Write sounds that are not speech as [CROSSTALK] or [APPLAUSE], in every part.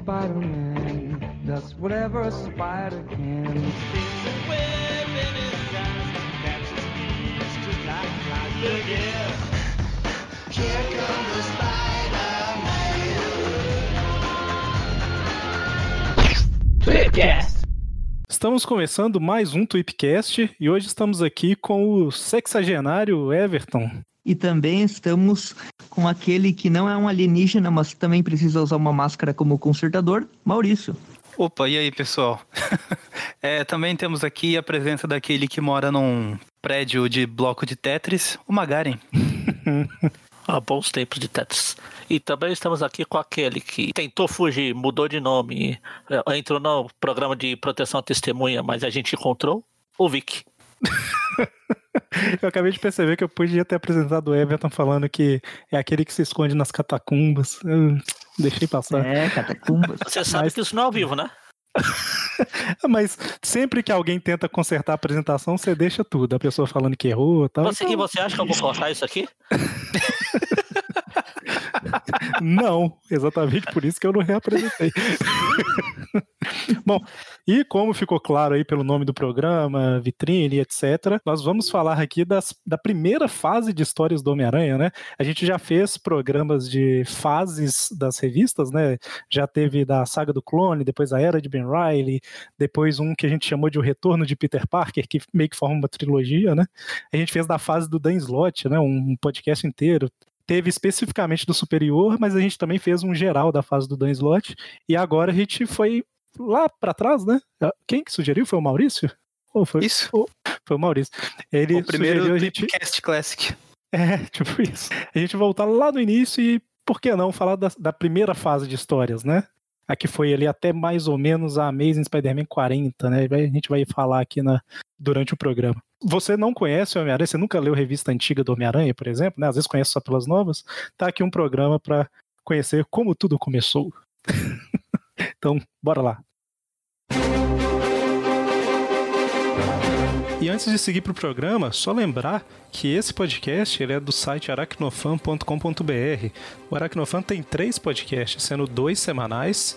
Spider-Man does whatever a spider can. There's a web in his eyes just like flies. Look! Here comes the Spider-Man. Tweepcast. Estamos começando mais um Tweepcast e hoje estamos aqui com o sexagenário Everton. E também estamos com aquele que não é um alienígena, mas também precisa usar uma máscara como consertador, Maurício. Opa, e aí, pessoal? [LAUGHS] É, também temos aqui a presença daquele que mora num prédio de bloco de Tetris, o Magaren. [LAUGHS] Há bons tempos de Tetris. E também estamos aqui com aquele que tentou fugir, mudou de nome, eh, entrou no programa de proteção à testemunha, mas a gente encontrou o Vic. [LAUGHS] Eu acabei de perceber que eu podia ter apresentado o Everton falando que é aquele que se esconde nas catacumbas. Eu deixei passar. É, catacumbas. Você sabe Mas- que isso não é ao vivo, né? [LAUGHS] Mas sempre que alguém tenta consertar a apresentação, você deixa tudo. A pessoa falando que errou e tal. Você, e você acha que eu vou cortar isso aqui? [LAUGHS] [LAUGHS] Não, exatamente por isso que eu não reapresentei. [LAUGHS] Bom, e como ficou claro aí pelo nome do programa, vitrine, etc., nós vamos falar aqui das, da primeira fase de histórias do Homem-Aranha, né? A gente já fez programas de fases das revistas, né? Já teve da saga do clone, depois a era de Ben Riley, depois um que a gente chamou de O Retorno de Peter Parker, que meio que forma uma trilogia, né? A gente fez da fase do Dan Slott, né? Um podcast inteiro teve especificamente do superior, mas a gente também fez um geral da fase do Dan Slott. E agora a gente foi lá pra trás, né? Quem que sugeriu? Foi o Maurício? Ou foi, Isso, foi o Maurício. Ele o primeiro sugeriu a gente. Tweepcast Classic. É, [LAUGHS] tipo isso. A gente voltar lá no início e, por que não, falar da, da primeira fase de histórias, né? A que foi ali até mais ou menos a Amazing Spider-Man 40, né? A gente vai falar aqui na, durante o programa. Você não conhece o Homem-Aranha? Você nunca leu revista antiga do Homem-Aranha, por exemplo? Né? Às vezes conhece só pelas novas. Tá aqui um programa para conhecer como tudo começou. [LAUGHS] então, bora lá. E antes de seguir para o programa, só lembrar que esse podcast ele é do site aracnofan.com.br. O Aracnofan tem três podcasts, sendo dois semanais.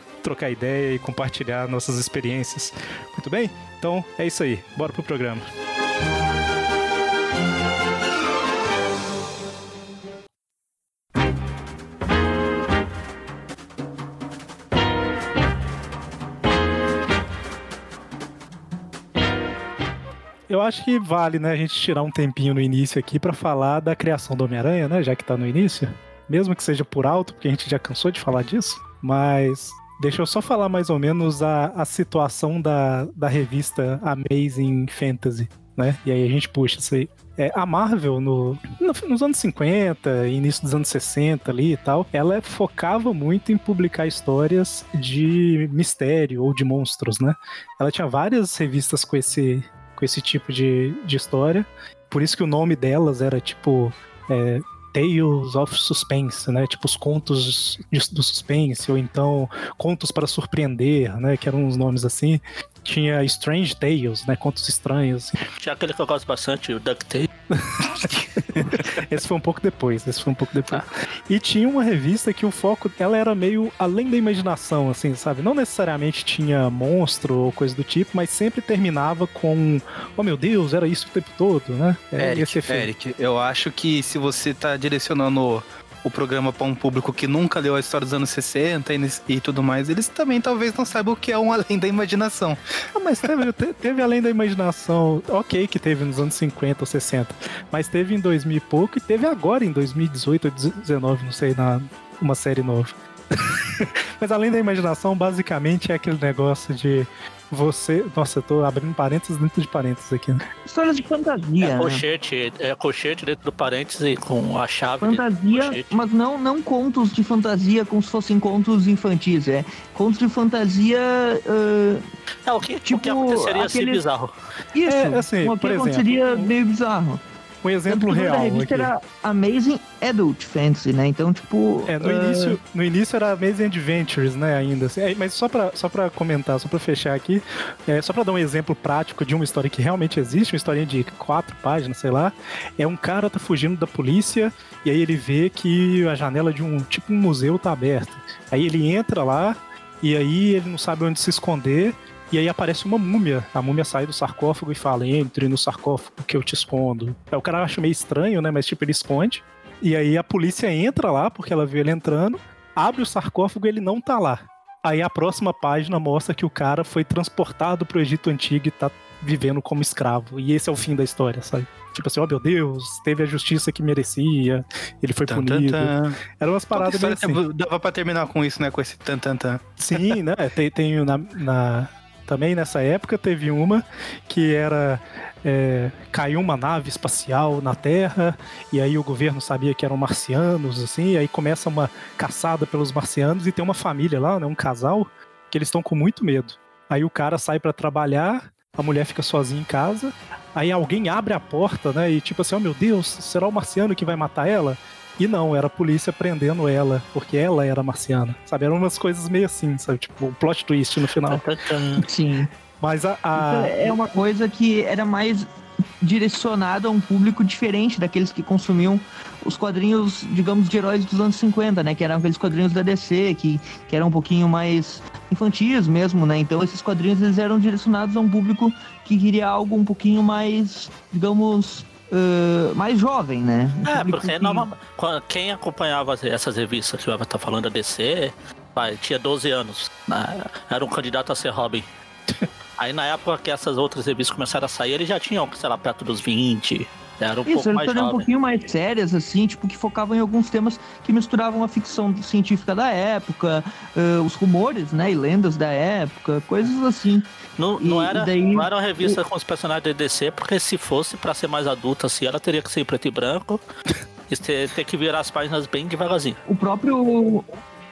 trocar ideia e compartilhar nossas experiências. Muito bem? Então é isso aí. Bora pro programa. Eu acho que vale, né, a gente tirar um tempinho no início aqui para falar da criação do Homem-Aranha, né, já que tá no início. Mesmo que seja por alto, porque a gente já cansou de falar disso. Mas deixa eu só falar mais ou menos a, a situação da, da revista Amazing Fantasy. né? E aí a gente puxa isso aí. É, a Marvel, no, no- nos anos 50, início dos anos 60 ali e tal, ela focava muito em publicar histórias de mistério ou de monstros, né? Ela tinha várias revistas com esse, com esse tipo de, de história. Por isso que o nome delas era tipo. é, Tales of Suspense, né? Tipo os contos do suspense, ou então contos para surpreender, né? Que eram uns nomes assim. Tinha Strange Tales, né? Contos estranhos. Tinha aquele que eu gosto bastante, o DuckTales. [LAUGHS] Esse foi um pouco depois, esse foi um pouco depois. E tinha uma revista que o foco dela era meio além da imaginação, assim, sabe? Não necessariamente tinha monstro ou coisa do tipo, mas sempre terminava com, oh meu Deus, era isso o tempo todo, né? É, Eric. Eric, eu acho que se você tá direcionando o programa para um público que nunca leu a história dos anos 60 e, e tudo mais, eles também talvez não saibam o que é um [LAUGHS] além da imaginação. Ah, mas teve, te- teve além da imaginação, ok que teve nos anos 50 ou 60, mas teve em 2000 e pouco e teve agora em 2018 ou 2019, não sei, na uma série nova. [LAUGHS] mas além da imaginação, basicamente é aquele negócio de você. Nossa, eu tô abrindo parênteses dentro de parênteses aqui. né? Histórias de fantasia. É né? colchete, é colchete dentro do parênteses com a chave. Fantasia, mas não, não contos de fantasia como se fossem contos infantis, é contos de fantasia. ah, É, o que, o que tipo, aconteceria aquele- bizarro? isso, É, assim, o por que exemplo, aconteceria um- meio bizarro. Um exemplo real da revista aqui. era Amazing Adult Fantasy, né? Então, tipo. É, no, ah, início, no início era Amazing Adventures, né, ainda. assim. É, mas só pra, só pra comentar, só pra fechar aqui, é, só pra dar um exemplo prático de uma história que realmente existe, uma historinha de quatro páginas, sei lá, é um cara tá fugindo da polícia e aí ele vê que a janela de um, tipo um museu tá aberta. Aí ele entra lá e aí ele não sabe onde se esconder e aí aparece uma múmia. A múmia sai do sarcófago e fala: entre no sarcófago que eu te escondo. Aí o cara acha meio estranho, né? Mas tipo, ele esconde. E aí a polícia entra lá, porque ela viu ele entrando, abre o sarcófago e ele não tá lá. Aí a próxima página mostra que o cara foi transportado pro Egito Antigo e tá vivendo como escravo. E esse é o fim da história, sabe? Tipo assim, oh meu Deus, teve a justiça que merecia, ele foi Tan, tan, punido. tan. Eram umas paradas bem história assim. Dava pra terminar com isso, né? Com esse tan tan tan. Sim, né? Tem, tem na, na- também nessa época teve uma que era é, caiu uma nave espacial na Terra e aí o governo sabia que eram marcianos, assim, aí começa uma caçada pelos marcianos e tem uma família lá, né? Um casal que eles estão com muito medo. Aí o cara sai pra trabalhar, a mulher fica sozinha em casa, aí alguém abre a porta, né? E tipo assim, oh meu Deus, será o marciano que vai matar ela? E não, era a polícia prendendo ela, porque ela era marciana. Sabe? Eram umas coisas meio assim, sabe? Tipo, um plot twist no final. Tan, tan, tan. Sim. Mas a. a- É uma coisa que era mais direcionada a um público diferente daqueles que consumiam os quadrinhos, digamos, de heróis dos anos 50, né? Que eram aqueles quadrinhos da DC, que, que eram um pouquinho mais infantis mesmo, né? Então esses quadrinhos eles eram direcionados a um público que queria algo um pouquinho mais, digamos, ãh, mais jovem, né? Um É, porque que- normal- quando- quem acompanhava as- essas revistas que o Eva tá falando da DC, pai, tinha 12 anos. né? Era um candidato a ser Robin. [LAUGHS] Aí na época que essas outras revistas começaram a sair, eles já tinham, sei lá, perto dos 20. Era um Isso, eram um pouquinho mais sérias, assim, tipo, que focavam em alguns temas que misturavam a ficção científica da época, ãh, os rumores, né, e lendas da época, coisas assim. Não, não E- era, daí- não era uma revista com os personagens da DC, porque se fosse pra ser mais adulta assim, ela teria que ser preto e branco [LAUGHS] e ter, ter que virar as páginas bem devagarzinho. O próprio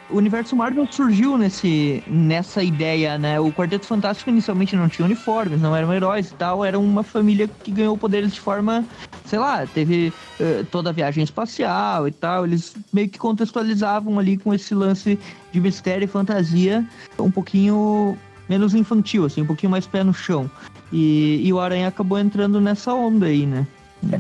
universo Marvel surgiu nesse, nessa ideia, né? O Quarteto Fantástico inicialmente não tinha uniformes, não eram heróis e tal, era uma família que ganhou poderes de forma, sei lá, teve eh, toda a viagem espacial e tal, eles meio que contextualizavam ali com esse lance de mistério e fantasia um pouquinho menos infantil, assim, um pouquinho mais pé no chão. E, e o Aranha acabou entrando nessa onda aí, né?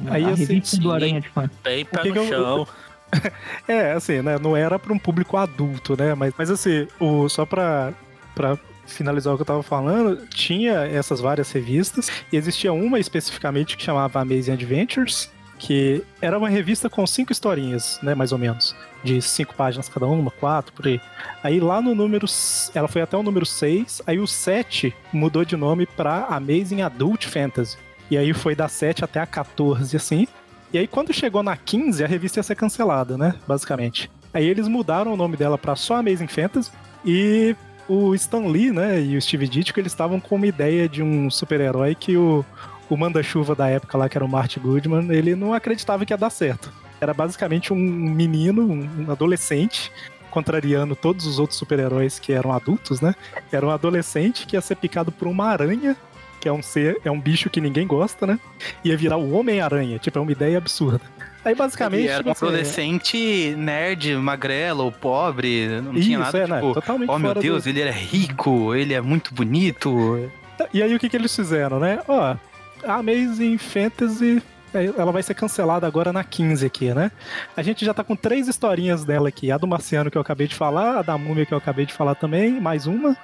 aí, a assim, revista do. Aranha, de fato. Bem pé que no que eu- chão. [LAUGHS] É, assim, né? Não era pra um público adulto, né? Mas, mas assim, o, só pra, pra finalizar o que eu tava falando, tinha essas várias revistas, e existia uma especificamente que chamava Amazing Adventures, que era uma revista com cinco historinhas, né? Mais ou menos. De cinco páginas cada uma, quatro, por aí. Aí lá no número. Ela foi até o número 6, aí o 7 mudou de nome pra Amazing Adult Fantasy. E aí foi da 7 até a 14, assim. E aí, quando chegou na 15, a revista ia ser cancelada, né? Basicamente. Aí eles mudaram o nome dela pra só Amazing Fantasy. E o Stan Lee, né? E o Steve Ditko, eles estavam com uma ideia de um super-herói que o, o manda-chuva da época lá, que era o Marty Goodman, ele não acreditava que ia dar certo. Era basicamente um menino, um adolescente, contrariando todos os outros super-heróis que eram adultos, né? Era um adolescente que ia ser picado por uma aranha, que é um ser, é um bicho que ninguém gosta, né? Ia virar o Homem-Aranha, tipo, é uma ideia absurda. Aí basicamente. Ele era um tipo adolescente nerd, magrelo, pobre, não Isso, tinha nada, é, né? tipo, Totalmente oh meu fora do- Deus, ele é rico, ele é muito bonito. E aí o que, que eles fizeram, né? Ó, a Amazing Fantasy. é, Ela vai ser cancelada agora na 15 aqui, né? A gente já tá com três historinhas dela aqui. A do Marciano que eu acabei de falar, a da Múmia que eu acabei de falar também, mais uma.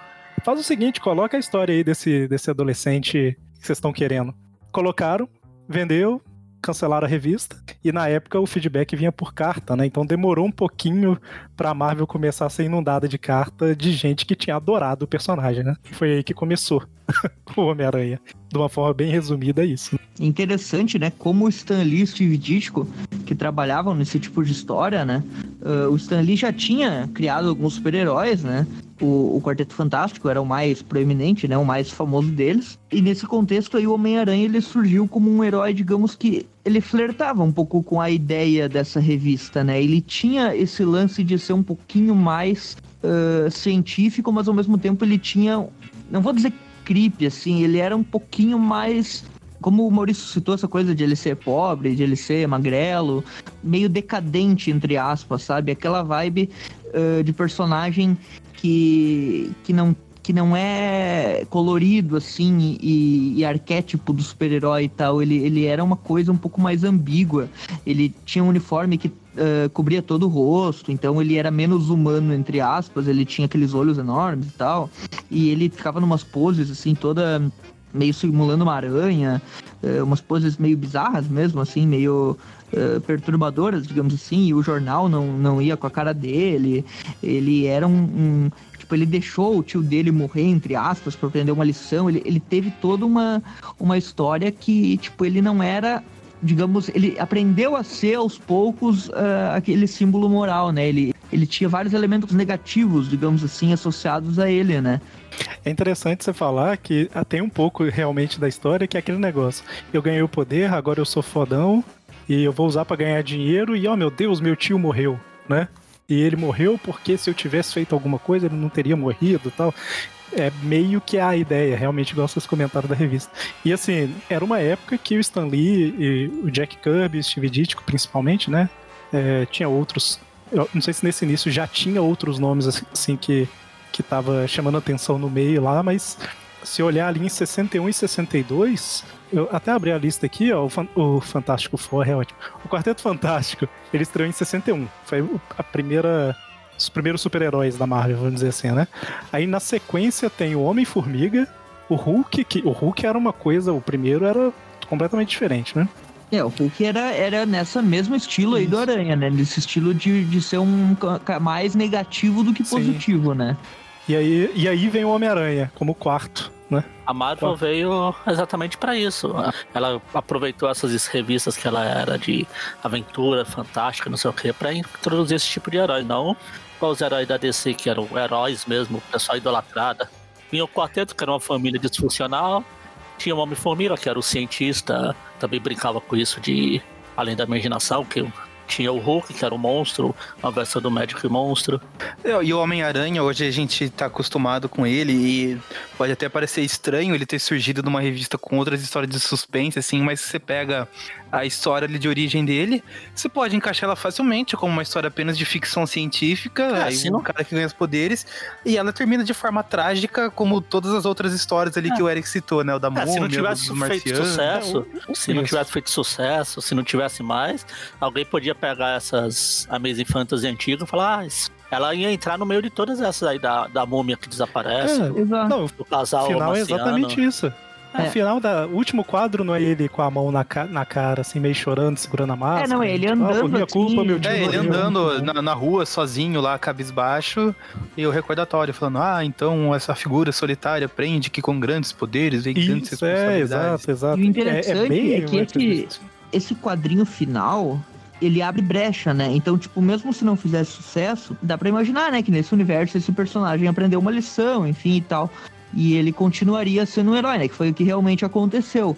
Faz o seguinte, coloca a história aí desse, desse adolescente que vocês estão querendo. Colocaram, vendeu, cancelaram a revista. E na época o feedback vinha por carta, né? Então demorou um pouquinho pra Marvel começar a ser inundada de carta de gente que tinha adorado o personagem, né? Foi aí que começou [LAUGHS] o Homem-Aranha. De uma forma bem resumida, é isso. Interessante, né? Como o Stan Lee e o Steve Ditko, que trabalhavam nesse tipo de história, né? ah, o Stan Lee já tinha criado alguns super-heróis, né? O, o Quarteto Fantástico era o mais proeminente, né? O mais famoso deles. E nesse contexto aí, o Homem-Aranha, ele surgiu como um herói, digamos que... Ele flertava um pouco com a ideia dessa revista, né? Ele tinha esse lance de ser um pouquinho mais ah, científico, mas ao mesmo tempo ele tinha... Não vou dizer creepy, assim, ele era um pouquinho mais como o Maurício citou essa coisa de ele ser pobre, de ele ser magrelo, meio decadente, entre aspas, sabe? Aquela vibe uh, de personagem que, que, não, que não é colorido, assim, e, e arquétipo do super-herói e tal. Ele, ele era uma coisa um pouco mais ambígua. Ele tinha um uniforme que uh, cobria todo o rosto, então ele era menos humano, entre aspas. Ele tinha aqueles olhos enormes e tal. E ele ficava numas poses, assim, toda meio simulando uma aranha, eh, umas poses meio bizarras mesmo, assim, meio eh, perturbadoras, digamos assim, e o jornal não, não ia com a cara dele, ele era um, um- Tipo, ele deixou o tio dele morrer, entre aspas, pra aprender uma lição. Ele, ele teve toda uma, uma história que, tipo, ele não era. Digamos, ele aprendeu a ser aos poucos ah, aquele símbolo moral, né? Ele, ele tinha vários elementos negativos, digamos assim, associados a ele, né? É interessante você falar que ah, tem um pouco realmente da história que é aquele negócio. Eu ganhei o poder, agora eu sou fodão e eu vou usar pra ganhar dinheiro e, oh meu Deus, meu tio morreu, né? E ele morreu porque se eu tivesse feito alguma coisa ele não teria morrido tal. É meio que a ideia, realmente igual vocês comentaram da revista. E assim, era uma época que o Stan Lee o Jack Kirby, o Steve Ditko principalmente, né? É, tinha outros. Eu não sei se nesse início já tinha outros nomes assim que que tava chamando atenção no meio lá, mas se olhar ali em 61 e 62, eu até abri a lista aqui, ó, o, Fan- o Fantástico Four é ótimo. O Quarteto Fantástico, ele estreou em 61. Foi a primeira os primeiros super-heróis da Marvel, vamos dizer assim, né? Aí na sequência tem o Homem-Formiga, o Hulk, que o Hulk era uma coisa, o primeiro era completamente diferente, né? É, o Hulk era, era nessa mesmo estilo aí do Aranha, né? Nesse estilo de, de ser um mais negativo do que Sim. positivo, né? E aí, e aí vem o Homem-Aranha como quarto, né? A Marvel Tá. veio exatamente pra isso. Ela aproveitou essas revistas que ela era de aventura, fantástica, não sei o que, pra introduzir esse tipo de herói. Não os heróis da DC, que eram heróis mesmo, pessoal idolatrada. Vinha o Quarteto, que era uma família disfuncional. Tinha o Homem-Formiga, que era o cientista, também brincava com isso de além da imaginação, que tinha o Hulk, que era o monstro, uma versão do médico e monstro. É, E o Homem-Aranha, hoje a gente tá acostumado com ele e pode até parecer estranho ele ter surgido numa revista com outras histórias de suspense, assim, mas se você pega a história ali de origem dele, você pode encaixar ela facilmente como uma história apenas de ficção científica, É, aí se um não- cara que ganha os poderes, e ela termina de forma trágica, como todas as outras histórias ali que o Eric citou, né? O da É, múmia, se não do- tivesse feito sucesso, se não tivesse feito sucesso, se não tivesse mais, alguém podia pegar essas Amazing Fantasy antigas e falar, ah, isso- ela ia entrar no meio de todas essas aí da, da múmia que desaparece, É, Exato. Não, do casal O final é exatamente isso. É, É. O final da o último quadro não é ele com a mão na, ca- na cara, assim, meio chorando, segurando a máscara. não, é ele tipo, ah, andando minha assim, culpa, meu tio É, ele morreu. andando na, na rua sozinho lá, cabisbaixo, e o recordatório falando: Ah, então essa figura solitária aprende que com grandes poderes vem grandes Isso, é, responsabilidades. exato, exato. E o interessante bem é que uma esse- entrevista. Esse quadrinho final, ele abre brecha, né? Então, tipo, mesmo se não fizesse sucesso, dá pra imaginar, né? Que nesse universo esse personagem aprendeu uma lição, enfim e tal. e ele continuaria sendo um herói, né? Que foi o que realmente aconteceu.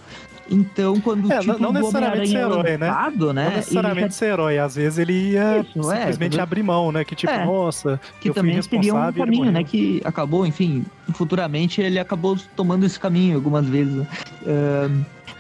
Então, quando É, o título não- necessariamente ser é herói, né? lançado, né? Não necessariamente já- ser herói, às vezes ele ia Isso, é, simplesmente tudo- abrir mão, né? Que tipo, É, nossa, que eu fui também seria um caminho, né? Que acabou, enfim, futuramente ele acabou tomando esse caminho algumas vezes. né?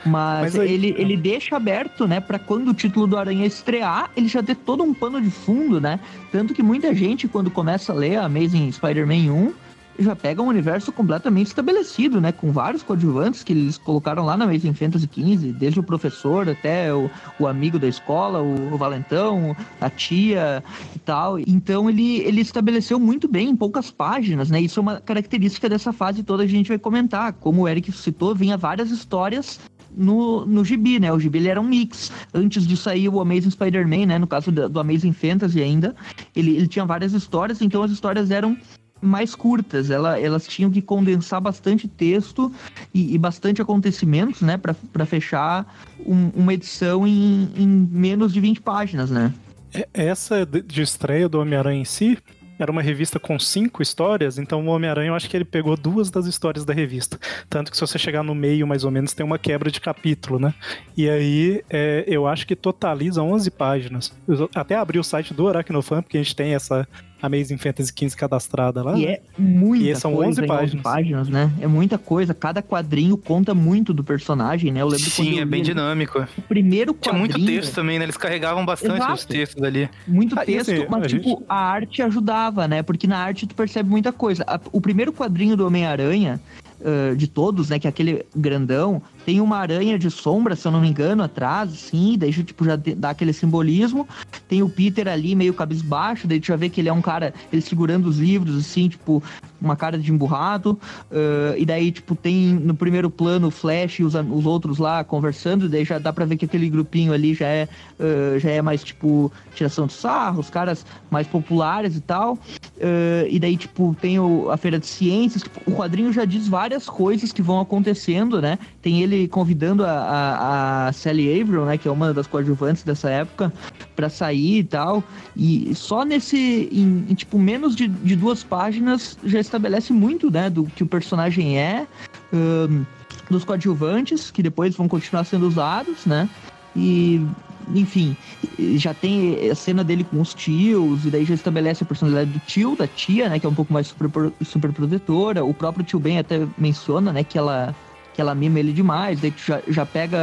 Mas Mas aí- ele, ele deixa aberto, né, para quando o título do Aranha estrear, ele já ter todo um pano de fundo, né? Tanto que muita gente, quando começa a ler Amazing Spider-Man 1, já pega um universo completamente estabelecido, né? Com vários coadjuvantes que eles colocaram lá na Amazing Fantasy XV, desde o professor até o, o amigo da escola, o, o Valentão, a tia e tal. Então ele, ele estabeleceu muito bem em poucas páginas, né? Isso é uma característica dessa fase toda que a gente vai comentar. Como o Eric citou, vinha várias histórias no, no gibi, né? O gibi ele era um mix. Antes de sair o Amazing Spider-Man, né? No caso do, Amazing Fantasy ainda, ele, ele tinha várias histórias, então as histórias eram mais curtas, ela, elas tinham que condensar bastante texto e, e bastante acontecimentos, né, para fechar um- uma edição em, em menos de 20 páginas, né? É- Essa de estreia do Homem-Aranha em si era uma revista com cinco histórias, então o Homem-Aranha eu acho que ele pegou duas das histórias da revista. Tanto que se você chegar no meio, mais ou menos, tem uma quebra de capítulo, né? E aí é, eu acho que totaliza 11 páginas. Eu até abri o site do Aracnofan, porque a gente tem essa Amazing Fantasy XV cadastrada lá. E é muita E são coisa 11 em páginas. páginas, né? É muita coisa, cada quadrinho conta muito do personagem, né? Eu lembro Sim, eu é bem li dinâmico. o primeiro Tinha quadrinho... muito texto também, né? Eles carregavam bastante Exato. os textos ali. Muito Ah, texto, assim, mas a tipo, gente- a arte ajudava, né? Porque na arte tu percebe muita coisa. O primeiro quadrinho do Homem-Aranha, ah, de todos, né? Que é aquele grandão, tem uma aranha de sombra, se eu não me engano, atrás, assim, daí tipo, já dá aquele simbolismo. Tem o Peter ali meio cabisbaixo, daí tu já vê que ele é um cara, ele segurando os livros, assim, tipo, uma cara de emburrado. ah, e daí, tipo, tem no primeiro plano o Flash e os, os outros lá conversando, daí já dá pra ver que aquele grupinho ali já é, ah, já é mais, tipo, tiração de sarro, os caras mais populares e tal. Ah, e daí, tipo, tem o- a Feira de Ciências. tipo, o quadrinho já diz várias coisas que vão acontecendo, né? Tem ele convidando a, a, a Sally Averill, né? Que é uma das coadjuvantes dessa época, pra sair e tal. E só nesse, em, em, tipo, menos de, de duas páginas, já estabelece muito, né? Do que o personagem é. ahn, dos coadjuvantes, que depois vão continuar sendo usados, né? E, enfim, já tem a cena dele com os tios, e daí já estabelece a personalidade do tio, da tia, né? Que é um pouco mais super, super protetora. O próprio tio Ben até menciona, né? Que ela, que ela mima ele demais. Daí tu já, já pega.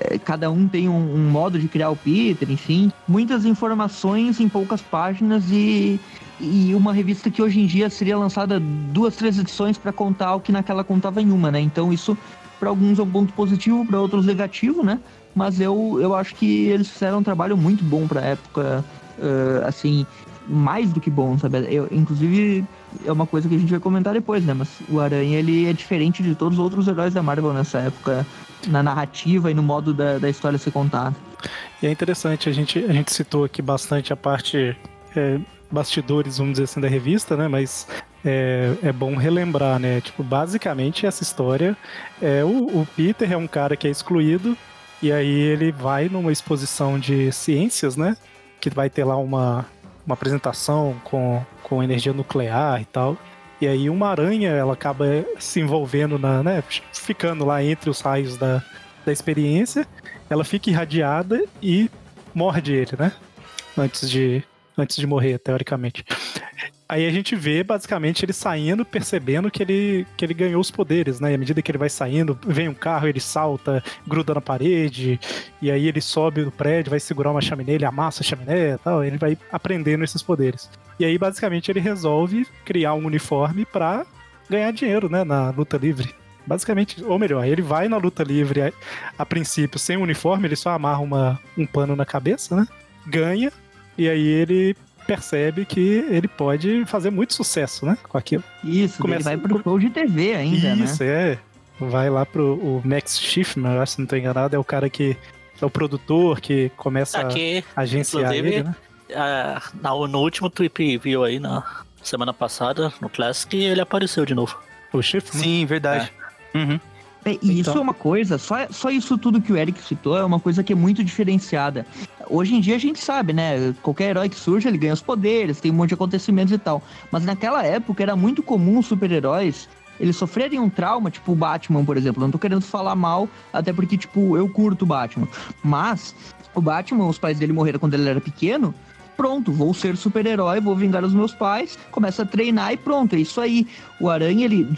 eh, Cada um tem um, um modo de criar o Peter, enfim. Muitas informações em poucas páginas e. E uma revista que hoje em dia seria lançada duas, três edições para contar o que naquela contava em uma, né? Então isso para alguns é um ponto positivo, para outros negativo, né? Mas eu, eu acho que eles fizeram um trabalho muito bom pra época, eh, assim, mais do que bom, sabe? Eu, inclusive, é uma coisa que a gente vai comentar depois, né? Mas o Aranha, ele é diferente de todos os outros heróis da Marvel nessa época, na narrativa e no modo da, da história ser contada. E é interessante, a gente, a gente citou aqui bastante a parte é, bastidores, vamos dizer assim, da revista, né? Mas é, é bom relembrar, né? Tipo, basicamente essa história é o, o Peter é um cara que é excluído e aí ele vai numa exposição de ciências, né? Que vai ter lá uma, uma apresentação com, com energia nuclear e tal. E aí uma aranha, ela acaba se envolvendo na, né? Ficando lá entre os raios da, da experiência. Ela fica irradiada e morde ele, né? Antes de, antes de morrer, teoricamente. Aí a gente vê basicamente ele saindo, percebendo que ele, que ele ganhou os poderes, né? E à medida que ele vai saindo, vem um carro, ele salta, gruda na parede, e aí ele sobe no prédio, vai segurar uma chaminé, ele amassa a chaminé e tal, ele vai aprendendo esses poderes. E aí basicamente ele resolve criar um uniforme pra ganhar dinheiro, né? Na luta livre. Basicamente, ou melhor, ele vai na luta livre a, a princípio sem uniforme, ele só amarra uma, um pano na cabeça, né? Ganha, e aí ele percebe que ele pode fazer muito sucesso, né? Com aquilo. Isso, Começa- ele vai pro show de TV ainda, né? Isso, é. Vai lá pro o Max Schiffman, acho, se não tô enganado, é o cara que é o produtor que começa Aqui, a agenciar ele, né? na- no último Trip View aí, na semana passada, no Classic, ele apareceu de novo. O Schiffman. Sim, verdade. Uhum. É, E isso Então- é uma coisa, só, só isso tudo que o Eric citou é uma coisa que é muito diferenciada. Hoje em dia a gente sabe, né? Qualquer herói que surge, ele ganha os poderes, tem um monte de acontecimentos e tal. Mas naquela época era muito comum os super-heróis eles sofrerem um trauma, tipo o Batman, por exemplo. Não tô querendo falar mal, até porque, tipo, eu curto o Batman. Mas o Batman, os pais dele morreram quando ele era pequeno. Pronto, vou ser super-herói, vou vingar os meus pais, começa a treinar e pronto, é isso aí. O Aranha, ele,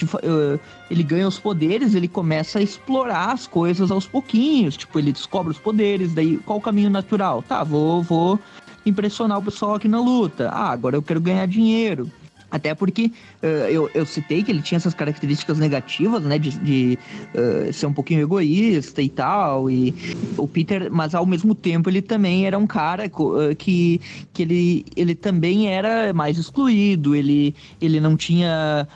ele ganha os poderes, ele começa a explorar as coisas aos pouquinhos. Tipo, ele descobre os poderes, daí qual o caminho natural? Tá, vou, vou impressionar o pessoal aqui na luta. Ah, agora eu quero ganhar dinheiro. Até porque eh, eu, eu citei que ele tinha essas características negativas, né? De, de, eh, ser um pouquinho egoísta e tal. E o Peter, mas ao mesmo tempo ele também era um cara eh, que, que ele, ele também era mais excluído, ele, ele não tinha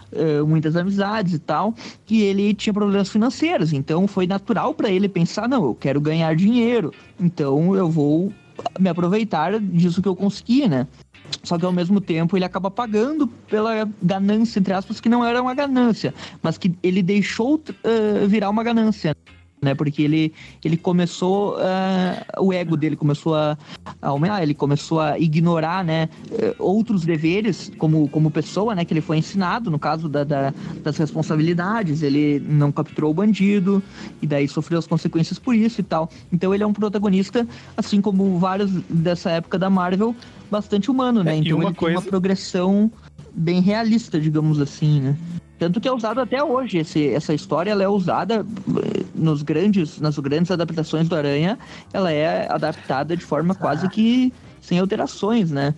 muitas amizades e tal, e ele tinha problemas financeiros. Então foi natural para ele pensar: não, eu quero ganhar dinheiro, então eu vou me aproveitar disso que eu consegui, né? Só que ao mesmo tempo ele acaba pagando pela ganância, entre aspas, que não era uma ganância, mas que ele deixou eh, virar uma ganância. Né, porque ele, ele começou, eh, o ego dele começou a, a aumentar, ele começou a ignorar né, eh, outros deveres como, como pessoa, né, que ele foi ensinado, no caso da, da- das responsabilidades, ele não capturou o bandido, e daí sofreu as consequências por isso e tal. Então ele é um protagonista, assim como vários dessa época da Marvel, bastante humano, né? É, então uma ele coisa- tem uma progressão bem realista, digamos assim, né? Tanto que é usado até hoje. Esse, essa história ela é usada eh, nos grandes, nas grandes adaptações do Aranha. Ela é adaptada de forma quase que sem alterações, né?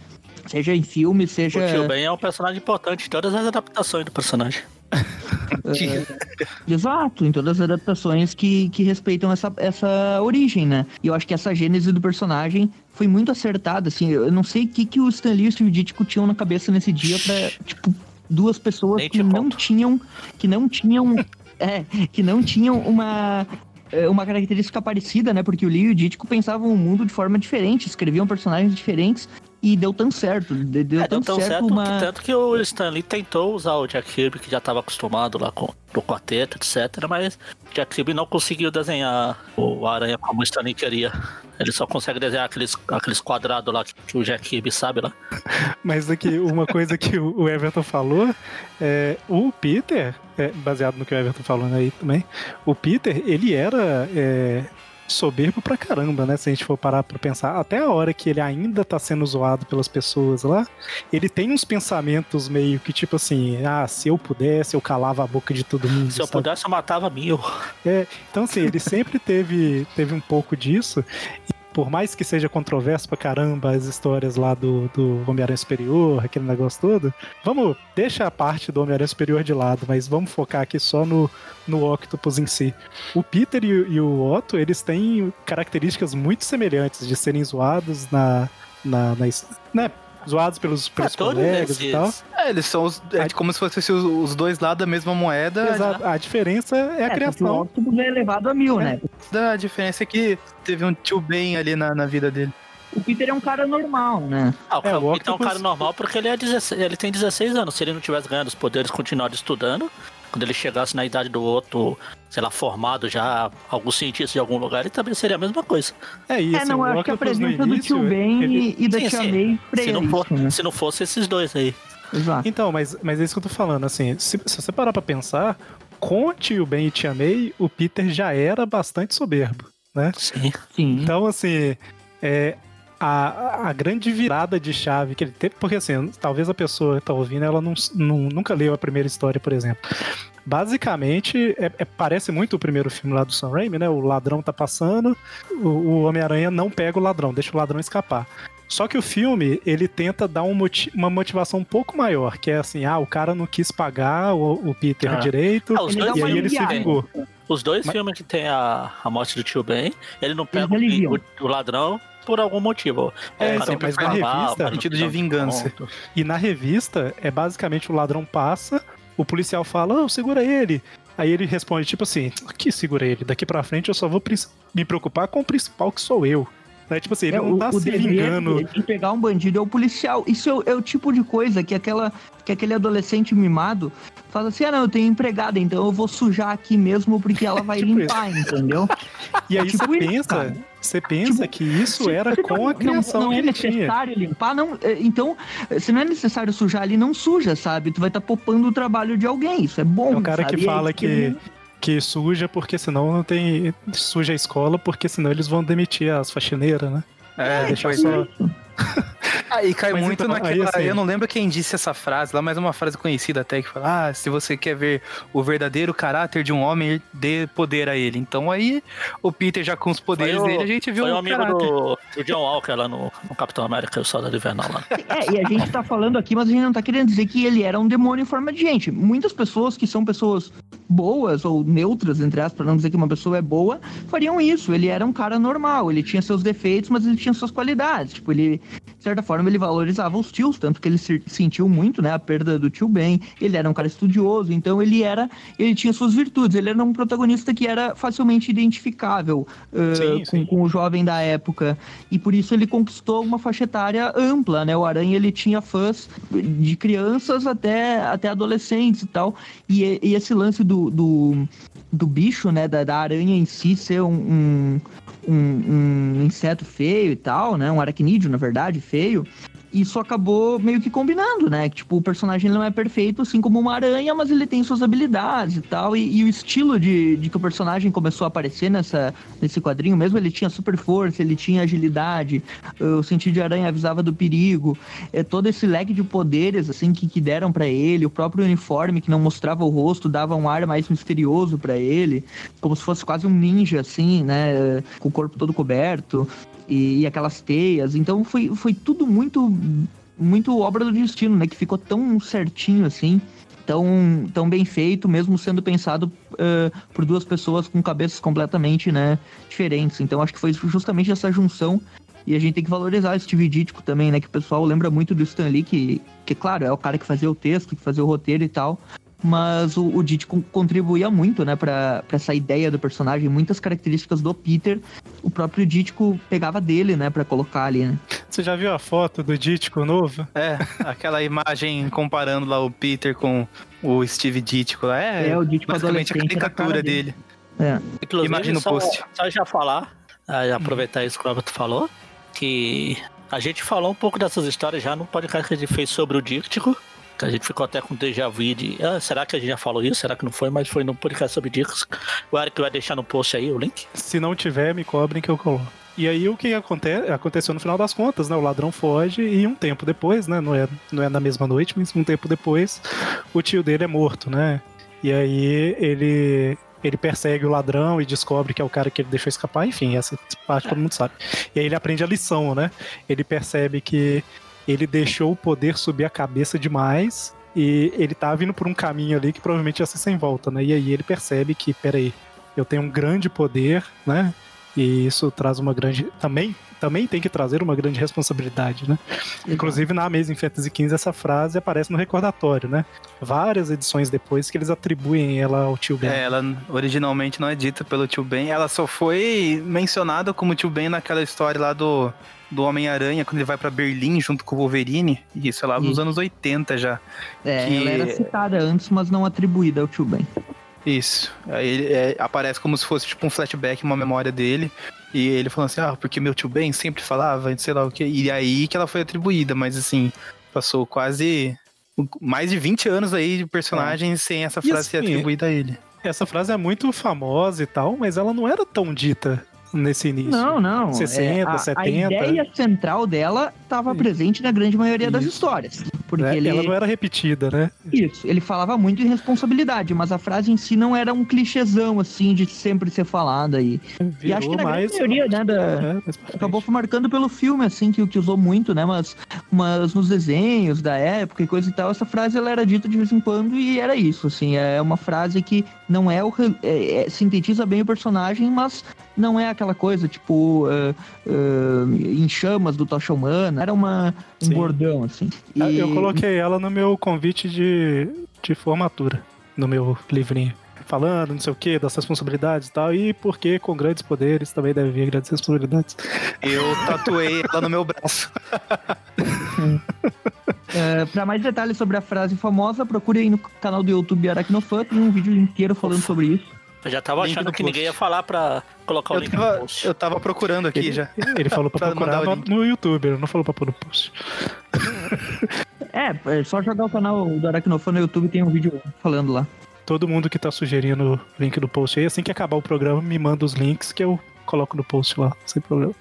Seja em filme, seja. O Tio Ben é um personagem importante em todas as adaptações do personagem. [LAUGHS] Exato, em todas as adaptações que, que respeitam essa, essa origem, né? E eu acho que essa gênese do personagem foi muito acertada, assim. Eu não sei o que, que o Stan Lee e o Steve Ditko tinham na cabeça nesse dia pra, tipo, duas pessoas que não tinham. Que não tinham. é, que não tinham uma. é, Uma característica parecida, né? Porque o Lee e o Ditko pensavam o mundo de forma diferente, escreviam personagens diferentes e deu tão certo. de- Deu É, tão, deu tão certo, certo uma. que tanto que o Stan Lee tentou usar o Jack Kirby, que já estava acostumado lá com o quarteto, etc. Mas o Jack Kirby não conseguiu desenhar o Aranha como o Stan Lee queria. Ele só consegue desenhar aqueles, aqueles quadrados lá que o Jack Kirby sabe lá. [LAUGHS] Mas aqui, uma coisa que o o Everton falou, é, o Peter, é, baseado no que o Everton falou aí também, o Peter, ele era é, soberbo pra caramba, né? Se a gente for parar pra pensar, até a hora que ele ainda tá sendo zoado pelas pessoas lá, ele tem uns pensamentos meio que tipo assim, ah, se eu pudesse, eu calava a boca de todo mundo. Se eu sabe? pudesse, eu matava mil. É, então assim, ele sempre teve, teve um pouco disso. E por mais que seja controverso pra caramba as histórias lá do, do Homem-Aranha Superior, aquele negócio todo, vamos, deixa a parte do Homem-Aranha Superior de lado, mas vamos focar aqui só no, no Octopus em si. O Peter e, o- e o Otto, eles têm características muito semelhantes de serem zoados na. na, na né, zoados pelos, pelos É, todos colegas e tal. É, eles são os, é como se fossem os, os dois lados da mesma moeda. Exato. A diferença é a É, criação. Octopus é elevado a mil, né? A diferença é que teve um tio bem ali na, na vida dele. O Peter é um cara normal, né? Ah, o É, o Peter é um cara normal porque ele, é 16, ele tem 16 anos. Se ele não tivesse ganhado os poderes continuado estudando, quando ele chegasse na idade do outro, sei lá, formado já, algum cientista de algum lugar, ele também seria a mesma coisa. É isso. é, não, eu acho que a presença do tio Ben ele- e, da Sim, tia. May Se não, for, isso, né? se não fosse esses dois aí. Exato. Então, mas, mas é isso que eu tô falando, assim, se, se você parar pra pensar, com o tio Ben e tia May, o Peter já era bastante soberbo, né? Sim. Sim. Então, assim, é, a, a grande virada de chave que ele teve, porque assim, talvez a pessoa que tá ouvindo, ela não, não- nunca leu a primeira história, por exemplo. Basicamente, é- é- parece muito o primeiro filme lá do Sam Raimi, né? O ladrão tá passando, o, o Homem-Aranha não pega o ladrão, deixa o ladrão escapar. Só que o filme, ele tenta dar um moti- uma motivação um pouco maior, que é assim, ah, o cara não quis pagar o, o Peter Ah. direito, Ah, os e dois aí ele se vingou. Os dois Mas- filmes que tem a, a morte do tio Ben, ele não pega aliviam. o, o ladrão por algum motivo. É, para então, sempre mas na revista- Sentido de vingança. E na revista, é basicamente o ladrão passa, o policial fala, oh, segura ele. Aí ele responde, tipo assim, que segura ele? Daqui pra frente eu só vou me preocupar com o principal que sou eu. Né? Tipo assim, ele É, não tá se dever vingando. de pegar um bandido é o policial. Isso é, o- é o tipo de coisa que aquela que aquele adolescente mimado fala assim: ah, não, eu tenho empregada, então eu vou sujar aqui mesmo porque ela vai [LAUGHS] Tipo limpar, entendeu? [LAUGHS] E aí tipo você isso, pensa, cara. você pensa Tipo, que isso era Se com a não- criação não, que é ele tinha. necessário limpar, não. é, Então, se não é necessário sujar ali, não suja, sabe? Tu vai estar poupando o trabalho de alguém. Isso é bom. É o cara sabe? que é fala isso que, ele- que suja porque senão não tem. Suja a escola porque senão eles vão demitir as faxineiras, né? É, deixar pois só. [LAUGHS] Aí cai Mas muito então, naquela. aí, assim- Eu não lembro quem disse essa frase lá, mas é uma frase conhecida até que fala: Ah, se você quer ver o verdadeiro caráter de um homem, dê poder a ele. Então aí o Peter já com os poderes Foi o- dele, a gente viu Foi um o amigo caráter. do, do John Walker lá no, no Capitão América, o Soldado Invernal lá. É, e a gente tá falando aqui, mas a gente não tá querendo dizer que ele era um demônio em forma de gente. Muitas pessoas que são pessoas boas ou neutras, entre aspas, pra não dizer que uma pessoa é boa, fariam isso. Ele era um cara normal, ele tinha seus defeitos, mas ele tinha suas qualidades. Tipo, ele, de certa forma, ele valorizava os tios, tanto que ele se- sentiu muito, né, a perda do tio Ben. Ele era um cara estudioso, então ele era, ele tinha suas virtudes. Ele era um protagonista que era facilmente identificável uh, Sim, com, sim. com o jovem da época. E por isso ele conquistou uma faixa etária ampla, né? O Aranha ele tinha fãs de crianças até, até adolescentes e tal. E, e esse lance do, do, do bicho, né? Da, da aranha em si ser um, um, um- um inseto feio e tal, né? Um aracnídeo, na verdade, feio. Isso acabou meio que combinando, né? Tipo, o personagem não é perfeito, assim como uma aranha, mas ele tem suas habilidades e tal. E, e o estilo de, de que o personagem começou a aparecer nessa, nesse quadrinho mesmo, ele tinha super força, ele tinha agilidade, o sentido de aranha avisava do perigo, é, todo esse leque de poderes, assim, que, que deram pra ele, o próprio uniforme que não mostrava o rosto, dava um ar mais misterioso pra ele, como se fosse quase um ninja, assim, né? Com o corpo todo coberto e, e aquelas teias. Então foi, foi tudo muito, muito obra do destino, né? Que ficou tão certinho assim. Tão, tão bem feito, mesmo sendo pensado eh, por duas pessoas com cabeças completamente né, diferentes. Então acho que foi justamente essa junção. E a gente tem que valorizar Steve Ditko também, né? Que o pessoal lembra muito do Stan Lee, que, que claro, é o cara que fazia o texto, que fazia o roteiro e tal. Mas o, o Ditko contribuía muito, né, pra, pra essa ideia do personagem. Muitas características do Peter, o próprio Ditko pegava dele, né, pra colocar ali, né? Você já viu a foto do Dítico novo? É, aquela imagem comparando lá o Peter com o Steve Ditko lá. É, É, o Ditko basicamente a caricatura dele. dele. É. Inclusive, Imagina o só, post. só já falar, ah, aproveitar isso que o Roberto falou, que a gente falou um pouco dessas histórias já no podcast que a gente fez sobre o Díctico, que a gente ficou até com déjà vu de, ah, será que a gente já falou isso? Será que não foi? Mas foi no podcast sobre Dícticos. O Eric vai deixar no post aí o link. Se não tiver, me cobrem que eu coloco. E aí o que aconte aconteceu no final das contas, né? O ladrão foge e um tempo depois, né? Não é, não é na mesma noite, mas um tempo depois, o tio dele é morto, né? E aí ele ele persegue o ladrão e descobre que é o cara que ele deixou escapar, enfim, essa parte todo mundo sabe. E aí ele aprende a lição, né? Ele percebe que ele deixou o poder subir a cabeça demais e ele tá vindo por um caminho ali que provavelmente ia ser sem volta, né? E aí ele percebe que, peraí, eu tenho um grande poder, né? E isso traz uma grande. Também, também tem que trazer uma grande responsabilidade, né? Inclusive na Amazing Fantasy XV essa frase aparece no recordatório, né? Várias edições depois que eles atribuem ela ao tio Ben. É, ela originalmente não é dita pelo tio Ben, ela só foi mencionada como tio Ben naquela história lá do, do Homem-Aranha, quando ele vai pra Berlim junto com o Wolverine, isso é lá nos anos 80 já. É, Que- ela era citada antes, mas não atribuída ao tio Ben. Isso. Aí ele é, aparece como se fosse tipo um flashback, uma memória dele. E ele falando assim, ah, porque meu tio Ben sempre falava, sei lá o que. E aí que ela foi atribuída, mas assim, passou quase mais de 20 anos aí de personagem sem essa frase ser assim, atribuída a ele. Essa frase é muito famosa e tal, mas ela não era tão dita nesse início. Não, não. 60, é, a, 70. A ideia central dela estava presente na grande maioria das Isso. histórias. Porque né? ele. Ela não era repetida, né? Isso, ele falava muito em responsabilidade, mas a frase em si não era um clichêzão, assim, de sempre ser falada. E, e acho que na mais. grande maioria, né, da, É, acabou marcando pelo filme, assim, que, que usou muito, né? Mas, mas nos desenhos da época e coisa e tal, essa frase ela era dita de vez em quando e era isso, assim. É uma frase que não é o. é- é- sintetiza bem o personagem, mas não é aquela coisa, tipo, ah, ah, em chamas do Tocha Humana. Era uma, um Sim. bordão, assim. Ah, Eu E- coloquei ela no meu convite de, de formatura, no meu livrinho. falando, não sei o que, das responsabilidades e tal, e porque com grandes poderes também deve vir grandes responsabilidades. Eu tatuei ela no meu braço. [LAUGHS] É, para mais detalhes sobre a frase famosa, procure aí no canal do YouTube Aracnofan, tem um vídeo inteiro falando sobre isso. Eu já tava Link achando que post. ninguém ia falar pra colocar o Eu link tava, no post. eu tava procurando aqui Ele, já. ele falou pra [LAUGHS] Pra procurar o no, no YouTube, ele não falou pra pôr no post. [LAUGHS] É, é só jogar o canal do Aracnofan no YouTube, tem um vídeo falando lá. Todo mundo que tá sugerindo o link do post aí, assim que acabar o programa, me manda os links que eu coloco no post lá, sem problema.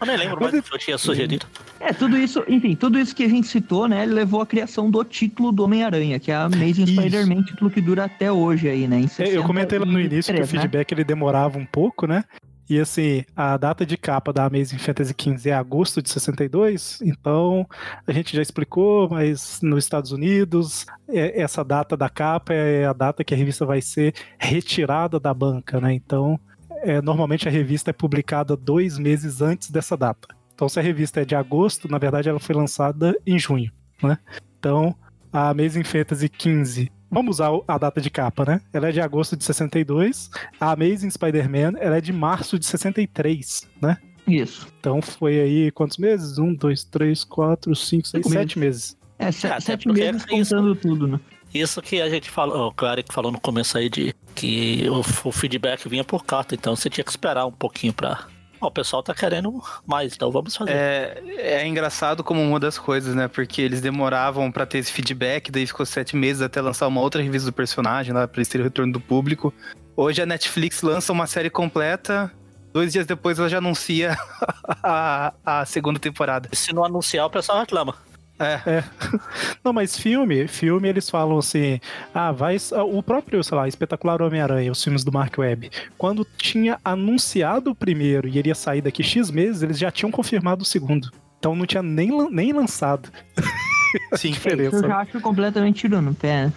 Eu nem lembro mais o que eu tinha sugerido. É, tudo isso, enfim, tudo isso que a gente citou, né, levou à criação do título do Homem-Aranha, que é a Amazing. Spider-Man, título que dura até hoje aí, né? em É, eu comentei lá no início que o 63, né? feedback ele demorava um pouco, né? E assim, a data de capa da Amazing Fantasy XV é agosto de 62, então a gente já explicou, mas nos Estados Unidos, é- essa data da capa é a data que a revista vai ser retirada da banca, né? Então, é, normalmente a revista é publicada dois meses antes dessa data. Então, se a revista é de agosto, na verdade ela foi lançada em junho, né? Então, a Amazing Fantasy XV Vamos usar a data de capa, né? Ela é de agosto de 62. A Amazing Spider-Man, ela é de março de 63, né? Isso. Então foi aí quantos meses? Um, dois, três, quatro, cinco, seis, Cinco sete meses. É, se- Até sete meses é isso. contando tudo, né? Isso que a gente falou, o Eric falou no começo aí de que o, o feedback vinha por carta, então você tinha que esperar um pouquinho pra. Ó, o pessoal tá querendo mais, então vamos fazer. É, é engraçado como uma das coisas, né? Porque eles demoravam pra ter esse feedback, daí ficou sete meses até lançar uma outra revista do personagem lá, pra eles terem o retorno do público. Hoje a Netflix lança uma série completa, dois dias depois ela já anuncia [LAUGHS] a, a segunda temporada. Se não anunciar, o pessoal reclama. É, [LAUGHS] Não, mas filme, filme eles falam assim, ah, vai, o próprio, sei lá, Espetacular Homem-Aranha, os filmes do Mark Webb, quando tinha anunciado o primeiro e ele ia sair daqui X meses, eles já tinham confirmado o segundo. Então não tinha nem, nem lançado. [LAUGHS] sim. Diferença. Eu já acho completamente tirando no pé.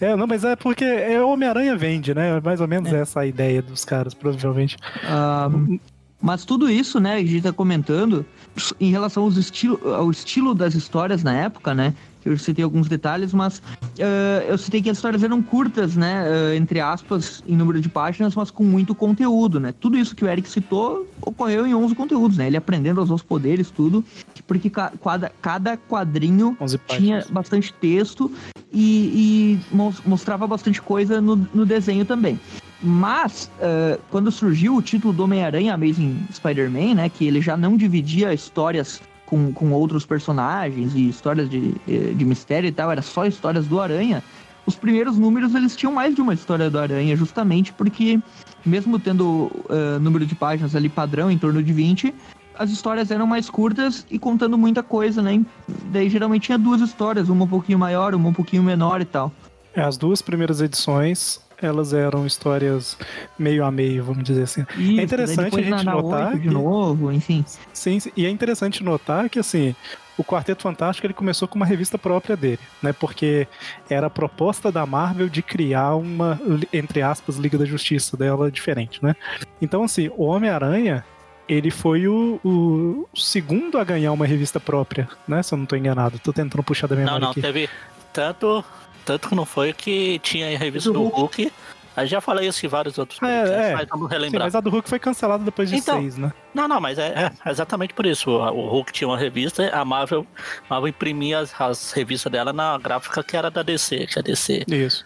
É, não, mas é porque é Homem-Aranha vende, né? Mais ou menos essa a ideia dos caras, provavelmente. Ah, mas tudo isso, né, a gente tá comentando em relação aos estilo, ao estilo das histórias na época, né? Eu citei alguns detalhes, mas ah, eu citei que as histórias eram curtas, né? ah, entre aspas, em número de páginas, mas com muito conteúdo, né? Tudo isso que o Eric citou ocorreu em 11 conteúdos, né? Ele aprendendo os seus poderes, tudo, porque ca- cada, cada quadrinho 11 tinha bastante texto e, e mos- mostrava bastante coisa no, no desenho também. Mas, eh, quando surgiu o título do Homem-Aranha Amazing Spider-Man, né, que ele já não dividia histórias com, com outros personagens e histórias de, eh, de mistério e tal, era só histórias do Aranha, os primeiros números eles tinham mais de uma história do Aranha, justamente porque, mesmo tendo eh, número de páginas ali padrão, em torno de 20, as histórias eram mais curtas e contando muita coisa, né? Daí geralmente tinha duas histórias, uma um pouquinho maior, uma um pouquinho menor e tal. As duas primeiras edições, elas eram histórias meio a meio, vamos dizer assim. Isso, interessante daí depois a gente notar oito de que- novo, enfim. Sim, sim, e é interessante notar que assim, o Quarteto Fantástico ele começou com uma revista própria dele, né? Porque era a proposta da Marvel de criar uma, entre aspas, Liga da Justiça dela diferente, né? Então, assim, o Homem-Aranha, ele foi o, o segundo a ganhar uma revista própria, né? Se eu não tô enganado. Tô tentando puxar da Não, memória não, aqui. teve tanto, tanto que não foi que tinha a revista Do do Hulk. Aí já falei isso em vários outros É, podcasts, é. mas vamos Sim, relembrar. mas a do Hulk foi cancelada depois de Então, seis, né? Não, não, mas é, é exatamente por isso. O, Hulk tinha uma revista, a Marvel, Marvel imprimia as, as revistas dela na gráfica que era da DC, que é a DC. Isso.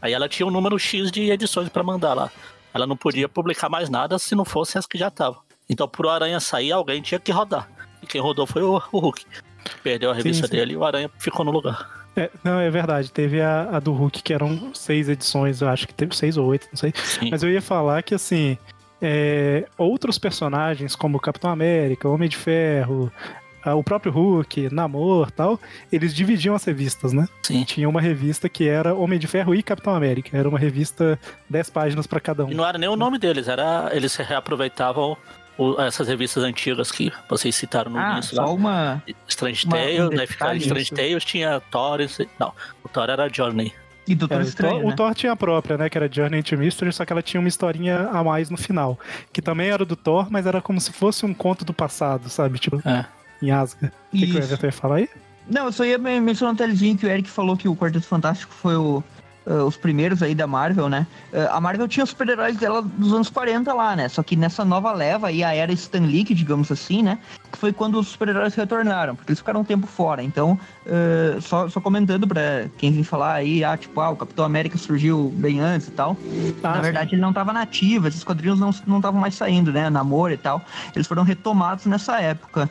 Aí ela tinha um número X de edições pra mandar lá. Ela não podia publicar mais nada se não fosse as que já estavam. Então, pro Aranha sair, alguém tinha que rodar. E quem rodou foi o, o Hulk. Perdeu a revista sim. dele e o Aranha ficou no lugar. É, não, é verdade. Teve a, a do Hulk, que eram seis edições, eu acho que teve seis ou oito, não sei. Sim. Mas eu ia falar que, assim, é, outros personagens, como Capitão América, Homem de Ferro, o próprio Hulk, Namor tal, eles dividiam as revistas, né? Sim. Tinha uma revista que era Homem de Ferro e Capitão América. Era uma revista 10 páginas pra cada E um. não era nem o nome deles, era eles reaproveitavam o- essas revistas antigas que vocês citaram no Ah, início lá. só uma. Strange uma- um Tales, ficava detalhe Strange isso. Tales, tinha Thor, não, o Thor era Journey. E Doutor É, o, Estranho. Thor, o né? Thor tinha a própria, né? Que era Journey into Mystery, só que ela tinha uma historinha a mais no final. Que também era do Thor, mas era como se fosse um conto do passado, sabe? Tipo, É. em Asgard. O que, que o Isso. Everton ia falar aí? Não, eu só ia men- mencionar um detalhezinho que o Eric falou que o Quarteto Fantástico foi o. ah, os primeiros aí da Marvel, né? Ah, a Marvel tinha os super-heróis dela dos anos 40 lá, né? Só que nessa nova leva aí, a era Stan Lee, digamos assim, né? Que foi quando os super-heróis retornaram, porque eles ficaram um tempo fora. Então, ah, só, só comentando pra quem vem falar aí, ah, tipo, ah, o Capitão América surgiu bem antes e tal. Ah, Na sim. verdade, ele não tava nativo, esses quadrinhos não não estavam mais saindo, né? Namoro e tal. Eles foram retomados nessa época.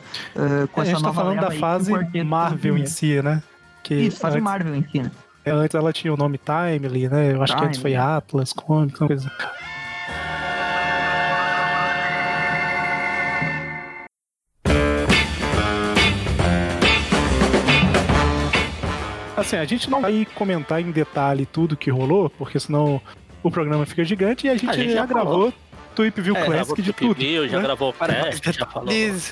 com a essa gente tá nova falando leva da aí, fase Marvel em si, né? Que Isso, fase antes, Marvel em si, né? Antes ela tinha o nome Timely, né? Eu acho que antes foi. Atlas, Comics, uma coisa. Assim, a gente não vai comentar em detalhe tudo que rolou, porque senão o programa fica gigante e a gente, A gente já, já gravou falou. Tweep View É, Gravou Classic de Tweep tudo. View, já né? gravou Para mais Cast, já falou.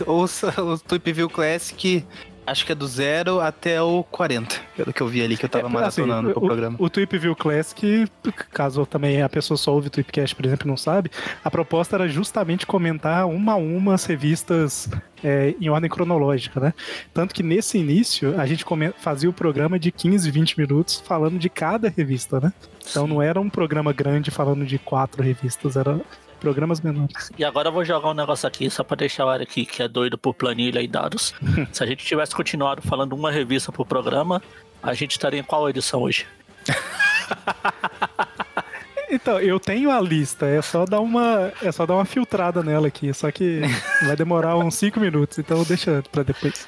ouça o Tweep View Classic, acho que é do zero até o 40, pelo que eu vi ali, que eu tava É, maratonando assim, pro o, programa. O Tweep View Classic, caso também a pessoa só ouve o Tweepcast, por exemplo, e não sabe, a proposta era justamente comentar uma a uma as revistas é, em ordem cronológica, né? Tanto que nesse início a gente fazia o programa de 15, 20 minutos falando de cada revista, né? Então não era um programa grande falando de quatro revistas, era programas menores. E agora eu vou jogar um negócio aqui só pra deixar o Eric, que é doido por planilha e dados. [LAUGHS] Se a gente tivesse continuado falando uma revista por programa, a gente estaria em qual edição hoje? [LAUGHS] Então, eu tenho a lista, é só dar uma, é só dar uma filtrada nela aqui, só que [LAUGHS] vai demorar uns 5 minutos, então deixa pra depois.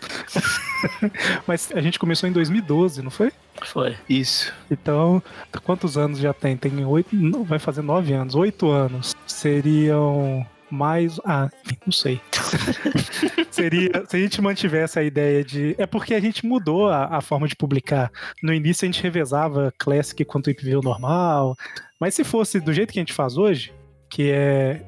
[LAUGHS] Mas a gente começou em 2012, não foi? Foi. Isso. Então, quantos anos já tem? Tem oito, não, vai fazer nove anos, oito anos. Seriam mais, ah, enfim, não sei. [LAUGHS] Seria, se a gente mantivesse a ideia de, é porque a gente mudou a, a forma de publicar. No início a gente revezava Classic com Tweep View normal, mas se fosse do jeito que a gente faz hoje, que é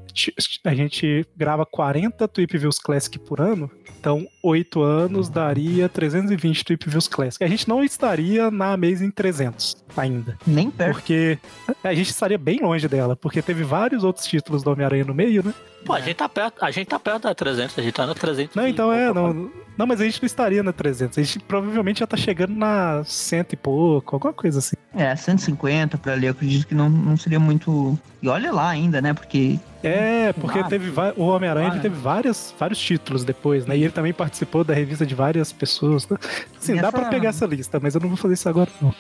a gente grava 40 Tweep Views Classic por ano, então 8 anos daria 320 Tweep Views Classic. A gente não estaria na Amazing 300 ainda, Nem perto. porque a gente estaria bem longe dela, porque teve vários outros títulos do Homem-Aranha no meio, né? Pô, a gente tá perto, a gente tá perto da 300, a gente tá na 300. Não, então é, não, não, mas a gente não estaria na 300, a gente provavelmente já tá chegando na cento e pouco, alguma coisa assim. É, 150 pra ali, eu acredito que não, não seria muito. E olha lá ainda, né? Porque. É, porque Ah, teve o Homem-Aranha ah, teve vários, vários títulos depois, né? E ele também participou da revista de várias pessoas. né? Assim, dá pra pegar essa lista, mas eu não vou fazer isso agora, não.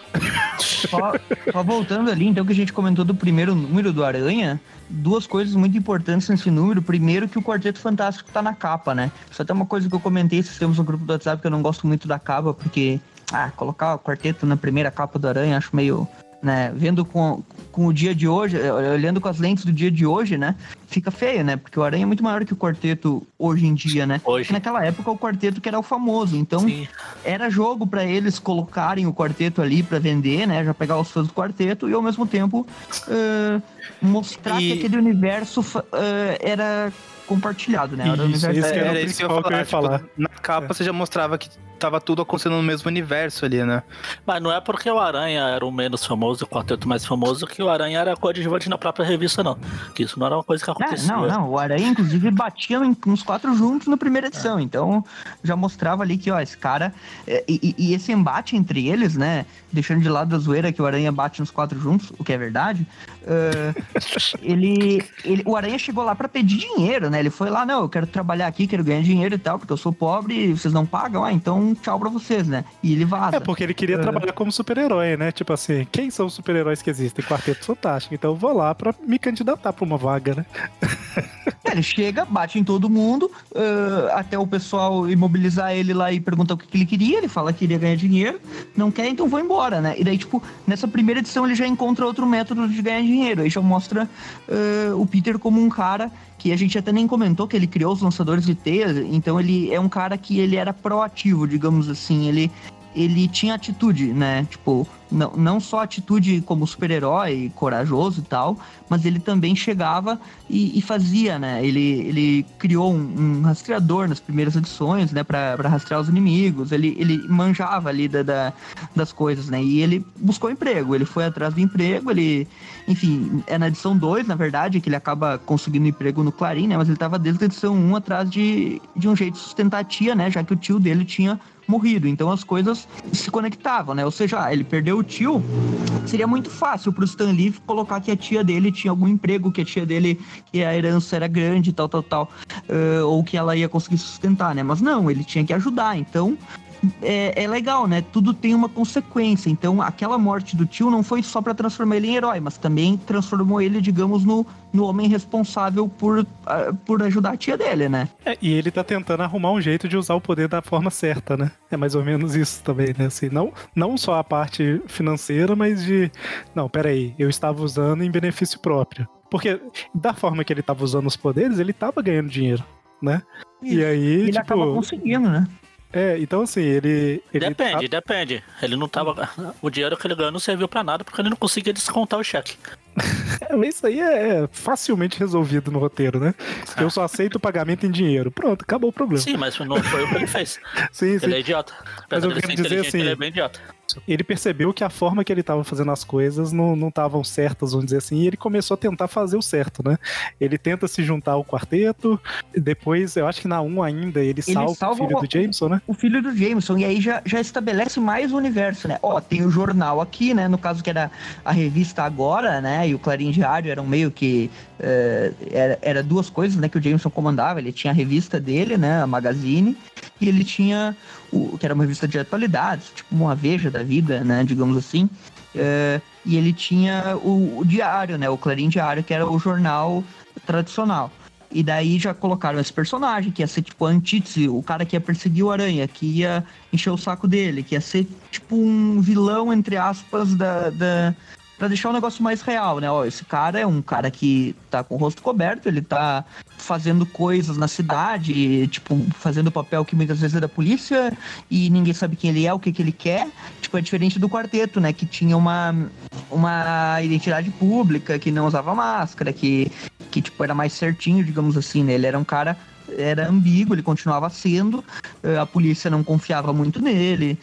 Só, só voltando ali, então, que a gente comentou do primeiro número do Aranha, duas coisas muito importantes nesse número. Primeiro, que o Quarteto Fantástico tá na capa, né? Isso até uma coisa que eu comentei esses tempos no grupo do WhatsApp, que eu não gosto muito da capa, porque, ah, colocar o quarteto na primeira capa do Aranha, acho meio. Né, vendo com, com o dia de hoje, eh, olhando com as lentes do dia de hoje, né? Fica feio, né? Porque o Aranha é muito maior que o quarteto hoje em dia, né? Hoje. Naquela época, o quarteto que era o famoso. Então, Sim. era jogo pra eles colocarem o quarteto ali pra vender, né? Já pegar os fãs do quarteto e ao mesmo tempo eh, mostrar E- que aquele universo eh, era compartilhado, né? Era o Isso, que era Era isso que eu ia que eu ia falar. falar. tipo, na capa você já mostrava que tava tudo acontecendo no mesmo universo ali, né? Mas não é porque o Aranha era o menos famoso, o quarteto mais famoso, que o Aranha era coadjuvante na própria revista, não. Que isso não era uma coisa que É, acontecia. não, não, o Aranha, inclusive, batia nos quatro juntos na primeira edição. Então, já mostrava ali que, ó, esse cara. é, E, e- e esse embate entre eles, né? Deixando de lado a zoeira que o Aranha bate nos quatro juntos, o que é verdade. É, ele, ele. O Aranha chegou lá pra pedir dinheiro, né? Ele foi lá, não, eu quero trabalhar aqui, quero ganhar dinheiro e tal, porque eu sou pobre e vocês não pagam, ah, então tchau pra vocês, né? E ele vaza. É porque ele queria É. trabalhar como super-herói, né? Tipo assim, quem são os super-heróis que existem? Quarteto Fantástico. Então eu vou lá pra me candidatar pra uma vaga, né? É, ele chega, bate em todo mundo, ãh, até o pessoal imobilizar ele lá e perguntar o que, que ele queria. Ele fala que queria ganhar dinheiro, não quer, então vou embora, né? E daí, tipo, nessa primeira edição ele já encontra outro método de ganhar dinheiro. Aí já mostra ãh, o Peter como um cara que a gente até nem comentou que ele criou os lançadores de teias, então ele é um cara que ele era proativo, digamos assim. Ele ele tinha atitude, né? Tipo, não, não só atitude como super-herói, corajoso e tal, mas ele também chegava e, e fazia, né? Ele, ele criou um, um rastreador nas primeiras edições, né? Pra rastrear os inimigos. Ele, ele manjava ali da, da- das coisas, né? E ele buscou emprego. Ele foi atrás do emprego, ele... Enfim, é na edição 2, na verdade, que ele acaba conseguindo emprego no Clarim, né? Mas ele tava desde a edição 1 atrás de, de um jeito de sustentar tia, né? Já que o tio dele tinha morrido. Então as coisas se conectavam, né? Ou seja, ah, ele perdeu o tio, seria muito fácil pro Stan Lee colocar que a tia dele tinha algum emprego, que a tia dele, que a herança era grande, tal, tal, tal, uh, ou que ela ia conseguir sustentar, né? Mas não, ele tinha que ajudar. Então é, é, legal, né? Tudo tem uma consequência. Então, aquela morte do tio não foi só para transformar ele em herói, mas também transformou ele, digamos, no, no homem responsável por, uh, por ajudar a tia dele, né? É, e ele tá tentando arrumar um jeito de usar o poder da forma certa, né? É mais ou menos isso também, né? Assim, não, não só a parte financeira, mas de. Não, peraí, eu estava usando em benefício próprio. Porque da forma que ele estava usando os poderes, ele estava ganhando dinheiro, né? Isso. E aí, ele tipo. acaba conseguindo, né? É, então assim, ele. ele Depende, depende. Ele não tava. O dinheiro que ele ganhou não serviu pra nada porque ele não conseguia descontar o cheque. [LAUGHS] É, isso aí é facilmente resolvido no roteiro, né? Eu só aceito o pagamento em dinheiro. Pronto, acabou o problema. Sim, mas não foi o que ele fez. sim, [LAUGHS] sim. Ele é idiota. Mas eu quero dizer assim- ele é bem idiota. Ele percebeu que a forma que ele estava fazendo as coisas não estavam certas, vamos dizer assim, e ele começou a tentar fazer o certo, né? Ele tenta se juntar ao quarteto, e depois, eu acho que na 1 ainda, ele, salva, salva o filho o- do Jameson, né? o filho do Jameson, e aí já, já estabelece mais o universo, né? Ó, tem o jornal aqui, né? No caso que era a revista Agora, né? E o Clarim Diário eram meio que. eh, era, era duas coisas, né? Que o Jameson comandava. Ele tinha a revista dele, né? A Magazine, e ele tinha. O, que era uma revista de atualidades, tipo uma Veja da vida, né? Digamos assim. Eh, e ele tinha o, o diário, né? O Clarim Diário, que era o jornal tradicional. E daí já colocaram esse personagem, que ia ser tipo a antítese, o cara que ia perseguir o Aranha, que ia encher o saco dele, que ia ser tipo um vilão, entre aspas, da. da pra deixar o negócio mais real, né? Ó, esse cara é um cara que tá com o rosto coberto, ele tá fazendo coisas na cidade, tipo, fazendo papel que muitas vezes é da polícia e ninguém sabe quem ele é, o que, que ele quer. Tipo, é diferente do quarteto, né? Que tinha uma, uma identidade pública, que não usava máscara, que que tipo era mais certinho, digamos assim, né? Ele era um cara era ambíguo, ele continuava sendo, eh, a polícia não confiava muito nele.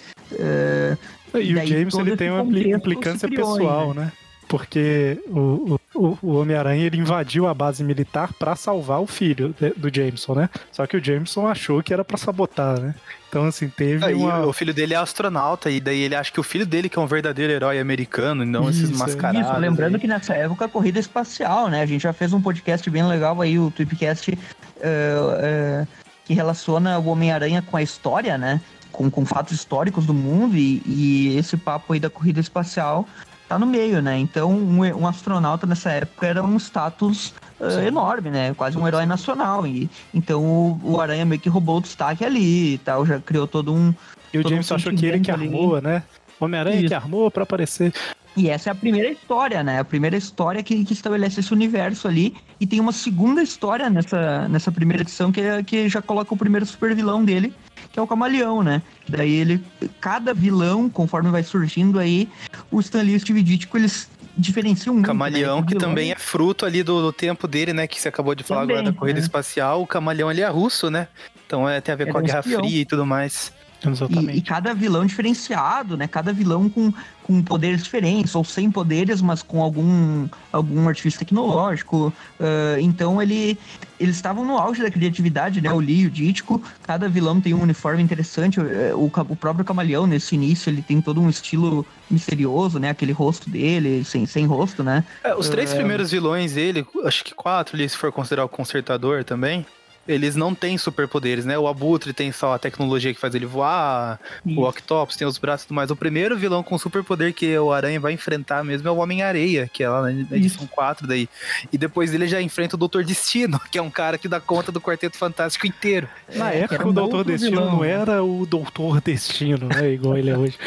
Eh, E o todo ele tem uma implicância criou pessoal, né? Porque o, o, o Homem-Aranha ele invadiu a base militar pra salvar o filho de- do Jameson, né? Só que o Jameson achou que era pra sabotar, né? Então, assim, teve Aí, uma. o filho dele é astronauta, e daí ele acha que o filho dele que é um verdadeiro herói americano, e não esses Isso, mascarados. Isso, lembrando aí. que nessa época a corrida espacial, né? A gente já fez um podcast bem legal aí, o Tweepcast, eh, eh, que relaciona o Homem-Aranha com a história, né? Com, com fatos históricos do mundo, e, e esse papo aí da corrida espacial tá no meio, né? Então, um, um astronauta nessa época era um status eh, enorme, né? Quase um herói nacional. E, então, o, o Aranha meio que roubou o destaque ali e tal, já criou todo um, E o todo um achou que ele que sentimento ali. armou, né? Homem-Aranha que armou pra aparecer. E essa é a primeira história, né? A primeira história que, que estabelece esse universo ali. E tem uma segunda história nessa, nessa primeira edição que, é- que já coloca o primeiro super vilão dele, que é o Camaleão, né? Daí ele. Cada vilão, conforme vai surgindo aí, o Stan Lee e o Steve Ditko, eles diferenciam muito. Camaleão, né? que Vilão- também é fruto ali do, do tempo dele, né? Que você acabou de falar agora Também, da corrida é. espacial. O camaleão ali é russo, né? Então é, tem a ver com a um Guerra espião. Fria e tudo mais. Exatamente. E, e cada vilão diferenciado, né? Cada vilão com, com poderes diferentes, ou sem poderes, mas com algum, algum artifício tecnológico. Ah, então ele, eles estavam no auge da criatividade, né? O Lee e o Dítico. Cada vilão tem um uniforme interessante. eh, O, ca- o próprio Camaleão, nesse início, ele tem todo um estilo misterioso, né? Aquele rosto dele, sem, sem rosto, né? É, os três É. primeiros vilões dele, acho que quatro ali, se for considerar o Consertador também, eles não têm superpoderes, né? O Abutre tem só a tecnologia que faz ele voar, Isso. o Octopus tem os braços e tudo mais. O primeiro vilão com superpoder que o Aranha vai enfrentar mesmo é o Homem-Areia, que é lá na edição 4 daí. E depois ele já enfrenta o Doutor Destino, [LAUGHS] que é um cara que dá conta do Quarteto Fantástico inteiro. Na É, época, era o um Doutor Destino vilão, não né? era o Doutor Destino, né? Igual ele é hoje.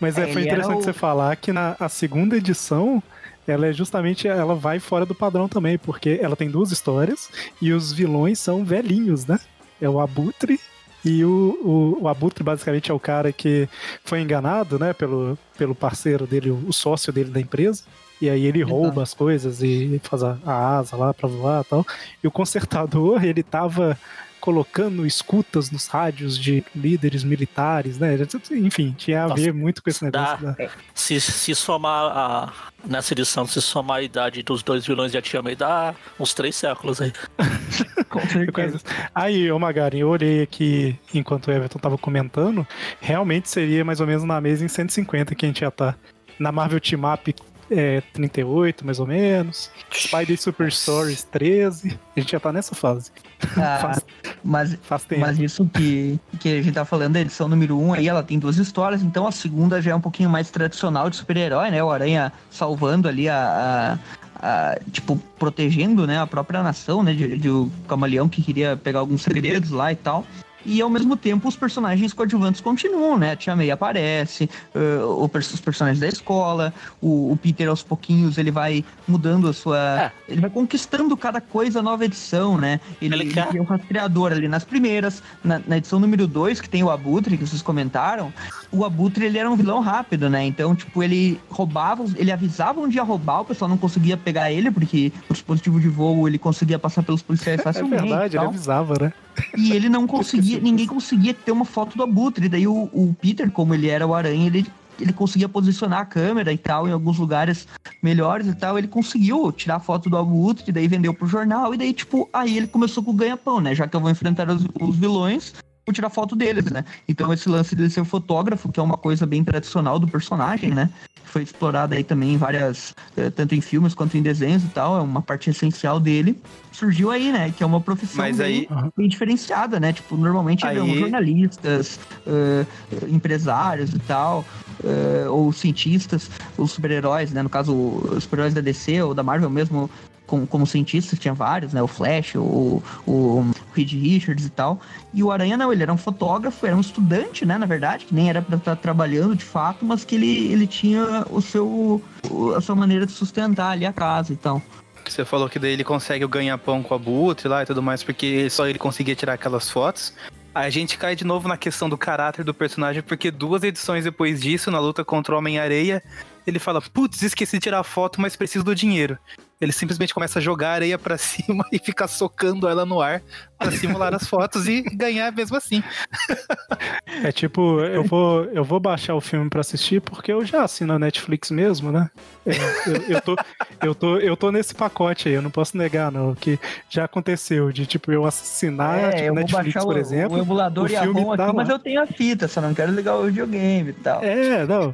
Mas é, É, foi interessante o- você falar que na a segunda edição, ela é justamente, ela vai fora do padrão também, porque ela tem duas histórias e os vilões são velhinhos, né? É o Abutre e o, o, o Abutre basicamente é o cara que foi enganado, né? Pelo, pelo parceiro dele, o sócio dele da empresa. E aí ele rouba as coisas e faz a, a asa lá pra voar e tal. E o consertador, ele tava colocando escutas nos rádios de líderes militares, né? Enfim, tinha a Nossa, ver muito com esse negócio. dá. da- Se, se somar a, nessa edição, se somar a idade dos dois vilões de Tia May, dá uns três séculos aí. [LAUGHS] Com Coisa- certeza. Aí, ô Magari, eu olhei aqui enquanto o Everton tava comentando, realmente seria mais ou menos na mesa em 150 que a gente já tá. Na Marvel Team Up é 38, mais ou menos. Spider Super Stories 13. A gente já tá nessa fase. Ah, [LAUGHS] Faz, mas faz tempo. Mas isso que, que a gente tá falando da edição número 1 um, aí, ela tem duas histórias, então a segunda já é um pouquinho mais tradicional de super-herói, né? O Aranha salvando ali a. a- a- tipo, protegendo né, a própria nação, né? De, de o camaleão que queria pegar alguns segredos lá e tal. E ao mesmo tempo os personagens coadjuvantes continuam, né? A Tia May aparece, pers- os personagens da escola, o, o Peter aos pouquinhos ele vai mudando a sua. É. Ele vai conquistando cada coisa nova edição, né? Ele, Ele ele tem um rastreador ali nas primeiras. Na, na edição número 2, que tem o Abutre, que vocês comentaram, o Abutre ele era um vilão rápido, né? Então, tipo, ele roubava, ele avisava onde ia roubar, o pessoal não conseguia pegar ele, porque o dispositivo de voo ele conseguia passar pelos policiais [LAUGHS] É facilmente. verdade, e ele avisava, né? E ele não conseguia, ninguém conseguia ter uma foto do Abutre. Daí o, o Peter, como ele era o Aranha, ele, ele conseguia posicionar a câmera e tal, em alguns lugares melhores e tal. Ele conseguiu tirar a foto do Abutre, daí vendeu pro jornal, e daí, tipo, aí ele começou com o ganha-pão, né? Já que eu vou enfrentar os, os vilões, vou tirar foto deles, né? Então esse lance dele ser fotógrafo, que é uma coisa bem tradicional do personagem, né? Foi explorado aí também em várias, eh, tanto em filmes quanto em desenhos e tal, é uma parte essencial dele. Surgiu aí, né? Que é uma profissão Mas bem, aí- bem diferenciada, né? Tipo, normalmente Aí- um jornalistas, eh, empresários e tal, eh, ou cientistas, os super-heróis, né? No caso, os super-heróis da DC ou da Marvel mesmo, como, como cientistas, tinha vários, né? O Flash, o, o Reed Richards e tal. E o Aranha não, ele era um fotógrafo, era um estudante, né? Na verdade, que nem era pra estar trabalhando de fato, mas que ele, ele tinha o seu, a sua maneira de sustentar ali a casa e tal. Você falou que daí ele consegue o ganha-pão com a Abutre lá e tudo mais, porque só ele conseguia tirar aquelas fotos. A gente cai de novo na questão do caráter do personagem, porque duas edições depois disso, na luta contra o Homem-Areia, ele fala: Putz, esqueci de tirar foto, mas preciso do dinheiro. Ele simplesmente começa a jogar a areia pra [LAUGHS] cima e fica socando ela no ar pra simular as fotos e ganhar mesmo assim. É tipo, eu vou, eu vou baixar o filme pra assistir porque eu já assino a Netflix mesmo, né? É, eu, eu, tô, eu, tô, eu tô nesse pacote aí, eu não posso negar, não. Que já aconteceu de, tipo, eu assinar, tipo, É, eu vou Netflix, baixar por o, exemplo. o emulador o e a ROM tá aqui, lá. mas eu tenho a fita, só não quero ligar o videogame e tal. É, não.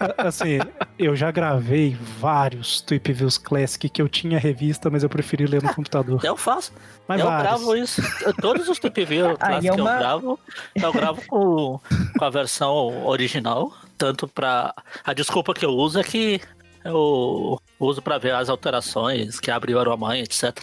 A- Assim, eu já gravei vários Tweep Views Classic que eu tinha revista, mas eu preferi ler no [LAUGHS] computador. Eu faço. Mas eu vários. gravo isso. Todos os TPV [LAUGHS] Aí clássicos é que uma- eu gravo, eu gravo com, com a versão original. Tanto pra. A desculpa que eu uso é que eu uso pra ver as alterações, que abre o Aromanha, etc.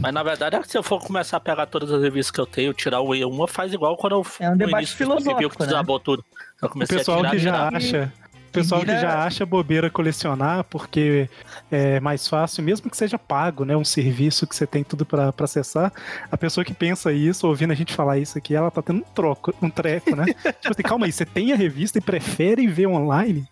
Mas na verdade, é que se eu for começar a pegar todas as revistas que eu tenho, tirar uma, faz igual quando eu É um debate filosófico, que né? desabou tudo. Eu O comecei pessoal a tirar, que já tirar. acha. O pessoal que já acha bobeira colecionar, porque é mais fácil, mesmo que seja pago, né? Um serviço que você tem tudo pra acessar. A pessoa que pensa isso, ouvindo a gente falar isso aqui, ela tá tendo um troco, um treco, né? [LAUGHS] tipo assim, calma aí, você tem a revista e prefere ver online?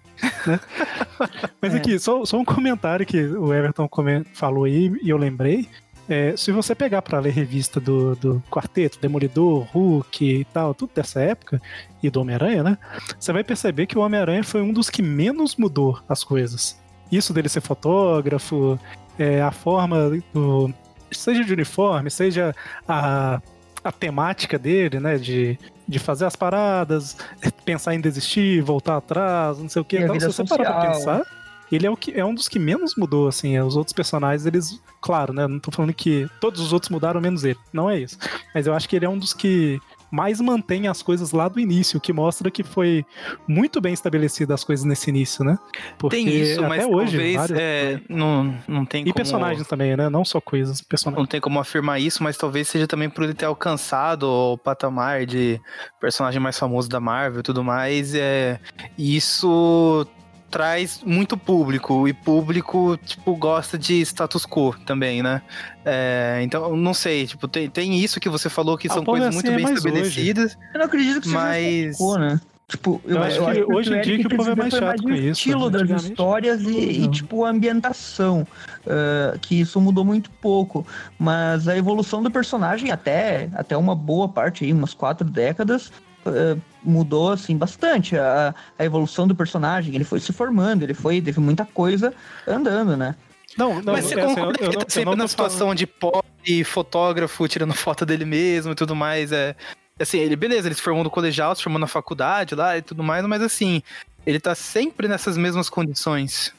Né? [LAUGHS] Mas É. aqui, só, só um comentário que o Everton falou aí e eu lembrei. É, se você pegar pra ler revista do, do Quarteto, Demolidor, Hulk e tal, tudo dessa época, e do Homem-Aranha, né? Você vai perceber que o Homem-Aranha foi um dos que menos mudou as coisas. Isso dele ser fotógrafo, é, a forma do. Seja de uniforme, seja a, a temática dele, né? De, de fazer as paradas, pensar em desistir, voltar atrás, não sei o que. Então, se você parar pra social. pensar, ele é, o que, é um dos que menos mudou, assim. Os outros personagens, eles. Claro, né? Não tô falando que todos os outros mudaram menos ele. Não é isso. Mas eu acho que ele é um dos que mais mantém as coisas lá do início, o que mostra que foi muito bem estabelecido as coisas nesse início, né? Porque tem isso, até mas hoje, talvez vários- é, não, não tem E como... personagens também, né? Não só coisas, personagens. Não tem como afirmar isso, mas talvez seja também por ele ter alcançado o patamar de personagem mais famoso da Marvel e tudo mais. É, e isso traz muito público, e público, tipo, gosta de status quo também, né? É, então, não sei, tipo, tem, tem isso que você falou que Ah, são o é coisas muito assim, é bem estabelecidas, Eu não acredito que seja mas... ficou, né? Tipo, Eu acho que hoje em dia que o povo é mais chato com o isso, estilo né? das histórias e, e, tipo, a ambientação. ah, que isso mudou muito pouco. Mas a evolução do personagem, até, até uma boa parte aí, umas quatro décadas, ah, mudou, assim, bastante. A, a evolução do personagem, ele foi se formando, ele foi, teve muita coisa andando, né? Não, não, Mas você é assim, concorda eu, que eu ele tá eu sempre não na tô falando- situação de pobre, fotógrafo, tirando foto dele mesmo e tudo mais. É, assim, ele, beleza, ele se formou no colegial, se formou na faculdade lá e tudo mais, mas assim, ele tá sempre nessas mesmas condições.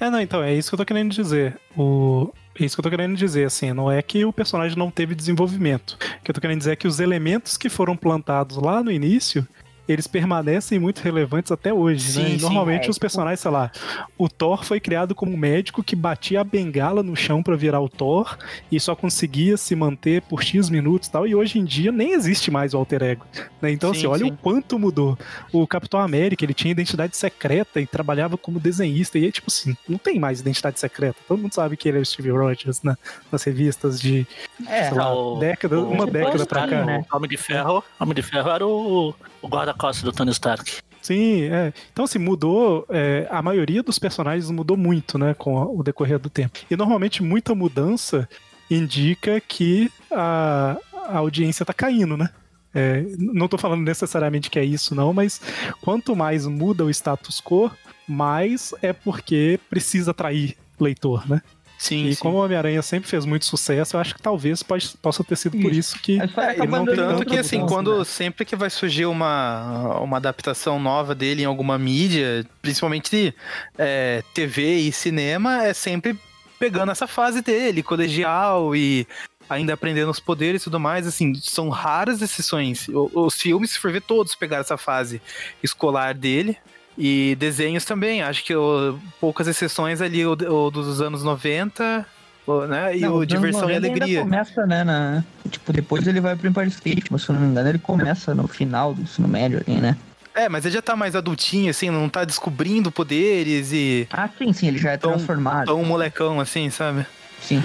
É, não, então, é isso que eu tô querendo dizer. O... É isso que eu tô querendo dizer, assim, não é que o personagem não teve desenvolvimento. O que eu tô querendo dizer é que os elementos que foram plantados lá no início, eles permanecem muito relevantes até hoje, Sim, né? Sim. normalmente É, os personagens, sei lá, o Thor foi criado como um médico que batia a bengala no chão pra virar o Thor e só conseguia se manter por X minutos e tal, e hoje em dia nem existe mais o alter ego, né? Então, Sim, assim, olha sim. o quanto mudou. O Capitão América, ele tinha identidade secreta e trabalhava como desenhista, e aí, tipo assim, não tem mais identidade secreta. Todo mundo sabe que ele é o Steve Rogers né? nas revistas de, É, sei lá, o- década, o- uma o década pra cá. Né? Homem de Ferro, Homem de Ferro era o, o guarda-costas do Tony Stark. Sim, é. Então, assim, mudou. é, a maioria dos personagens mudou muito, né, com o decorrer do tempo. E normalmente muita mudança indica que a, a audiência tá caindo, né? É, não tô falando necessariamente que é isso, não, mas quanto mais muda o status quo, mais é porque precisa atrair leitor, né? Sim, E sim. como o Homem-Aranha sempre fez muito sucesso, eu acho que talvez pode- possa ter sido por isso que É, não Tanto tanto que, assim, mudança, quando né? sempre que vai surgir uma, uma adaptação nova dele em alguma mídia, principalmente é, TV e cinema, é sempre pegando essa fase dele, colegial e ainda aprendendo os poderes e tudo mais, assim, são raras exceções. Os filmes, se for ver, todos pegaram essa fase escolar dele. E desenhos também, acho que o- poucas exceções ali, o, o dos anos 90, o, né? E Não, o Diversão e 90 ainda Alegria. começa, né, na... Tipo, depois ele vai pro Empire State, mas se eu não me engano ele começa no final do ensino médio ali, né? É, mas ele já tá mais adultinho, assim, não tá descobrindo poderes e Ah, sim, sim, ele já é Tão- transformado. tão molecão, assim, sabe? Sim.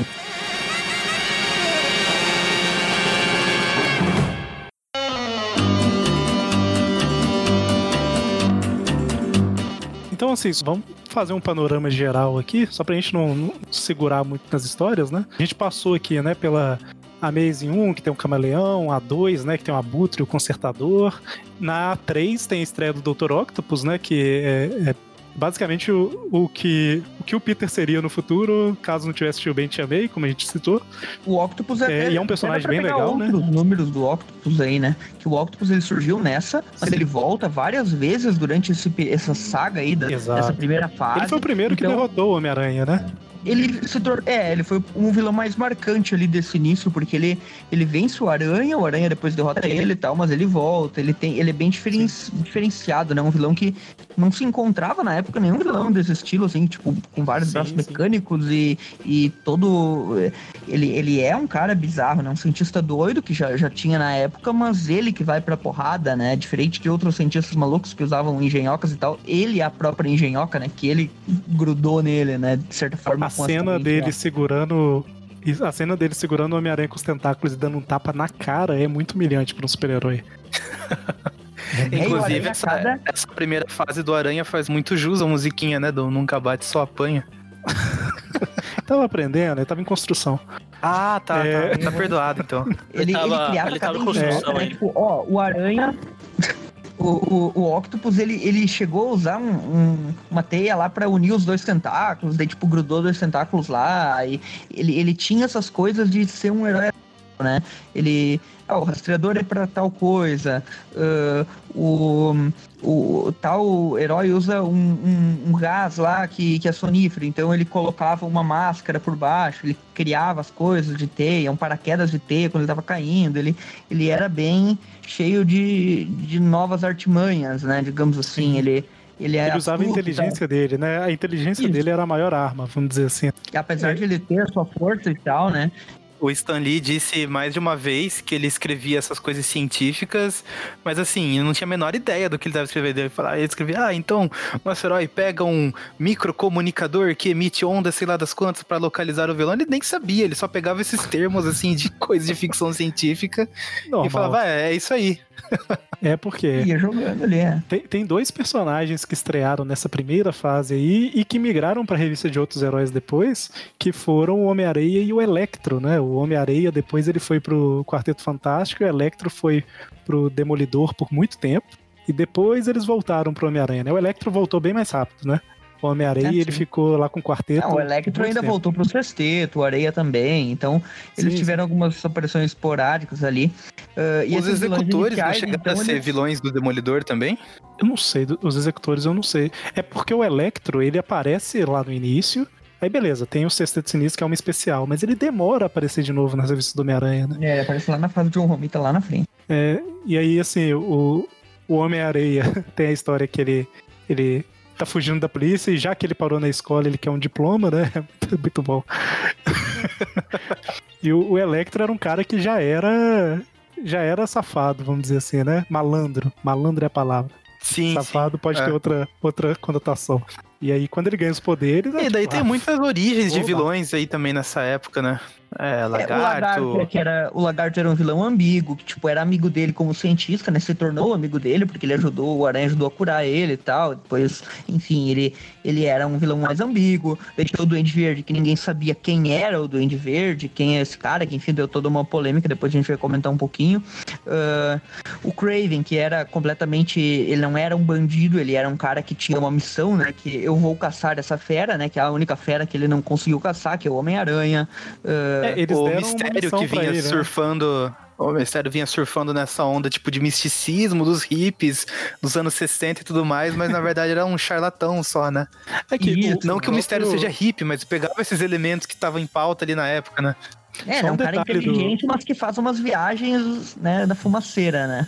Então, assim, vamos fazer um panorama geral aqui, só pra gente não, não segurar muito nas histórias, né? A gente passou aqui, né, pela Amazing 1, que tem o Camaleão, a 2, né, que tem o Abutre e o Consertador. Na 3 tem a estreia do Dr. Octopus, né, que é, é basicamente o, o, que, o que o Peter seria no futuro, caso não tivesse Tio Ben Te Amei, como a gente citou. O Octopus é, É, e é um personagem bem legal, né? outros números do Octopus aí, né? Que o Octopus ele surgiu nessa, mas ele volta várias vezes durante esse, essa saga aí, da, dessa primeira fase. Ele foi o primeiro que Então, derrotou o Homem-Aranha, né? Ele se tor... É, ele foi um vilão mais marcante ali desse início, porque ele, ele vence o Aranha, o Aranha depois derrota ele e tal, mas ele volta, ele tem. Ele é bem diferen... diferenciado, né? Um vilão que não se encontrava na época nenhum vilão desse estilo, assim, tipo, com vários Sim, braços sim. mecânicos e, e todo. Ele, ele é um cara bizarro, né? Um cientista doido que já, já tinha na época, mas ele que vai pra porrada, né? Diferente de outros cientistas malucos que usavam engenhocas e tal, ele é a própria engenhoca, né? Que ele grudou nele, né? De certa forma. Cena dele né? segurando. A cena dele segurando o Homem-Aranha com os tentáculos e dando um tapa na cara é muito humilhante pra um super-herói. [LAUGHS] É, Inclusive, essa, cada- essa primeira fase do Aranha faz muito jus à musiquinha, né? Do Nunca Bate, Só Apanha. [LAUGHS] Tava aprendendo, ele tava em construção. Ah, tá, É. tá. Tá perdoado, então. Ele, ele, tava- criava ele cada tava em engenhoca, construção né? Tipo, ó, o Aranha. [LAUGHS] O, o, o Octopus, ele, ele chegou a usar um- um- uma teia lá pra unir os dois tentáculos, daí, tipo, grudou dois tentáculos lá, e ele, ele tinha essas coisas de ser um herói, né? Ele... Ah, o rastreador é pra tal coisa, ah, o, o tal herói usa um, um- um gás lá que, que é sonífero, então ele colocava uma máscara por baixo, ele criava as coisas de teia, um paraquedas de teia quando ele tava caindo, ele, ele era bem cheio de, de novas artimanhas, né, digamos assim, ele... Ele, é Ele usava a inteligência dele, né? A inteligência Isso. dele era a maior arma, vamos dizer assim. E apesar de ele ter a sua força e tal, né, O Stan Lee disse mais de uma vez que ele escrevia essas coisas científicas, mas assim, eu não tinha a menor ideia do que ele estava escrevendo. Ele, falava, ele escrevia, ah, então, nosso herói pega um microcomunicador que emite ondas, sei lá das quantas, para localizar o vilão. Ele nem sabia, ele só pegava esses termos, assim, de [LAUGHS] coisa de ficção científica Normal. e falava, ah, é isso aí. É porque Ia jogando ali, é. tem, tem dois personagens que estrearam nessa primeira fase aí e que migraram pra revista de outros heróis depois, que foram o Homem-Areia e o Electro, né? O Homem-Areia depois ele foi pro Quarteto Fantástico o Electro foi pro Demolidor por muito tempo. E depois eles voltaram pro Homem-Aranha, né? O Electro voltou bem mais rápido, né? O Homem-Areia, É, ele sim. ficou lá com o quarteto. Não, o Electro ainda tempo. voltou pro sexteto, o Areia também. Então, eles Sim, tiveram algumas aparições esporádicas ali. E Os executores não chegaram então, a ser eles- vilões do Demolidor também? Eu não sei, os executores eu não sei. É porque o Electro, ele aparece lá no início. Aí beleza, tem o Sexteto Sinistro, que é uma especial, mas ele demora a aparecer de novo nas revistas do Homem-Aranha, né? É, ele aparece lá na fase de John Romita, lá na frente. É, e aí, assim, o, o Homem-Areia [LAUGHS] tem a história que ele, ele tá fugindo da polícia e já que ele parou na escola, ele quer um diploma, né? [LAUGHS] Muito bom. e o, o Electro era um cara que já era. Já era safado, vamos dizer assim, né? Malandro. Malandro é a palavra. Sim. Safado pode É. ter outra, outra conotação. E aí, quando ele ganha os poderes. é E daí tipo, tem ah, muitas origens de oba. vilões aí também nessa época, né? É, É, o Lagarto. Lagarto, que era, o Lagarto era um vilão ambíguo, que tipo, era amigo dele como cientista, né? Se tornou amigo dele, porque ele ajudou, o Aranha ajudou a curar ele e tal. Depois, enfim, ele, ele era um vilão mais ambíguo. Tinha o Duende Verde, que ninguém sabia quem era o Duende Verde, quem é esse cara, que enfim, deu toda uma polêmica, depois a gente vai comentar um pouquinho. Ah, o Craven, que era completamente. Ele não era um bandido, ele era um cara que tinha uma missão, né? Que eu vou caçar essa fera, né? Que é a única fera que ele não conseguiu caçar, que é o Homem-Aranha. Ah, É, eles o mistério que vinha ele, né? surfando. O mistério vinha surfando nessa onda tipo de misticismo dos hippies dos anos 60 e tudo mais, mas na [LAUGHS] verdade era um charlatão só, né? É que Isso, Não que o mistério próprio- seja hippie, mas pegava esses elementos que estavam em pauta ali na época, né? É, Só é um um cara detalhe do- inteligente, mas que faz umas viagens, né, da fumaceira, né?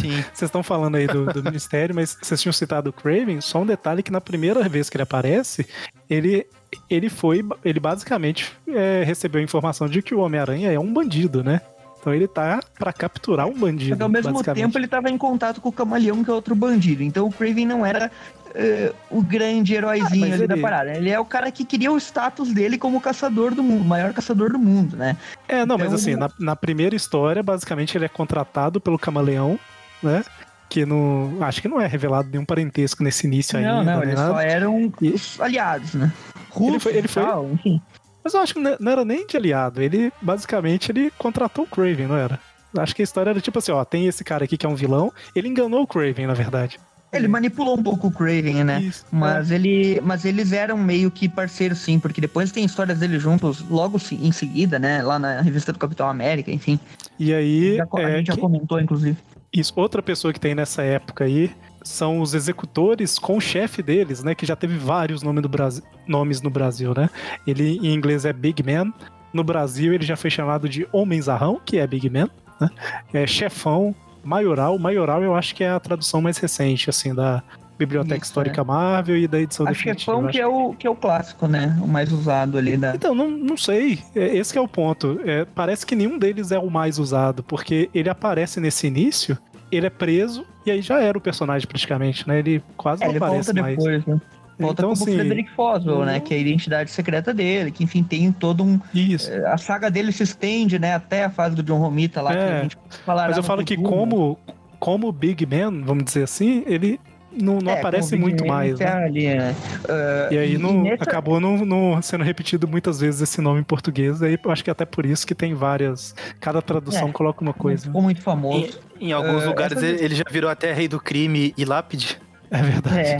Sim. [LAUGHS] Vocês estão falando aí do, do Ministério, mas vocês tinham citado o Craven, só um detalhe que na primeira vez que ele aparece, ele, ele foi, ele basicamente é, recebeu a informação de que o Homem-Aranha é um bandido, né? Então ele tá pra capturar um bandido, Mas ao mesmo tempo ele tava em contato com o Camaleão, que é outro bandido. Então o Craven não era eh, o grande heróizinho Ah, mas ali da ele- parada. Ele é o cara que queria o status dele como caçador do mundo, o maior caçador do mundo, né? É, não, mas Então- assim, na, na primeira história, basicamente ele é contratado pelo Camaleão, né? Que não. Acho que não é revelado nenhum parentesco nesse início não, ainda. não, nem eles nada. só eram E- os aliados, né? Russos foi- ele e foi- tal, enfim. Mas eu acho que não não era nem de aliado. Ele, basicamente, ele contratou o Craven, não era? Acho que a história era tipo assim, ó, tem esse cara aqui que é um vilão, ele enganou o Craven, na verdade. Ele manipulou um pouco o Craven, né? Isso. Mas, ele, mas eles eram meio que parceiros, sim, porque depois tem histórias deles juntos logo em seguida, né? Lá na revista do Capitão América, enfim. E aí, Já a é, gente já comentou, inclusive. Isso, outra pessoa que tem nessa época aí são os executores com o chefe deles, né? Que já teve vários nomes, do Brasil, nomes no Brasil, né? Ele em inglês é Big Man. No Brasil ele já foi chamado de Homenzarrão, que é Big Man, né? É chefão, maioral. Maioral eu acho que é a tradução mais recente, assim, da Biblioteca Isso, Histórica Marvel e da edição A definitiva. acho que é, o, que é o clássico, né? O mais usado ali da. Então, não, não sei. É, Esse que é o ponto. É, parece que nenhum deles é o mais usado, porque ele aparece nesse início, ele é preso, e aí já era o personagem praticamente, né? Ele quase É, não ele aparece volta mais. depois, né? Volta então, como assim, Frederick Foswell, né? Que é a identidade secreta dele, que enfim tem todo um. Isso. A saga dele se estende, né? Até a fase do John Romita lá, que É, a gente falará Mas eu falo que futuro, né? como, como Big Man, vamos dizer assim, ele não, não É, aparece muito mais, né? ali, né? Ah, E aí e não, nessa- acabou não, não sendo repetido muitas vezes esse nome em português, aí eu acho que até por isso que tem várias. Cada tradução É, coloca uma coisa. Ficou muito famoso. Em, em alguns É, lugares essa- ele, ele já virou até rei do crime e lápide. É verdade. É,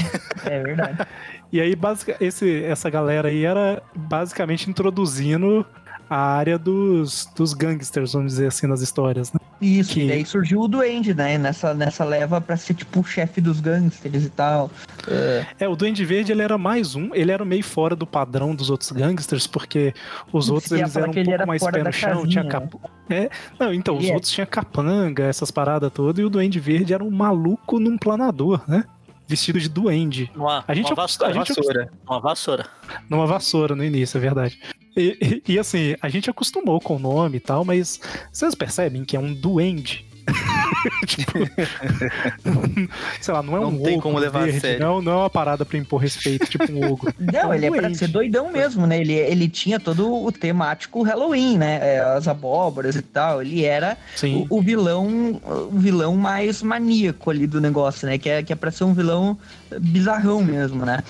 é verdade. [LAUGHS] E aí, basic, esse, essa galera aí era basicamente introduzindo a área dos, dos gangsters, vamos dizer assim, nas histórias, né? Isso, Que- e daí surgiu o Duende, né? Nessa, nessa leva pra ser tipo o chefe dos gangsters e tal. É, o Duende Verde, ele era mais um, ele era meio fora do padrão dos outros gangsters, porque os outros eles eram um pouco era mais pé no chão, tinha casinha, cap... É, não, então, os é. outros tinham capanga, essas paradas todas, e o Duende Verde era um maluco num planador, né? Vestido de duende. Uma, A gente- uma vassoura. a gente- Vassoura. Uma vassoura. numa vassoura no início, é verdade. E, e- e, assim, a gente acostumou com o nome e tal, mas vocês percebem que é um duende? [LAUGHS] tipo, [LAUGHS] sei lá, não é Não um tem ogro como levar a verde, sério. Não, não é uma parada pra impor respeito, tipo um ogro. [LAUGHS] Não, ele é pra ser doidão mesmo, né? Ele, ele tinha todo o temático Halloween, né? É, As abóboras e tal. Ele era Sim. o, o vilão o vilão mais maníaco ali do negócio, né? Que é, que é pra ser um vilão bizarrão mesmo, né?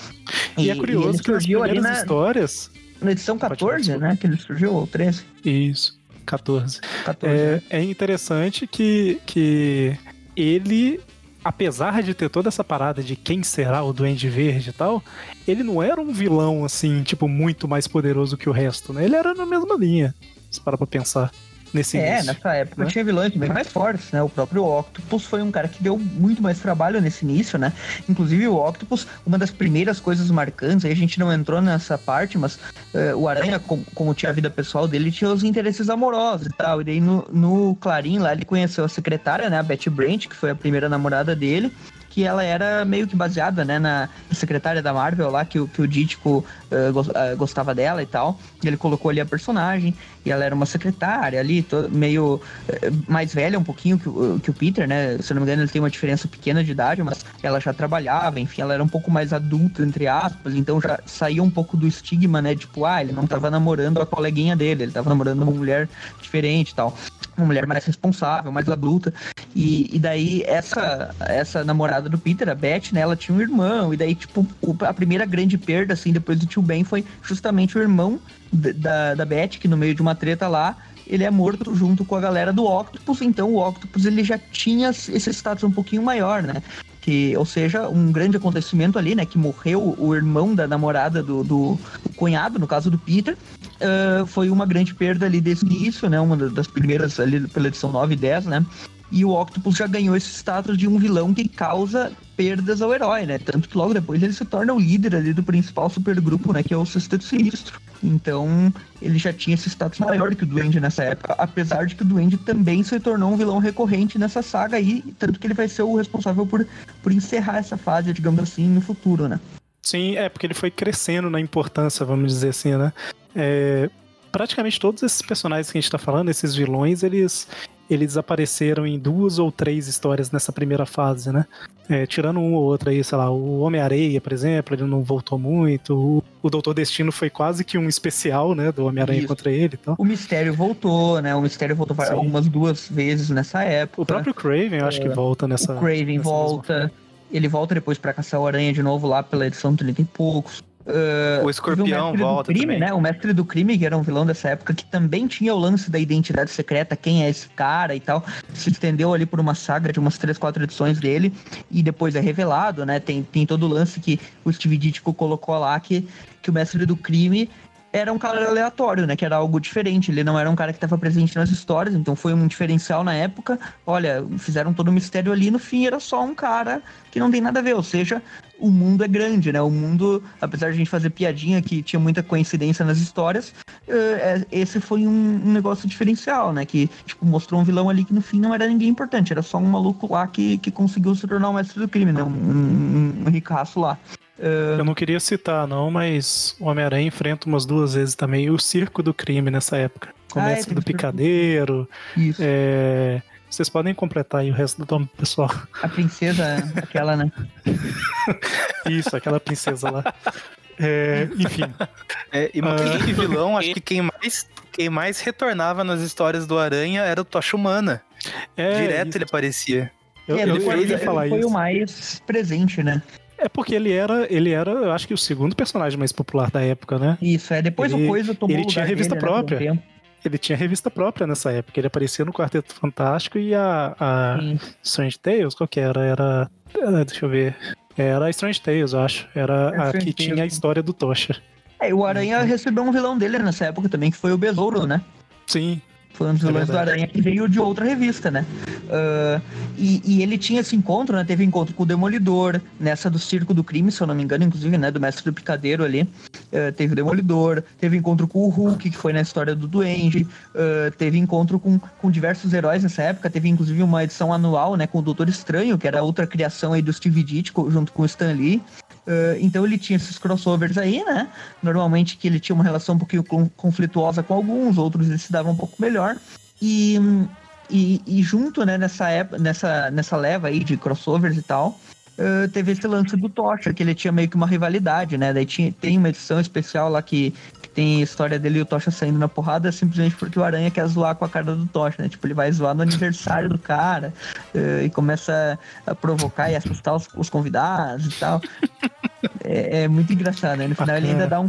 E, é ele curioso que nas primeiras na, histórias. Na edição Pode falar, 14, desculpa. né? Que ele surgiu, ou 13? Isso, 14. 14. É, é interessante que, que ele, apesar de ter toda essa parada de quem será o Duende Verde e tal, ele não era um vilão, assim, tipo, muito mais poderoso que o resto, né? Ele era na mesma linha, se parar pra pensar nesse É, início. nessa época né? tinha vilões bem mais fortes, né? O próprio Octopus foi um cara que deu muito mais trabalho nesse início, né? Inclusive o Octopus, uma das primeiras coisas marcantes, aí a gente não entrou nessa parte, mas eh, o Aranha, com- como tinha a vida pessoal dele, tinha os interesses amorosos e tal. E daí no, no Clarim lá ele conheceu a secretária, né? A Betty Brant, que foi a primeira namorada dele. Que ela era meio que baseada, né, na secretária da Marvel lá, que, que o Dítico eh, gostava dela e tal. Ele colocou ali a personagem, e ela era uma secretária ali, meio eh, mais velha um pouquinho que que o Peter, né? Se não me engano, ele tem uma diferença pequena de idade, mas ela já trabalhava, enfim, ela era um pouco mais adulta, entre aspas, então já saía um pouco do estigma, né? Tipo, ah, ele não tava namorando a coleguinha dele, ele tava namorando uma mulher diferente e tal. Uma mulher mais responsável, mais adulta. E, e daí, essa, essa namorada do Peter, a Beth, né? Ela tinha um irmão. E daí, tipo, o- a primeira grande perda, assim, depois do tio Ben, foi justamente o irmão da, da Beth, que no meio de uma treta lá, ele é morto junto com a galera do Octopus, então o Octopus ele já tinha esse status um pouquinho maior, né? Que, ou seja, um grande acontecimento ali, né? Que morreu o irmão da namorada do, do o cunhado, no caso do Peter. ah, foi uma grande perda ali desse início, né? Uma das primeiras ali pela edição 9 e 10, né? E o Octopus já ganhou esse status de um vilão que causa perdas ao herói, né? Tanto que logo depois ele se torna o líder ali do principal supergrupo, né? Que é o Sexteto Sinistro. Então, ele já tinha esse status maior que o Duende nessa época, apesar de que o Duende também se tornou um vilão recorrente nessa saga aí, tanto que ele vai ser o responsável por, por encerrar essa fase, digamos assim, no futuro, né? Sim, é porque ele foi crescendo na importância, vamos dizer assim, né? É, praticamente todos esses personagens que a gente tá falando, esses vilões, eles, eles apareceram em duas ou três histórias nessa primeira fase, né? É, tirando um ou outro aí, sei lá, o Homem-Areia, por exemplo, ele não voltou muito. O, o Doutor Destino foi quase que um especial, né? Do Homem-Aranha contra ele e tal. O Mistério voltou, né? O Mistério voltou Sim. algumas duas vezes nessa época. O próprio Craven, eu acho que volta nessa. O Craven volta. Ele volta depois pra caçar o Aranha de novo lá pela edição 30 e poucos. Ah, O escorpião mestre volta crime, também. né? O mestre do crime, que era um vilão dessa época, que também tinha o lance da identidade secreta, quem é esse cara e tal. Se estendeu ali por uma saga de umas três, quatro edições dele. E depois é revelado, né? Tem, tem todo o lance que o Steve Ditko colocou lá, que, que o mestre do crime era um cara aleatório, né? Que era algo diferente. Ele não era um cara que estava presente nas histórias, então foi um diferencial na época. Olha, fizeram todo o mistério ali, no fim era só um cara que não tem nada a ver. Ou seja, o mundo é grande, né? O mundo, apesar de a gente fazer piadinha que tinha muita coincidência nas histórias, eh, é- esse foi um, um negócio diferencial, né? Que, tipo, mostrou um vilão ali que no fim não era ninguém importante, era só um maluco lá que, que conseguiu se tornar o mestre do crime, né? Um, um, um ricaço lá. Eu não queria citar, não, mas o Homem-Aranha enfrenta umas duas vezes também o circo do crime nessa época. Ah, é, Começa do picadeiro. Isso. é, Vocês podem completar aí o resto do nome, pessoal. A princesa, aquela, né? [LAUGHS] Isso, aquela princesa lá. É, enfim, É, e que vilão, acho que quem mais, quem mais retornava nas histórias do Aranha era o Tocha Humana. é, Direto isso. ele aparecia. Eu, É, eu, eu ele falar foi isso. o mais presente, né? É porque ele era, ele era, eu acho que o segundo personagem mais popular da época, né? Isso, é. Depois Ele- o Coisa tomou ele tinha revista dele, né, própria. Ele tinha revista própria nessa época. Ele aparecia no Quarteto Fantástico e a, a. Strange Tales, qual que era? Era. ah, Deixa eu ver. Era a Strange Tales, eu acho. Era É, a que tinha a história do Tocha. É, e o Aranha recebeu um vilão dele nessa época também, que foi o Besouro, né? Sim. Foi um dos É vilões do. Aranha que veio de outra revista, né? Ah, e, e ele tinha esse encontro, né? Teve encontro com o Demolidor, nessa do Circo do Crime, se eu não me engano, inclusive, né? Do Mestre do Picadeiro ali. Ah, teve o Demolidor, teve encontro com o Hulk, que foi na história do Duende. ah, teve encontro com, com diversos heróis nessa época. Teve, inclusive, uma edição anual, né? Com o Doutor Estranho, que era outra criação aí do Steve Ditko, junto com o Stan Lee. Ah, então ele tinha esses crossovers aí, né? Normalmente que ele tinha uma relação um pouquinho con- conflituosa com alguns, outros ele se dava um pouco melhor. E, e, e junto, né, nessa, época, nessa, nessa leva aí de crossovers e tal, uh, teve esse lance do Tocha, que ele tinha meio que uma rivalidade, né? Daí tinha, tem uma edição especial lá que tem a história dele e o Tocha saindo na porrada simplesmente porque o Aranha quer zoar com a cara do Tocha, né? Tipo, ele vai zoar no aniversário do cara uh, e começa a provocar e assustar os, os convidados e tal. É, é muito engraçado, né? No final ele ainda dá um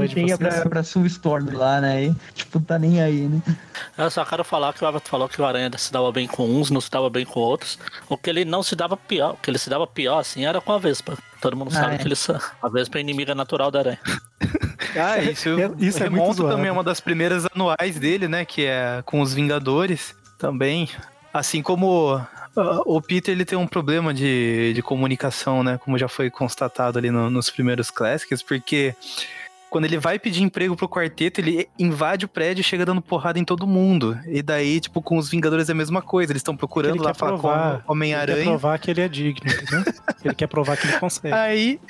aí é pra, pra Sue Storm lá, né? E, tipo, tá nem aí, né? Eu só quero falar que o Everton falou que o Aranha se dava bem com uns, não se dava bem com outros. O que ele não se dava pior, o que ele se dava pior, assim, era com a Vespa. Todo mundo Ah, sabe é. que ele, sa- a Vespa é inimiga natural da Aranha. [LAUGHS] Ah, isso, É- isso é muito remonta zoado. também uma das primeiras anuais dele, né? Que é com os Vingadores também. Assim como ah, o Peter ele tem um problema de, de comunicação, né? Como já foi constatado ali no- nos primeiros Classics, porque quando ele vai pedir emprego pro quarteto, ele invade o prédio e chega dando porrada em todo mundo. E daí, tipo, com os Vingadores é a mesma coisa. Eles estão procurando Ele lá falar com provar. o Ele quer Homem-Aranha. provar que ele é digno, entendeu? [LAUGHS] ele quer provar que ele consegue. Aí,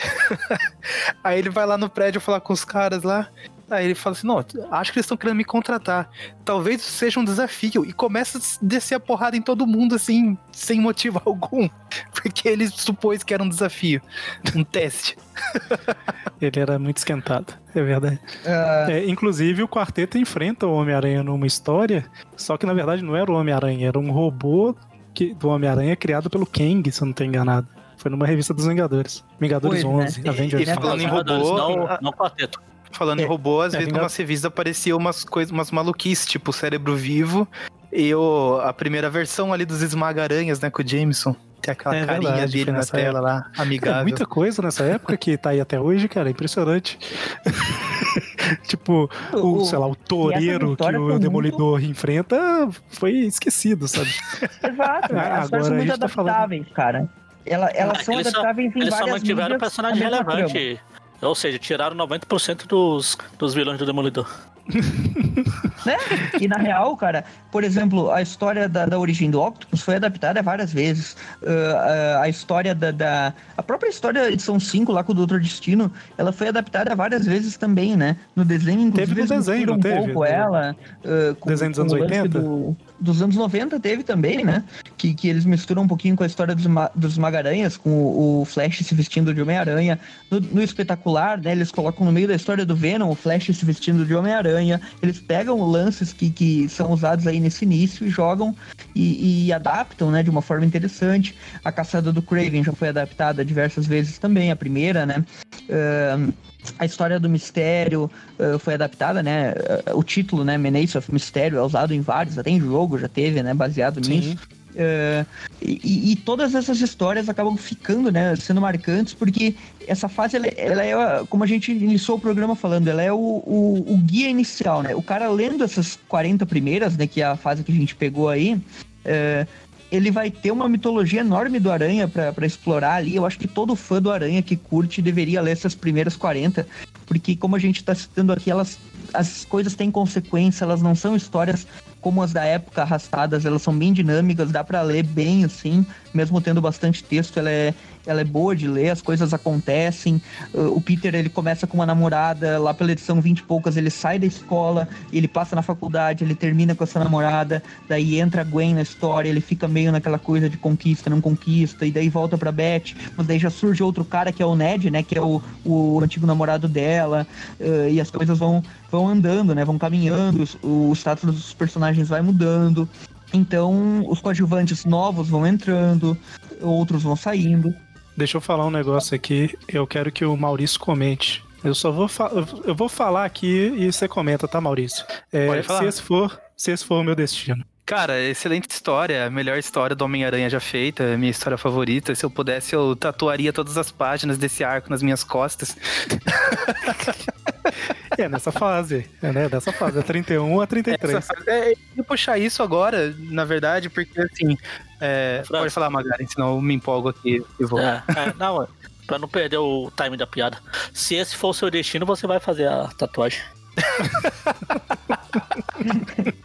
[LAUGHS] aí ele vai lá no prédio falar com os caras lá. Aí ele fala assim: Não, acho que eles estão querendo me contratar. Talvez isso seja um desafio. E começa a descer a porrada em todo mundo, assim, sem motivo [LAUGHS] algum. Porque ele supôs que era um desafio. [LAUGHS] Um teste. [LAUGHS] Ele era muito esquentado, é verdade. Ah, É, inclusive, o quarteto enfrenta o Homem-Aranha numa história, só que na verdade não era o Homem-Aranha, era um robô que, do Homem-Aranha criado pelo Kang, se eu não estou enganado. Foi numa revista dos Vingadores. Vingadores né? 11, Avengers. E falando em robô, não, a- não quarteto. Falando em É, robô, às é, vezes Vingado- numa revista apareciam umas coisas, umas maluquices, tipo o cérebro vivo e o, a primeira versão ali dos esmaga-aranhas, né, com o Jameson. Tem aquela É carinha verdade, dele na tela lá, É amigável. muita coisa nessa época que tá aí até hoje, cara, é impressionante. [LAUGHS] tipo, o, O- sei lá, o toureiro que o Demolidor enfrenta foi esquecido, sabe? [LAUGHS] Exato, Ah, as agora são muito gente tá falando- adaptáveis, cara. Ela, elas Ah, são eles só- adaptáveis em Eles só várias mantiveram o personagem trama. relevante. Ou seja, tiraram 90% dos, dos vilões do Demolidor. [LAUGHS] né? E na real, cara, por exemplo, a história da, da origem do Octopus foi adaptada várias vezes. Ah, a história da, da- A própria história edição 5, lá com o Doutor Destino, ela foi adaptada várias vezes também, né? No desenho, inclusive, Teve no desenho, não um teve? pouco ela. ah, com- Desenho dos anos o lance 80? do- dos anos 90 teve também, né? Que, que eles misturam um pouquinho com a história dos, ma- dos Magaranhas, com o, o Flash se vestindo de Homem-Aranha. No, no espetacular, né? Eles colocam no meio da história do Venom o Flash se vestindo de Homem-Aranha. Eles pegam lances que, que são usados aí nesse início e jogam e, e adaptam, né? De uma forma interessante. A Caçada do Craven já foi adaptada diversas vezes também, a primeira, né? Ahn, a história do mistério ah, foi adaptada, né? Ah, o título, né? Menace of Mistério é usado em vários, até em jogo já teve, né? Baseado nisso. É, e, e todas essas histórias acabam ficando, né, sendo marcantes, porque essa fase, ela, ela é, como a gente iniciou o programa falando, ela é o, o, o guia inicial, né? O cara lendo essas 40 primeiras, né, que é a fase que a gente pegou aí, é, ele vai ter uma mitologia enorme do Aranha pra explorar ali. Eu acho que todo fã do Aranha que curte deveria ler essas primeiras 40, porque como a gente tá citando aqui, elas as coisas têm consequência, elas não são histórias como as da época arrastadas, elas são bem dinâmicas, dá pra ler bem assim, mesmo tendo bastante texto, ela é ela é boa de ler, as coisas acontecem. O Peter, ele começa com uma namorada, lá pela edição 20 e poucas, ele sai da escola, ele passa na faculdade, ele termina com essa namorada, daí entra a Gwen na história, ele fica meio naquela coisa de conquista, não conquista, e daí volta pra Beth, mas daí já surge outro cara que é o Ned, né, que é o, o antigo namorado dela, uh, e as coisas vão, vão andando, né, vão caminhando, o status dos personagens vai mudando. Então, os coadjuvantes novos vão entrando, outros vão saindo. Deixa eu falar um negócio aqui. Eu quero que o Maurício comente. Eu só vou, eu vou falar aqui e você comenta, tá, Maurício? É, Pode falar. Se esse for, se esse for o meu destino. Cara, excelente história, a melhor história do Homem-Aranha já feita, é minha história favorita. Se eu pudesse, eu tatuaria todas as páginas desse arco nas minhas costas. [LAUGHS] É nessa fase, é né? Dessa fase, é 31 a 33. Essa- é, eu ia puxar isso agora, na verdade, porque assim. é, pode falar, Magari, senão eu me empolgo aqui e vou. É, é, não, é, pra não perder o time da piada. Se esse for o seu destino, você vai fazer a tatuagem. [LAUGHS]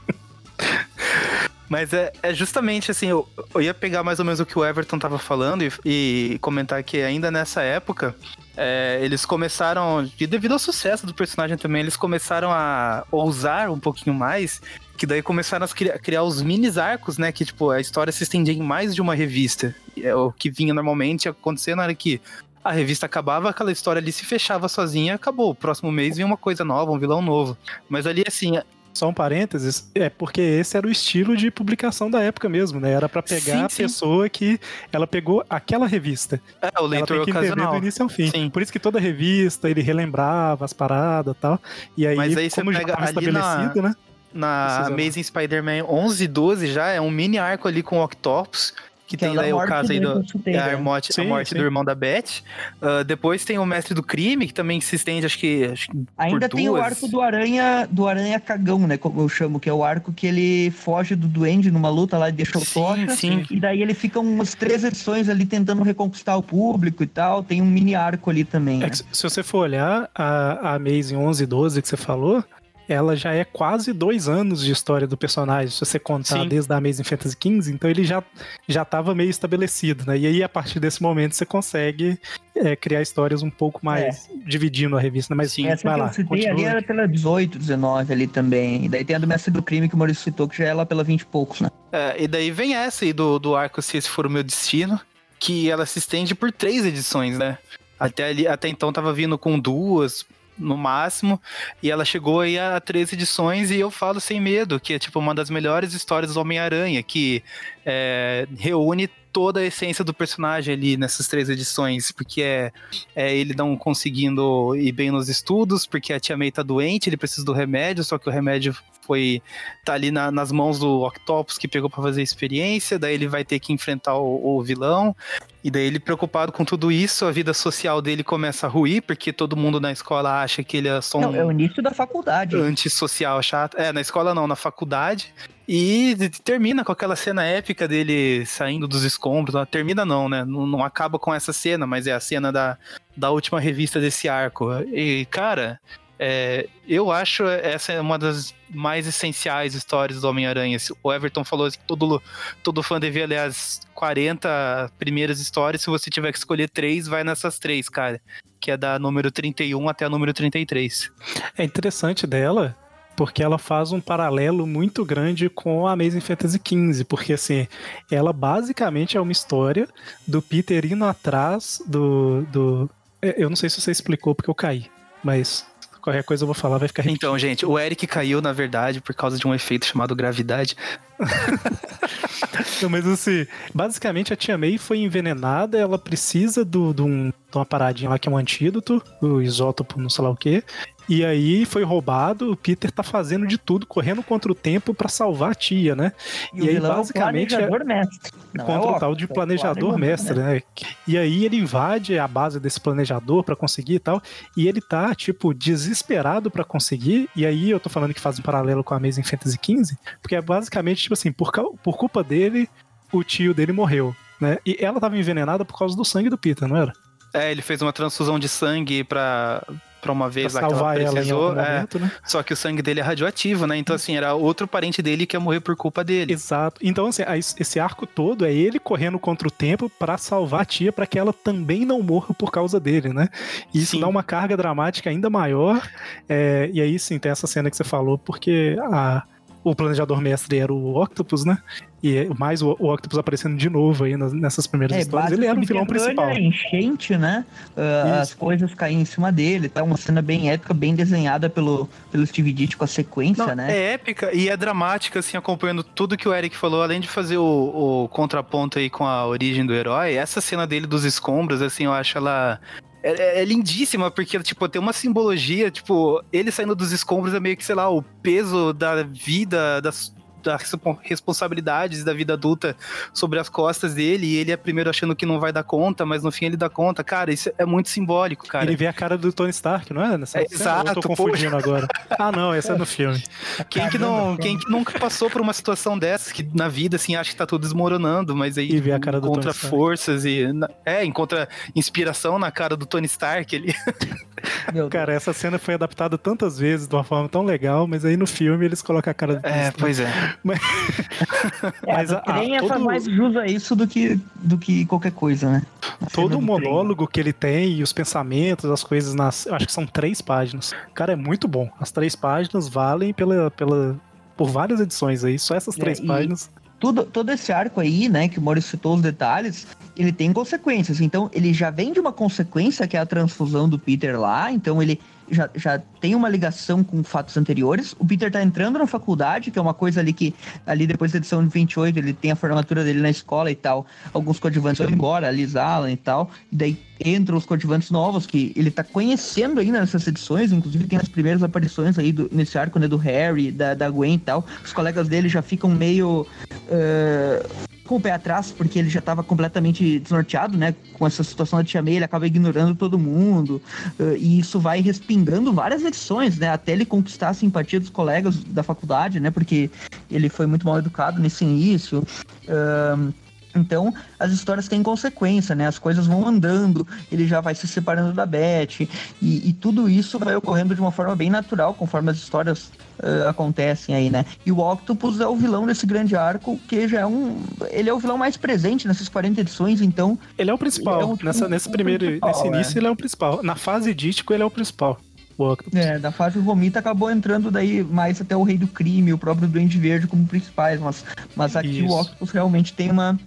Mas é, é justamente assim, eu, eu ia pegar mais ou menos o que o Everton tava falando e, e comentar que ainda nessa época, é, eles começaram, e devido ao sucesso do personagem também, eles começaram a ousar um pouquinho mais, que daí começaram a criar, criar os mini arcos, né? Que, tipo, a história se estendia em mais de uma revista. É o que vinha normalmente acontecendo era que a revista acabava, aquela história ali se fechava sozinha, acabou. O próximo mês vinha uma coisa nova, um vilão novo. Mas ali, assim, Só um parênteses, é porque esse era o estilo de publicação da época mesmo, né? Era pra pegar Sim, a sim. pessoa que ela pegou aquela revista. é, o ela leitor tem que ocasional. do início ao fim. Sim. Por isso que toda revista ele relembrava as paradas e tal. E aí, Mas aí você como já estava ali na- estabelecido, né? Na Precisa- Amazing Spider-Man 11 e 12 já é um mini arco ali com o Octopus, que, Que é tem o da daí o caso aí do Impulso é a morte, a Sim, morte sim. do irmão da Beth. Ah, depois tem o Mestre do Crime, que também se estende, acho que, acho que Ainda por tem o duas. arco do Aranha, do Aranha Cagão, né? Como eu chamo, que é o arco que ele foge do Duende numa luta lá e deixa o Sim, tocha. sim. E daí ele fica umas três edições ali tentando reconquistar o público e tal. Tem um mini arco ali também. É né? se você for olhar a, a Amazing 11 e 12 que você falou, ela já é quase dois anos de história do personagem, se você contar Sim. desde a Amazing Fantasy XV, então ele já já estava meio estabelecido, né? E aí, a partir desse momento, você consegue é, criar histórias um pouco mais dividindo a revista, né? Mas Sim. Essa vai que lá, eu citei ali era pela 18, 19 ali também. E daí tem a do Mestre do Crime que o Maurício citou, que já é lá pela 20 e poucos, né? É, e daí vem essa aí do, do arco Se Esse For o Meu Destino, que ela se estende por três edições, né? Até, ali, até então tava vindo com duas no máximo, e ela chegou aí a três edições, e eu falo sem medo, que é tipo uma das melhores histórias do Homem-Aranha, que é, reúne toda a essência do personagem ali nessas três edições, porque é, é ele não conseguindo ir bem nos estudos, porque a tia May tá doente, ele precisa do remédio, só que o remédio foi tá ali na- nas mãos do Octopus que pegou pra fazer a experiência, daí ele vai ter que enfrentar o, o vilão, e daí ele preocupado com tudo isso, a vida social dele começa a ruir, porque todo mundo na escola acha que ele é só um Não, é o início da faculdade. antissocial chato. É, na escola não, na faculdade. E termina com aquela cena épica dele saindo dos escombros. Termina não, né? Não, não acaba com essa cena, mas é a cena da, da última revista desse arco. E, cara, é, eu acho essa é uma das mais essenciais histórias do Homem-Aranha. O Everton falou que todo, todo fã devia ler as 40 primeiras histórias. Se você tiver que escolher três, vai nessas três, cara. Que é da número 31 até a número 33. É interessante dela porque ela faz um paralelo muito grande com a Amazing Fantasy XV, porque assim, ela basicamente é uma história do Peter indo atrás do. do... é, Eu não sei se você explicou porque eu caí, mas qualquer coisa eu vou falar, vai ficar repetido. Então, gente, o Eric caiu, na verdade, por causa de um efeito chamado gravidade. [LAUGHS] Não, mas assim, basicamente a Tia May foi envenenada, ela precisa do, do um- de uma paradinha lá que é um antídoto, o isótopo, não sei lá o quê. E aí foi roubado, o Peter tá fazendo de tudo, correndo contra o tempo pra salvar a tia, né? E, E o aí, basicamente, é o planejador mestre. Não é contra o tal de é planejador mestre, né? E aí ele invade a base desse planejador pra conseguir e tal, e ele tá, tipo, desesperado pra conseguir, e aí eu tô falando que faz um paralelo com a Amazing Fantasy XV, porque é basicamente, tipo assim, por, por culpa dele, o tio dele morreu, né? E ela tava envenenada por causa do sangue do Peter, não era? É, ele fez uma transfusão de sangue pra, pra uma Pra vez lá que ela ela precisou. algum é, momento, né? só que o sangue dele é radioativo, né? Então, assim, era outro parente dele que ia morrer por culpa dele. Exato. Então, assim, esse arco todo é ele correndo contra o tempo pra salvar a tia, pra que ela também não morra por causa dele, né? E isso Sim. dá uma carga dramática ainda maior. é, e aí, sim, tem essa cena que você falou, porque a- o planejador mestre era o Octopus, né? E é- mais o, o Octopus aparecendo de novo aí nas- nessas primeiras É, histórias. Ele era o vilão principal. enchente, né? Ah, as coisas caem em cima dele. Tá uma cena bem épica, bem desenhada pelo, pelo Steve Ditko, a sequência, Não, né? É épica e é dramática, assim, acompanhando tudo que o Eric falou, além de fazer o, o contraponto aí com a origem do herói, essa cena dele dos escombros, assim, eu acho ela. É, é lindíssima, porque, tipo, tem uma simbologia, tipo, ele saindo dos escombros é meio que, sei lá, o peso da vida, das, das respo- responsabilidades da vida adulta sobre as costas dele, e ele é primeiro achando que não vai dar conta, mas no fim ele dá conta. Cara, isso é muito simbólico, cara. Ele vê a cara do Tony Stark, não é? Nessa É, cena? Ou eu exato, tô confundindo agora. Ah, não, essa é no filme. [LAUGHS] Quem que, não, quem que nunca passou por uma situação dessas, que na vida, assim, acha que tá tudo desmoronando, mas aí E vê a cara do encontra Tony Stark. forças e... É, encontra inspiração na cara do Tony Stark, ele... [LAUGHS] Meu Cara, essa cena foi adaptada tantas vezes de uma forma tão legal, mas aí no filme eles colocam a cara do É, Tristan. pois é. É, Mas a- a- faz todo- mais jus a isso do que, do que qualquer coisa, né? A Todo o do trem. monólogo que ele tem e os pensamentos, as coisas nas. eu Acho que são três páginas. Cara, é muito bom. As três páginas valem pela, pela, por várias edições aí. Só essas É, três páginas. Tudo, todo esse arco aí, né, que o Maurício citou os detalhes, ele tem consequências. Então, ele já vem de uma consequência, que é a transfusão do Peter lá. Então, ele já, já tem uma ligação com fatos anteriores. O Peter tá entrando na faculdade, que é uma coisa ali que, ali depois da edição de 28, ele tem a formatura dele na escola e tal. Alguns coadjuvantes vão embora, a Liz Allen e tal. E daí entram os coadjuvantes novos, que ele tá conhecendo ainda nessas edições. Inclusive, tem as primeiras aparições aí do- nesse arco, né, do Harry, da, da Gwen e tal. Os colegas dele já ficam meio eh, com o pé atrás, porque ele já estava completamente desnorteado, né? Com essa situação da Tia May, ele acaba ignorando todo mundo. eh, e isso vai respingando várias edições, né? Até ele conquistar a simpatia dos colegas da faculdade, né? Porque ele foi muito mal educado nesse início. Ahn, então, as histórias têm consequência, né? As coisas vão andando, ele já vai se separando da Beth, e, e tudo isso vai ocorrendo de uma forma bem natural, conforme as histórias eh, acontecem aí, né? E o Octopus é o vilão desse grande arco, que já é um. Ele é o vilão mais presente nessas 40 edições, então. Ele é o principal. É o- Nessa, o- nesse primeiro. nesse é. início, ele é o principal. Na fase dítico, ele é o principal. O Octopus. É, da fase Romita acabou entrando daí mais até o Rei do Crime, o próprio Duende Verde como principais, mas, mas aqui Isso. o Octopus realmente tem uma,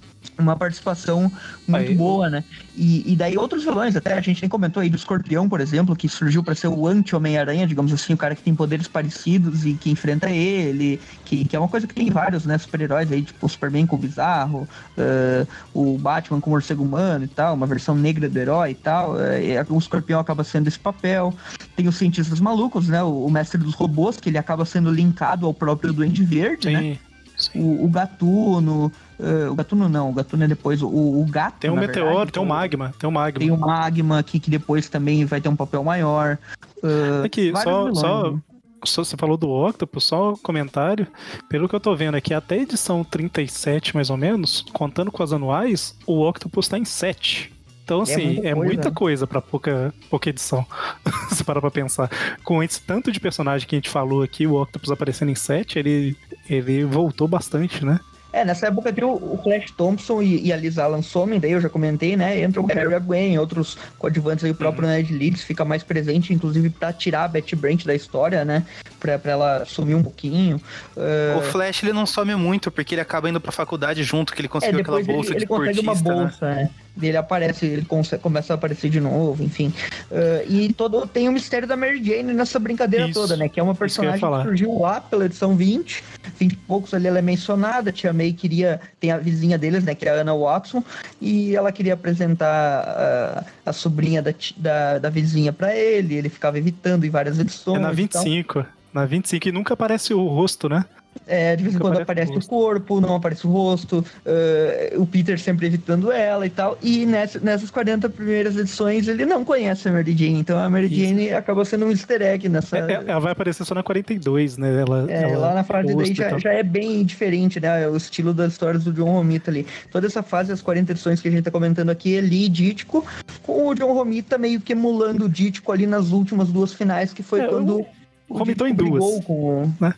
uma participação muito Aí- boa, né? E, e daí outros vilões, até a gente nem comentou aí do Escorpião, por exemplo, que surgiu para ser o anti-Homem-Aranha, digamos assim, o cara que tem poderes parecidos e que enfrenta ele, que, que é uma coisa que tem vários, né, super-heróis aí, tipo o Superman com o Bizarro, eh, o Batman com o Morcego Humano e tal, uma versão negra do herói e tal, eh, o Escorpião acaba sendo esse papel. Tem os cientistas malucos, né, o, o mestre dos robôs, que ele acaba sendo linkado ao próprio Duende Verde, né? Sim. sim. O, o Gatuno, eh, o Gatuno não, o Gatuno é depois, o, o Gato, Tem um meteoro, verdade, tem um magma. Tem um magma. tem o Magma aqui, que depois também vai ter um papel maior. Uh, Aqui, só, vilões, só, né? só- Você falou do Octopus, só um comentário. Pelo que eu tô vendo aqui, até a edição 37, mais ou menos, contando com as anuais, o Octopus tá em 7. Então, assim, muita é coisa, muita né? coisa pra pouca, pouca edição. [LAUGHS] Se parar pra pensar. Com esse tanto de personagem que a gente falou aqui, o Octopus aparecendo em 7, ele, ele voltou bastante, né? É, nessa época tem o, Flash Thompson e, e a Liz Allen somem, daí eu já comentei, né? Entra o Harry a Gwen, outros coadjuvantes aí, o próprio Uhum. Ned Leeds fica mais presente, inclusive pra tirar a Betty Brant da história, né? Pra, pra ela sumir um pouquinho. Uh, O Flash ele não some muito, porque ele acaba indo pra faculdade junto, que ele é, conseguiu aquela depois ele, bolsa ele de consegue uma portista, né? bolsa, né? Ele aparece, ele começa a aparecer de novo, enfim. Uh, e todo tem o mistério da Mary Jane nessa brincadeira Isso. toda, né? Que é uma que personagem que, falar. surgiu lá pela edição 20, 20 e poucos ali ela é mencionada. Tia May queria, tem a vizinha deles, né? Que é a Anna Watson, e ela queria apresentar uh, a sobrinha da, da, da vizinha pra ele, ele ficava evitando em várias edições. É na e tal. 25. Na 25 e nunca aparece o rosto, né? É, de vez em quando aparece o corpo, não aparece o rosto, eh, o Peter sempre evitando ela e tal. E nessa- nessas 40 primeiras edições ele não conhece a Mary Jane, então a Mary Isso. Jane acabou sendo um easter egg nessa. É- é- ela vai aparecer só na 42, né? Ela, É, ela- lá na fase daí já, já é bem diferente, né? O estilo das histórias do John Romita ali. Toda essa fase, as 40 edições que a gente tá comentando aqui, é Lee e Dítico, com o John Romita meio que emulando o Dítico ali nas últimas duas finais, que foi É, quando o Romitou em duas. Com o... né?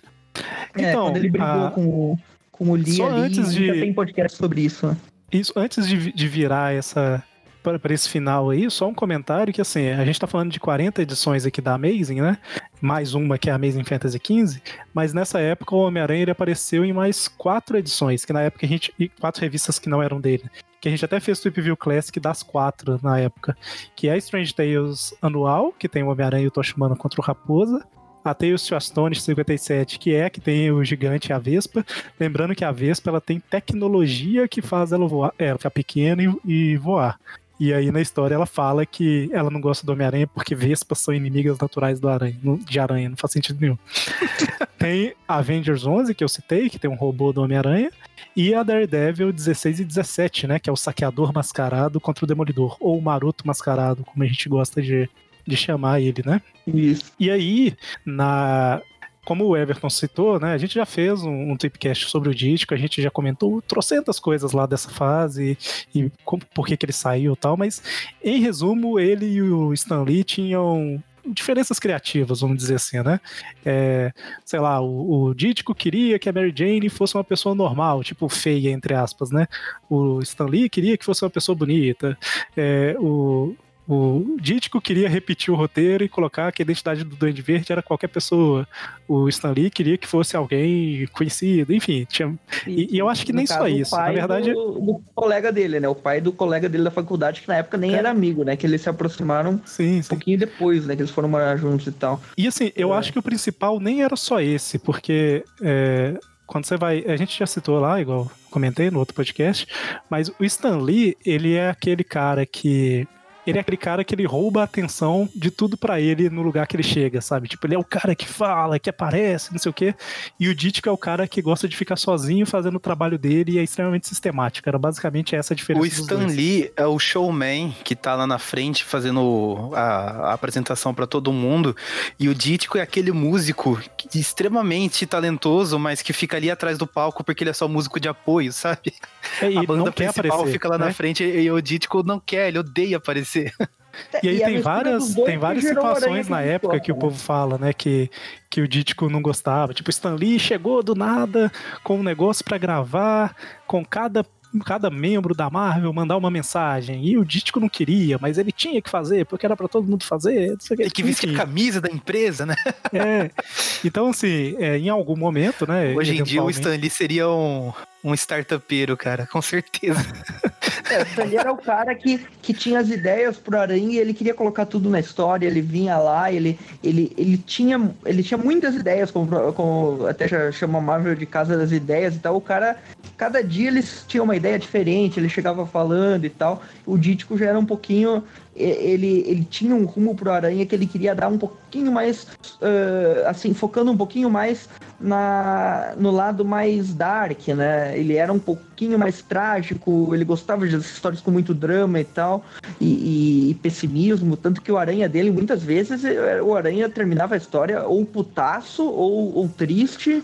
É, Então, quando ele brigou a- com o, com o Lee Só ali, antes de- já tem podcast sobre isso. né? Isso, antes de, de virar essa para esse final aí, só um comentário que assim, a gente tá falando de 40 edições aqui da Amazing, né? Mais uma que é a Amazing Fantasy XV, mas nessa época o Homem-Aranha ele apareceu em mais quatro edições, que na época a gente e quatro revistas que não eram dele, que a gente até fez Tweep View Classic das quatro na época, que é a Strange Tales anual, que tem o Homem-Aranha e o Tocha Humana contra o Raposa, a Tales to Astonish 57, que é que tem o gigante e a Vespa. Lembrando que a Vespa ela tem tecnologia que faz ela voar, é, ela ficar pequena e, e voar. E aí na história ela fala que ela não gosta do Homem-Aranha porque Vespas são inimigas naturais do aranha, de aranha, não faz sentido nenhum. [LAUGHS] tem Avengers 11, que eu citei, que tem um robô do Homem-Aranha, e a Daredevil 16 e 17, né, que é o saqueador mascarado contra o Demolidor, ou o maroto mascarado, como a gente gosta de, de chamar ele, né? Isso. E aí, na. Como o Everton citou, né? A gente já fez um, um tipcast sobre o Dítico, a gente já comentou trocentas coisas lá dessa fase e como, por que, que ele saiu e tal, mas em resumo, ele e o Stan Lee tinham diferenças criativas, vamos dizer assim, né? É, sei lá, o, o Dítico queria que a Mary Jane fosse uma pessoa normal, tipo feia, entre aspas, né? O Stan Lee queria que fosse uma pessoa bonita. É, o, o Dítico queria repetir o roteiro e colocar que a identidade do Duende Verde era qualquer pessoa. O Stan Lee queria que fosse alguém conhecido, enfim. Tinha... E, e eu acho que nem caso, só isso. Na verdade, Do, do colega dele, né? O pai do colega dele da faculdade, que na época nem É. era amigo, né? Que eles se aproximaram sim, um sim. pouquinho depois, né? Que eles foram morar juntos e tal. E assim, eu acho que o principal nem era só esse, porque é, quando você vai. A gente já citou lá, igual comentei no outro podcast, mas o Stan Lee, ele é aquele cara que. Ele é aquele cara que ele rouba a atenção de tudo pra ele no lugar que ele chega, sabe? Tipo, ele é o cara que fala, que aparece, não sei o quê. E o Ditko é o cara que gosta de ficar sozinho fazendo o trabalho dele e é extremamente sistemático. Era basicamente essa a diferença. O Stan. Lee é o showman que tá lá na frente fazendo a, a apresentação pra todo mundo. E o Dítico é aquele músico extremamente talentoso, mas que fica ali atrás do palco porque ele é só músico de apoio, sabe? É, e a banda principal aparecer. fica lá né? na frente e o Dítico não quer, ele odeia aparecer. E aí a tem várias, tem várias situações na época que o povo fala, né, que, que o Dítico não gostava. Tipo, Stan Lee chegou do nada com um negócio pra gravar, com cada cada membro da Marvel mandar uma mensagem. E o Dítico não queria, mas ele tinha que fazer, porque era pra todo mundo fazer. Não sei o Tem que vestir a camisa da empresa, né? é. Então, assim, é, em algum momento, né? Hoje em dia o eventualmente- Stan Lee seria um, um startupeiro, cara, com certeza. É, [LAUGHS] o era o cara que, que tinha as ideias pro Aranha e ele queria colocar tudo na história, ele vinha lá, ele, ele, ele, tinha, ele tinha muitas ideias, como, como até já chama Marvel de Casa das Ideias e tal. O cara, cada dia eles tinham uma ideia diferente, ele chegava falando e tal. O Dítico já era um pouquinho. Ele, ele tinha um rumo pro Aranha que ele queria dar um pouquinho mais. ah, assim, focando um pouquinho mais na, no lado mais dark, né? Ele era um pouquinho mais trágico, ele gostava de histórias com muito drama e tal, e, e- e pessimismo, tanto que o Aranha dele, muitas vezes, eh, o Aranha terminava a história ou putaço ou, ou triste.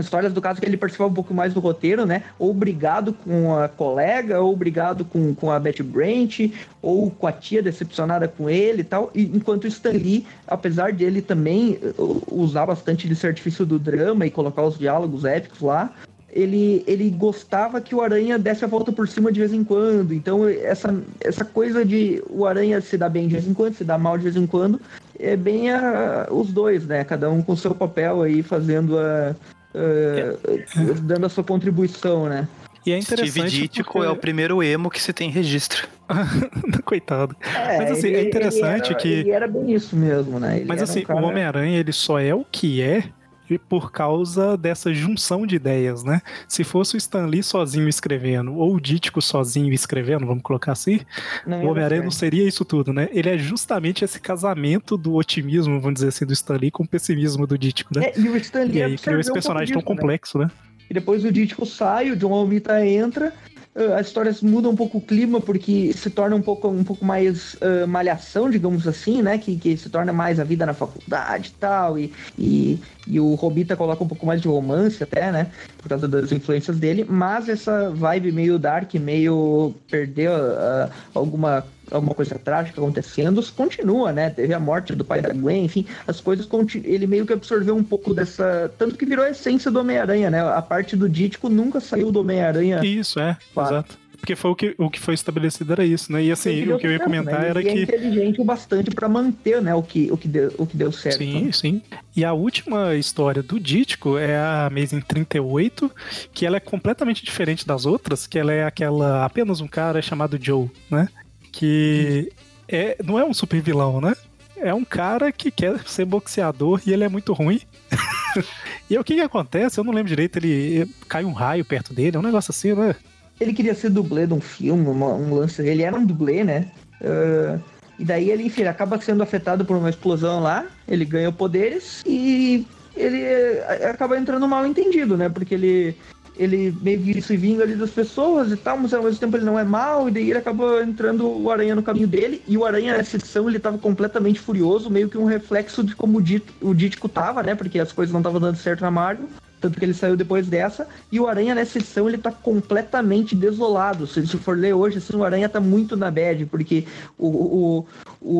Histórias do caso que ele participava um pouco mais do roteiro, né? Ou brigado com a colega, ou brigado com, com a Betty Brant, ou com a tia decepcionada com ele e tal. E, enquanto Stan Lee, apesar de ele também uh, usar bastante desse artifício do drama e colocar os diálogos épicos lá, ele, ele gostava que o Aranha desse a volta por cima de vez em quando. Então, essa, essa coisa de o Aranha se dar bem de vez em quando, se dar mal de vez em quando, é bem a- os dois, né? Cada um com seu papel aí, fazendo a. a- dando a sua contribuição, né? E é Steve interessante. Ditko porque- é o primeiro emo que se tem registro. [LAUGHS] Coitado. É, Mas, assim, ele- é interessante ele era, que- Ele era bem isso mesmo, né? Ele Mas era um assim, cara- o Homem-Aranha ele só é o que é por causa dessa junção de ideias, né? Se fosse o Stan Lee sozinho escrevendo, ou o Dítico sozinho escrevendo, vamos colocar assim, não o Homem-Aranha não seria isso tudo, né? Ele é justamente esse casamento do otimismo, vamos dizer assim, do Stan Lee com o pessimismo do Dítico, né? É, e o Stan Lee e aí criou esse um personagem pouco tão né? complexo, né? E depois o Dítico sai, o John Romita entra, ah, as histórias mudam um pouco o clima, porque se torna um pouco, um pouco mais ah, malhação, digamos assim, né? Que, que se torna mais a vida na faculdade e tal, e, e, o Robita coloca um pouco mais de romance até, né? Por causa das influências dele, mas essa vibe meio dark, meio perder ah, alguma alguma coisa trágica acontecendo, continua, né? Teve a morte do pai da Gwen, enfim, as coisas ele meio que absorveu um pouco dessa, tanto que virou a essência do Homem-Aranha, né? A parte do Dítico nunca saiu do Homem-Aranha. Isso, é, Claro. exato. Porque foi o que, o que foi estabelecido era isso, né? E assim, o que eu ia certo, comentar né? era é que. inteligente o bastante pra manter, né, o que, o que, deu, o que deu certo. Sim, sim. E a última história do Dítico é a Amazing 38, que ela é completamente diferente das outras, que ela é aquela apenas um cara chamado Joe, né? Que é, não é um super vilão, né? É um cara que quer ser boxeador e ele é muito ruim. [LAUGHS] e o que que acontece? Eu não lembro direito, ele cai um raio perto dele, é um negócio assim, né? Ele queria ser dublê de um filme, uma- um lance. Ele era um dublê, né? Ah, e daí ele, enfim, acaba sendo afetado por uma explosão lá. Ele ganha poderes e ele eh, acaba entrando mal entendido, né? Porque ele. Ele meio que se vinga ali das pessoas e tal, mas ao mesmo tempo ele não é mal, e daí ele acaba entrando o Aranha no caminho dele, e o Aranha nessa edição ele tava completamente furioso, meio que um reflexo de como o, Dít- o Dítico tava, né? Porque as coisas não estavam dando certo na Marvel. Tanto que ele saiu depois dessa. E o Aranha nessa edição ele tá completamente desolado. Se você for ler hoje, assim, o Aranha tá muito na bad, porque o, o,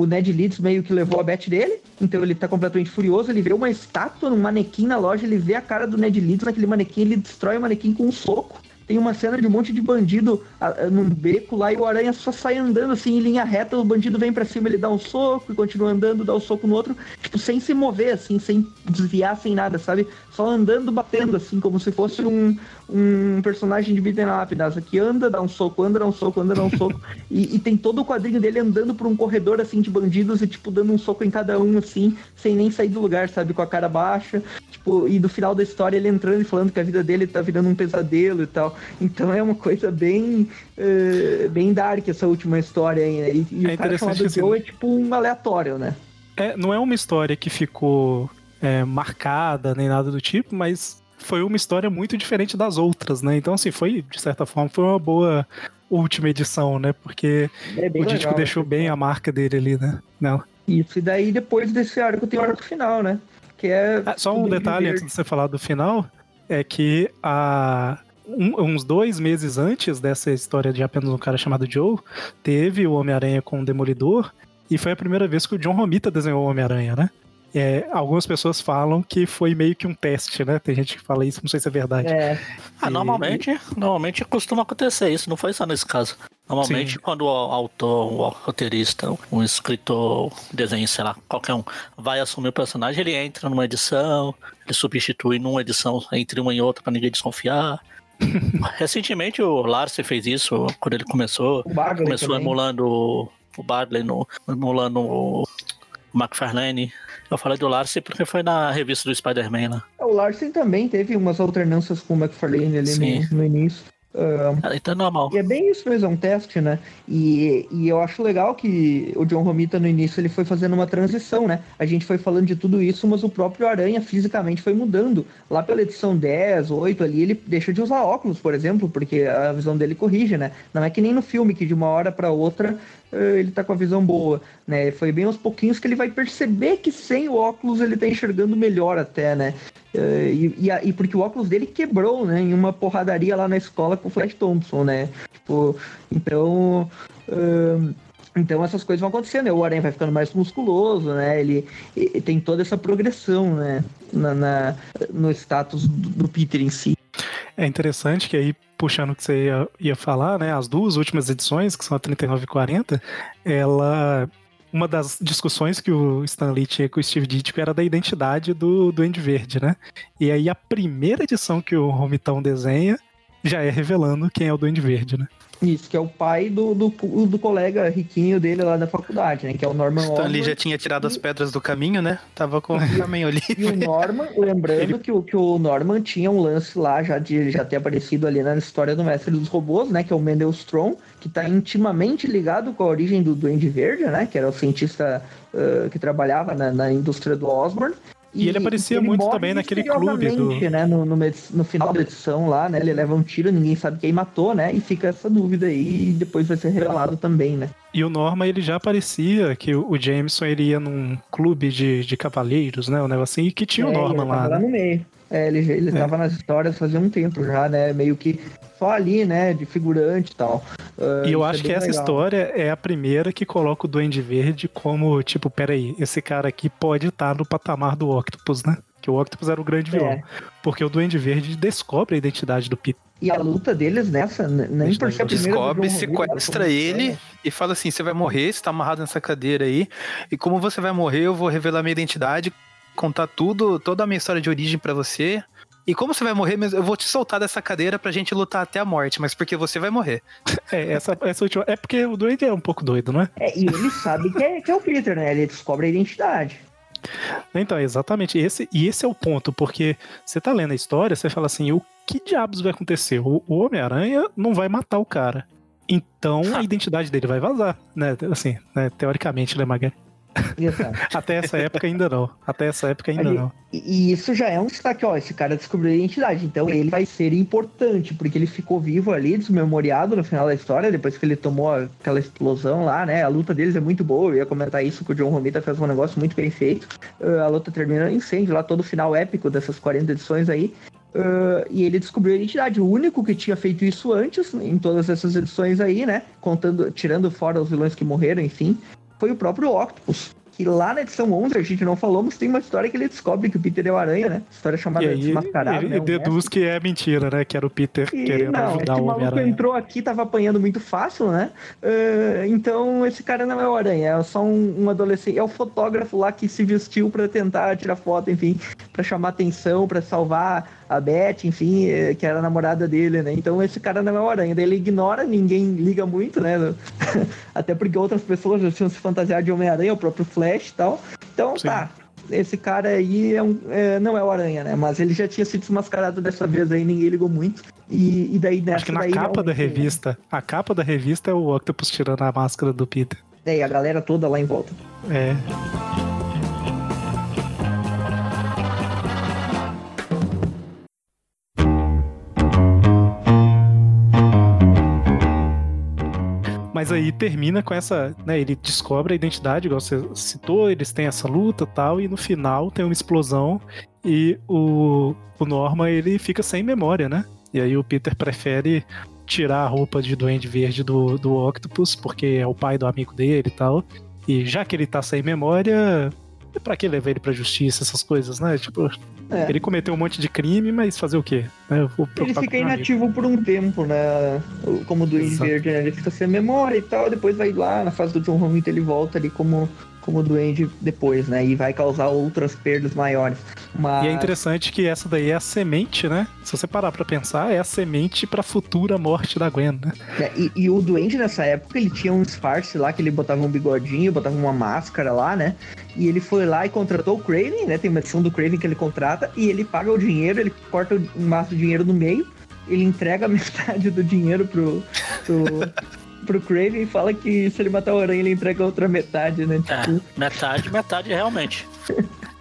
o Ned Leeds meio que levou a bet dele. Então ele tá completamente furioso. Ele vê uma estátua num manequim na loja, ele vê a cara do Ned Leeds naquele manequim, ele destrói o manequim com um soco. Tem uma cena de um monte de bandido ah, ah, num beco lá e o Aranha só sai andando assim em linha reta. O bandido vem pra cima, ele dá um soco e continua andando, dá um soco no outro, tipo, sem se mover, assim, sem desviar, sem nada, sabe? Só andando, batendo, assim, como se fosse um, um personagem de beat'em up, né? que anda, dá um soco, anda, dá um soco, anda, dá um soco. e, e tem todo o quadrinho dele andando por um corredor, assim, de bandidos e, tipo, dando um soco em cada um, assim, sem nem sair do lugar, sabe? Com a cara baixa. Tipo, e no final da história ele entrando e falando que a vida dele tá virando um pesadelo e tal. Então é uma coisa bem, eh, bem dark essa última história aí, né? E, e É o cara chamado assim, Joe é tipo um aleatório, né? É, não é uma história que ficou é, marcada nem nada do tipo, mas foi uma história muito diferente das outras, né? Então, assim, foi, de certa forma, foi uma boa última edição, né? Porque É o Dítico legal, deixou assim, bem a marca dele ali, né? Não. Isso, e daí depois desse arco tem o arco final, né? Que é. Ah, só um detalhe antes de você falar do final, é que a, um- uns dois meses antes dessa história de apenas um cara chamado Joe, teve o Homem-Aranha com o Demolidor, e foi a primeira vez que o John Romita desenhou o Homem-Aranha, né? É, algumas pessoas falam que foi meio que um teste, né? Tem gente que fala isso, não sei se é verdade. É, Ah, normalmente, normalmente costuma acontecer isso, não foi só nesse caso. Normalmente, Sim. quando o autor, o roteirista, um escritor, desenhista, sei lá, qualquer um, vai assumir o personagem, ele entra numa edição, ele substitui numa edição entre uma e outra pra ninguém desconfiar. [LAUGHS] Recentemente o Larsen fez isso quando ele começou. Começou também. emulando o- Barley, no, emulando o McFarlane. Eu falei do Larsen porque foi na revista do Spider-Man lá. O Larsen também teve umas alternâncias com o McFarlane ali Sim. no, no início. Ah, Ah, Então é normal. E é bem isso mesmo, é um teste, né? E, e eu acho legal que o John Romita no início ele foi fazendo uma transição, né? A gente foi falando de tudo isso, mas o próprio Aranha fisicamente foi mudando. Lá pela edição 10, 8 ali, ele deixa de usar óculos, por exemplo, porque a visão dele corrige, né? Não é que nem no filme, que de uma hora para outra ele tá com a visão boa, né? Foi bem aos pouquinhos que ele vai perceber que sem o óculos ele tá enxergando melhor até, né? Eh, e, e, e porque o óculos dele quebrou, né? Em uma porradaria lá na escola com o Flash Thompson, né? Tipo, então. então essas coisas vão acontecendo, né? o Aranha vai ficando mais musculoso, né? Ele, e- e tem toda essa progressão, né? Na, na- no status do, do Peter em si. É interessante que aí, puxando o que você ia, ia falar, né? As duas últimas edições, que são a 39 e 40, ela. Uma das discussões que o Stan Lee tinha com o Steve Ditko era da identidade do Duende Verde, né? E aí a primeira edição que o Romitão desenha já é revelando quem é o Duende Verde, né? Isso, que é o pai do, do, do colega riquinho dele lá da faculdade, né? Que é o Norman Stan Lee Osborn. já tinha tirado as pedras do caminho, né? Tava com o [LAUGHS] caminho ali. E o Norman, lembrando que, o, que o Norman tinha um lance lá já de ele já ter aparecido ali na história do Mestre dos Robôs, né? Que é o Mendel Strom, que tá intimamente ligado com a origem do Duende Verde, né? Que era o cientista ah, que trabalhava na, na indústria do Osborn. E ele aparecia muito morre também naquele clube do- Né, no, no, no final da edição lá, né? Ele leva um tiro, ninguém sabe quem matou, né? E fica essa dúvida aí e depois vai ser revelado também, né? E o Norma, ele já aparecia que o o Jameson ele ia num clube de, de cavaleiros, né? Um negócio assim, e que tinha o É, Norman ele lá. lá né? no meio. É, ele, ele É. tava nas histórias fazia um tempo já, né? Meio que só ali, né? De figurante e tal. Ah, E eu é acho que bem essa legal. história é a primeira que coloca o Duende Verde como, tipo, peraí, esse cara aqui pode estar no patamar do Octopus, né? Que o Octopus era o grande vilão. É. Porque o Duende Verde descobre a identidade do Peter. E a luta deles nessa, nem por ser Descobre, Romita, sequestra ele e fala assim: você vai morrer, você tá amarrado nessa cadeira aí. E como você vai morrer, eu vou revelar minha identidade, contar tudo, toda a minha história de origem pra você. E como você vai morrer, mesmo, eu vou te soltar dessa cadeira pra gente lutar até a morte, mas porque você vai morrer. É, essa, essa última. É porque o Duende é um pouco doido, não é? É, e ele sabe que é, que é o Peter, né? Ele descobre a identidade. Então, exatamente. Esse, e esse é o ponto, porque você tá lendo a história, você fala assim: o que diabos vai acontecer? O, o Homem-Aranha não vai matar o cara. Então a [LAUGHS] identidade dele vai vazar, né? Assim, né? teoricamente, né, Magali? [LAUGHS] Exato. Até essa época ainda não. Até essa época ainda Ali- não. E, isso já é um destaque, ó. Esse cara descobriu a identidade, então ele vai ser importante, porque ele ficou vivo ali, desmemoriado no final da história, depois que ele tomou aquela explosão lá, né? A luta deles é muito boa, eu ia comentar isso que o John Romita fez um negócio muito bem feito. Ah, a luta termina em incêndio lá, todo o final épico dessas 40 edições aí. ah, e ele descobriu a identidade. O único que tinha feito isso antes, em todas essas edições aí, né? Contando, tirando fora os vilões que morreram, enfim, foi o próprio Octopus. Que lá na edição 11, a gente não falou, mas tem uma história que ele descobre que o Peter é o Aranha, né? História chamada E aí Desmascarado. ele né? Deduz que é mentira, né? Que era o Peter e, querendo não, ajudar o maluco Homem-Aranha. entrou aqui, tava apanhando muito fácil, né? Ah, então esse cara não é o Aranha, é só um, um adolescente. É o fotógrafo lá que se vestiu pra tentar tirar foto, enfim, pra chamar atenção, pra salvar a Beth, enfim, eh, que era a namorada dele, né? Então esse cara não é o Aranha. Daí ele ignora, ninguém liga muito, né? [LAUGHS] Até porque outras pessoas já tinham se fantasiado de Homem-Aranha, o próprio Flash e tal. Então Sim. tá. Esse cara aí é um, é, não é o Aranha, né? Mas ele já tinha sido desmascarado dessa vez aí, ninguém ligou muito. E, e daí nessa Acho que na daí, capa da revista, a capa da revista é o Octopus tirando a máscara do Peter. É, e a galera toda lá em volta. É. Mas aí termina com essa, né? Ele descobre a identidade, igual você citou, eles têm essa luta tal, e no final tem uma explosão e o, o Norma ele fica sem memória, né? E aí o Peter prefere tirar a roupa de Duende Verde do, do Octopus, porque é o pai do amigo dele e tal. E já que ele tá sem memória, pra que levar ele pra justiça, essas coisas, né? Tipo, É. ele cometeu um monte de crime, mas fazer o quê? Né? Ele fica inativo por um tempo, né? Como do Duende. Verde, né? Ele fica sem memória e tal, depois vai lá na fase do John Romita, ele volta ali como, como Duende depois, né? E vai causar outras perdas maiores. Mas... E é interessante que essa daí é a semente, né? Se você parar pra pensar, é a semente pra futura morte da Gwen, né? É, e, e o Duende nessa época, ele tinha um disfarce lá, que ele botava um bigodinho, botava uma máscara lá, né? E ele foi lá e contratou o Craven, né? Tem uma edição do Craven que ele contrata, e ele paga o dinheiro, ele corta um maço de dinheiro no meio, ele entrega [LAUGHS] metade do dinheiro pro, pro, pro Craven e fala que se ele matar o Aranha, ele entrega a outra metade, né? É, Tipo, metade, metade realmente.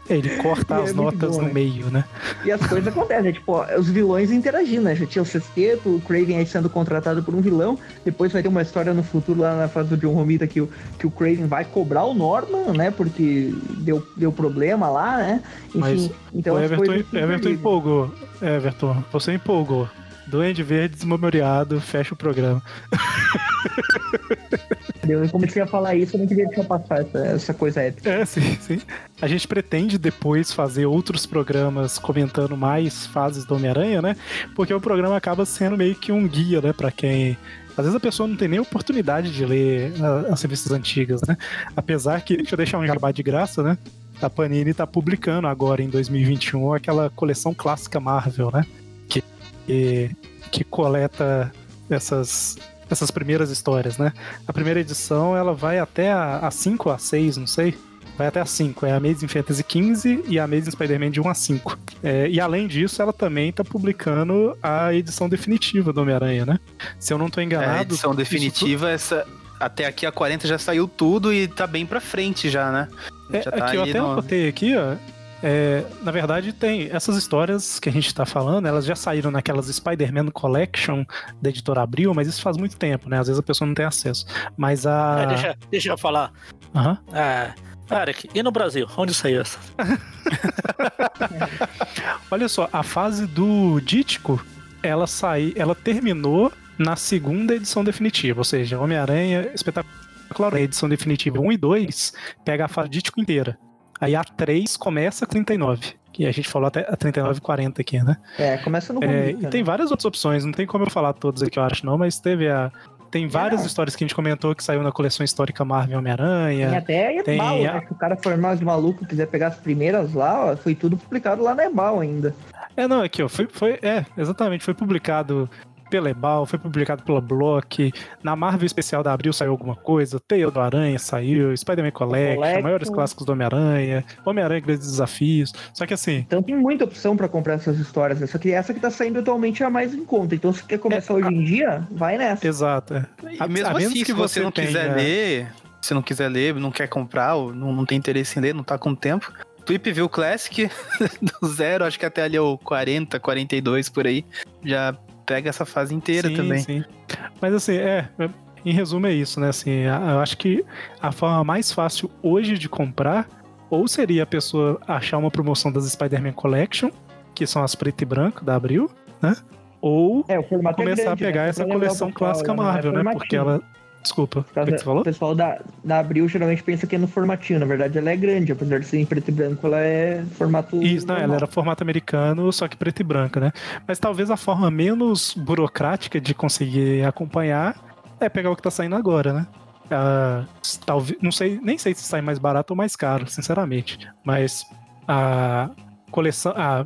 É, Ele corta E [LAUGHS] é as muito notas bom, no né? meio, né? E as coisas acontecem, né? Tipo, ó, os vilões interagindo, né? Já tinha o Sexteto, o Craven aí sendo contratado por um vilão. Depois vai ter uma história no futuro lá na fase do John Romita que o, que o Craven vai cobrar o Norman, né? Porque deu, deu problema lá, né? Enfim, Mas então o Everton, Everton empolgou. Everton, você empolgou. Duende Verde desmemoriado, fecha o programa. Eu comecei a falar isso, eu não queria deixar passar essa, essa coisa épica. É, sim, sim. A gente pretende depois fazer outros programas comentando mais fases do Homem-Aranha, né? Porque o programa acaba sendo meio que um guia, né? Pra quem. Às vezes a pessoa não tem nem oportunidade de ler ah, as revistas antigas, né? Apesar que, deixa eu deixar um jabá de graça, né? A Panini tá publicando agora em 2021 aquela coleção clássica Marvel, né? Que, que, coleta essas, essas primeiras histórias, né? A primeira edição ela vai até a 5 a 6, não sei. Vai até a 5. É a Amazing Fantasy 15 e a Amazing Spider-Man de 1 a 5. É, e além disso, ela também tá publicando a edição definitiva do Homem-Aranha, né? Se eu não tô É, enganado. a edição definitiva, essa. Até aqui a 40 já saiu tudo e tá bem pra frente já, né? É, já tá aqui, eu até no- anotei aqui, ó. É, na verdade, tem essas histórias que a gente tá falando, elas já saíram naquelas Spider-Man Collection da editora Abril, mas isso faz muito tempo, né? Às vezes a pessoa não tem acesso. Mas a. É, deixa, deixa eu falar. Aham. É, Eric, e no Brasil? Onde saiu essa? [LAUGHS] Olha só, a fase do Dítico, ela sai, ela terminou na segunda edição definitiva, ou seja, Homem-Aranha Espetacular, a edição definitiva 1 e 2 pega a fase Dítico inteira. Aí a 3 começa a 39, que a gente falou até a 39 e 40 aqui, né? É, começa no É, e tem várias outras opções, não tem como eu falar todas aqui, eu acho não, mas teve a tem várias não. histórias que a gente comentou que saiu na coleção histórica Marvel Tem Homem-Aranha. até tem Ebal, a- né? Se o cara for mais maluco e quiser pegar as primeiras lá, ó, foi tudo publicado lá na Ebal ainda. É, não, aqui, ó, foi, foi, é, exatamente, foi publicado pela Ebal, foi publicado pela Block, na Marvel Especial da Abril saiu alguma coisa, Teia do Aranha saiu, Spider-Man Collection, Collection. maiores clássicos do Homem-Aranha, Homem-Aranha Grandes Desafios, só que assim, Então tem muita opção pra comprar essas histórias, né? Só que essa que tá saindo atualmente é a mais em conta. Então se quer começar É, hoje em dia, vai nessa. exato. é. A- mesmo a menos assim, que se você, não quiser tenha- ler, se não quiser ler, não quer comprar, ou não, não tem interesse em ler, não tá com tempo. Tweep View Classic, [LAUGHS] do zero, acho que até ali é o 40, 42 por aí. Já pega essa fase inteira sim, também. Sim. Mas assim, é, em resumo é isso, né? Assim, eu acho que a forma mais fácil hoje de comprar ou seria a pessoa achar uma promoção das Spider-Man Collection, que são as preto e branco da Abril, né? Ou É, é começar grande, a pegar né? essa coleção clássica não é Marvel, né? Porque ela. Desculpa, o que que você falou? O pessoal da, da Abril geralmente pensa que é no formatinho. Na verdade, ela é grande. Apesar de ser em preto e branco, ela é formato. Isso, não, ela era formato americano, só que preto e branco, né? Mas talvez a forma menos burocrática de conseguir acompanhar é pegar o que tá saindo agora, né? Ah, talvez, não sei, nem sei se sai mais barato ou mais caro, sinceramente. Mas a coleção, a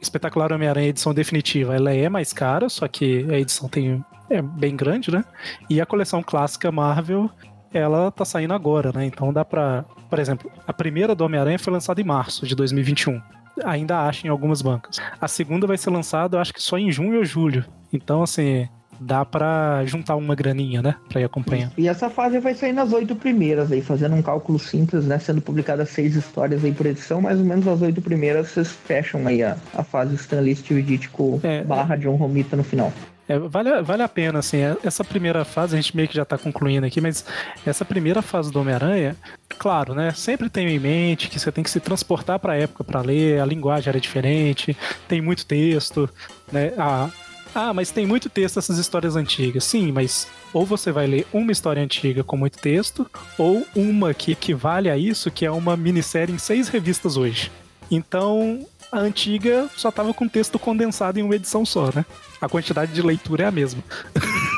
Espetacular Homem-Aranha edição definitiva, ela é mais cara, só que a edição tem é bem grande, né? E a coleção clássica Marvel, ela tá saindo agora, né? Então dá pra, por exemplo, a primeira do Homem-Aranha foi lançada em março de 2021 ainda acha em algumas bancas. A segunda vai ser lançada, acho que só em junho ou julho. Então, assim, dá pra juntar uma graninha, né? Pra ir acompanhando. E essa fase vai sair nas oito primeiras aí, fazendo um cálculo simples, né? Sendo publicadas seis histórias aí por edição, mais ou menos as oito primeiras vocês fecham aí a, a fase Stanley Steve Ditko É, barra John Romita no final. É, vale, vale a pena, assim, é- essa primeira fase, a gente meio que já tá concluindo aqui, mas essa primeira fase do Homem-Aranha, claro, né? Sempre tenho em mente que você tem que se transportar pra época pra ler, a linguagem era diferente, tem muito texto, né? Ah, ah, mas tem muito texto essas histórias antigas. Sim, mas ou você vai ler uma história antiga com muito texto, ou uma que equivale a isso, que é uma minissérie em seis revistas hoje. Então, a antiga só tava com texto condensado em uma edição só, né? A quantidade de leitura é a mesma.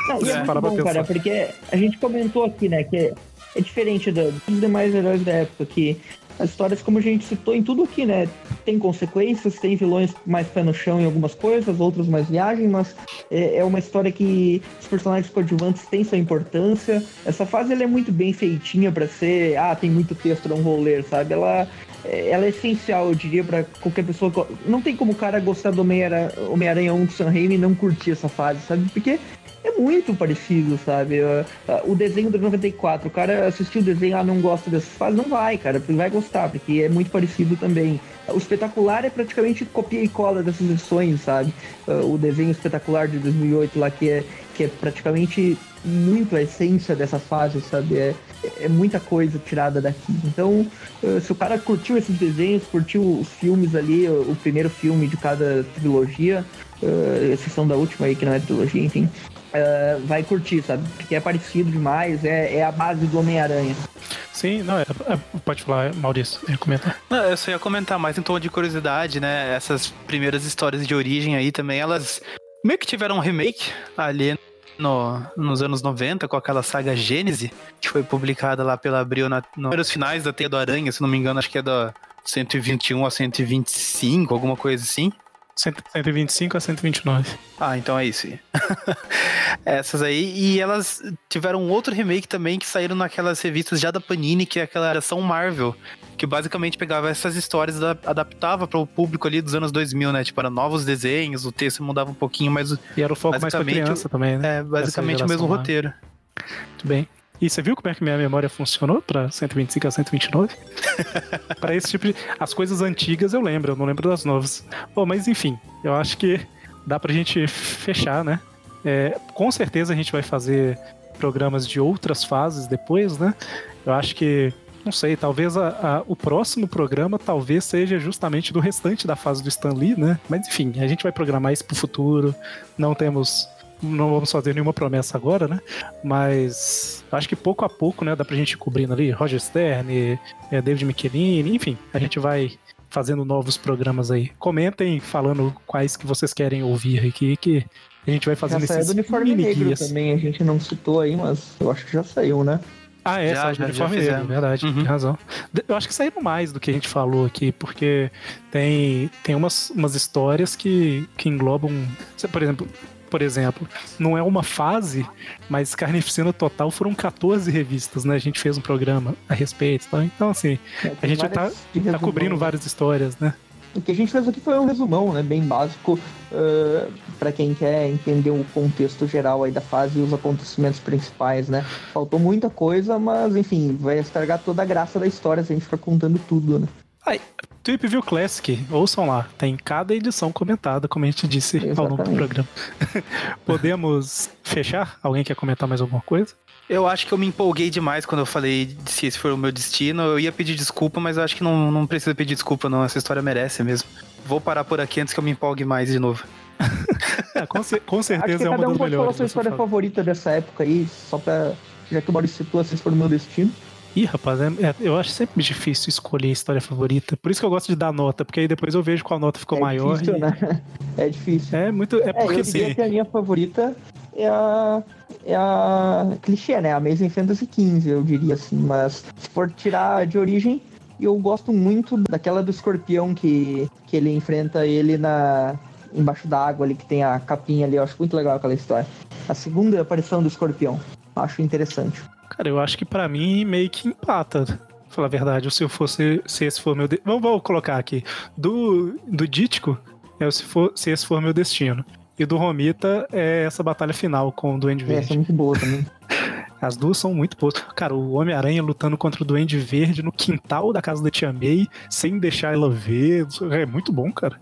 Não, [LAUGHS] e Se é muito bom, cara, porque a gente comentou aqui, né, que é, diferente dos demais heróis da época, que as histórias, como a gente citou em tudo aqui, né, tem consequências, tem vilões mais pé no chão em algumas coisas, outros mais viagem, mas é, é uma história que os personagens coadjuvantes têm sua importância. Essa fase ela é muito bem feitinha pra ser, ah, tem muito texto, não vou ler, sabe? Ela é- ela é essencial, eu diria, pra qualquer pessoa. Não tem como o cara gostar do Homem-Aranha 1 do Sam Raimi e não curtir essa fase, sabe? Porque é muito parecido, sabe? Uh, O desenho do 94, o cara assistiu o desenho, ah, não gosta dessa fase, não vai, cara, vai gostar, porque é muito parecido também. O espetacular é praticamente copia e cola dessas edições, sabe? Uh, O desenho espetacular de 2008 lá, que é, que é praticamente muito a essência dessa fase, sabe? É, é muita coisa tirada daqui. Então, uh, se o cara curtiu esses desenhos, curtiu os filmes ali, o o primeiro filme de cada trilogia, uh, exceção da última aí, que não é trilogia, enfim, uh, vai curtir, sabe? Porque é parecido demais, é, é a base do Homem-Aranha. Sim, não, é, é- pode falar, Maurício, ia comentar. Não, eu só ia comentar mais em tom de curiosidade, né? Essas primeiras histórias de origem aí também, elas meio que tiveram um remake ali no, nos anos 90 com aquela saga Gênese, que foi publicada lá pela Abril na, nos primeiros finais da Teia do Aranha, se não me engano, acho que é da 121 a 125, alguma coisa assim. 125 a 129. Ah, então é isso. [LAUGHS] Essas aí. E elas tiveram um outro remake também que saíram naquelas revistas já da Panini, que é aquela ação Marvel. Que basicamente pegava essas histórias e adap- adaptava para o público ali dos anos 2000, né? Tipo, era novos desenhos, o texto mudava um pouquinho, mas E era o foco mais pra criança também, né? é basicamente o mesmo lá. roteiro. Muito bem. E você viu como é que minha memória funcionou pra 125 a 129? [LAUGHS] Pra esse tipo de. As coisas antigas eu lembro, eu não lembro das novas. Bom, mas enfim, eu acho que dá pra gente fechar, né? É, com certeza a gente vai fazer programas de outras fases depois, né? Eu acho que. Não sei, talvez a- a- o próximo programa talvez seja justamente do restante da fase do Stan Lee, né? Mas enfim, a gente vai programar isso pro futuro. Não temos. Não vamos fazer nenhuma promessa agora, né? Mas acho que pouco a pouco, né, dá pra gente ir cobrindo ali Roger Stern, eh, David Michelini, enfim, a gente vai fazendo novos programas aí. Comentem falando quais que vocês querem ouvir aqui, que a gente vai Já fazendo saiu esses do uniforme negro também, a gente não citou aí, mas eu acho que já saiu, né? Ah, é, Já, já, uniforme já negro, verdade, Uhum. tem razão. Eu acho que saíram mais do que a gente falou aqui, porque tem, tem umas, umas histórias que, que englobam. Por exemplo, por exemplo, não é uma fase, mas Carnificina Total foram 14 revistas, né? A gente fez um programa a respeito. Tá? Então, assim, a gente já tá, tá cobrindo várias histórias, né? O que a gente fez aqui foi um resumão, né? Bem básico, uh, para quem quer entender o contexto geral aí da fase e os acontecimentos principais, né? Faltou muita coisa, mas enfim, vai estragar toda a graça da história se a gente ficar contando tudo, né? Tweep View Classic, ouçam lá, tem cada edição comentada, como a gente disse ao longo do Exatamente. programa. [LAUGHS] Podemos fechar? Alguém quer comentar mais alguma coisa? Eu acho que eu me empolguei demais quando eu falei de se esse for o meu destino. Eu ia pedir desculpa, mas eu acho que não, não precisa pedir desculpa, não. Essa história merece mesmo. Vou parar por aqui antes que eu me empolgue mais de novo. [LAUGHS] É, com, cer- com Acho que certeza é uma cada um das pode falar a melhores. sua história fala. favorita dessa época aí, só pra. Já que o Maurício citou, assim, se for o meu destino. Ih, rapaz, é- é- eu acho sempre difícil escolher a história favorita. Por isso que eu gosto de dar nota, porque aí depois eu vejo qual nota ficou é maior. difícil, e- né? [LAUGHS] É difícil. É muito. É É, porque eu diria assim. que a minha favorita é a. É a clichê, né? A Amazing Fantasy XV, eu diria assim. Mas se for tirar de origem, eu gosto muito daquela do escorpião que, que ele enfrenta ele na embaixo da água ali, que tem a capinha ali. Eu acho muito legal aquela história. A segunda aparição do escorpião. Acho interessante. Cara, eu acho que pra mim meio que empata. Pra falar a verdade, se eu fosse. Se esse for meu. De... Vamos, vamos colocar aqui. Do, do Dítico, é se, for, se esse for meu destino. E do Romita é essa batalha final com o Duende Essa é Verde. muito boa também. [LAUGHS] As duas são muito boas. Cara, o Homem-Aranha lutando contra o Duende Verde no quintal da casa da Tia May, sem deixar ela ver. É muito bom, cara.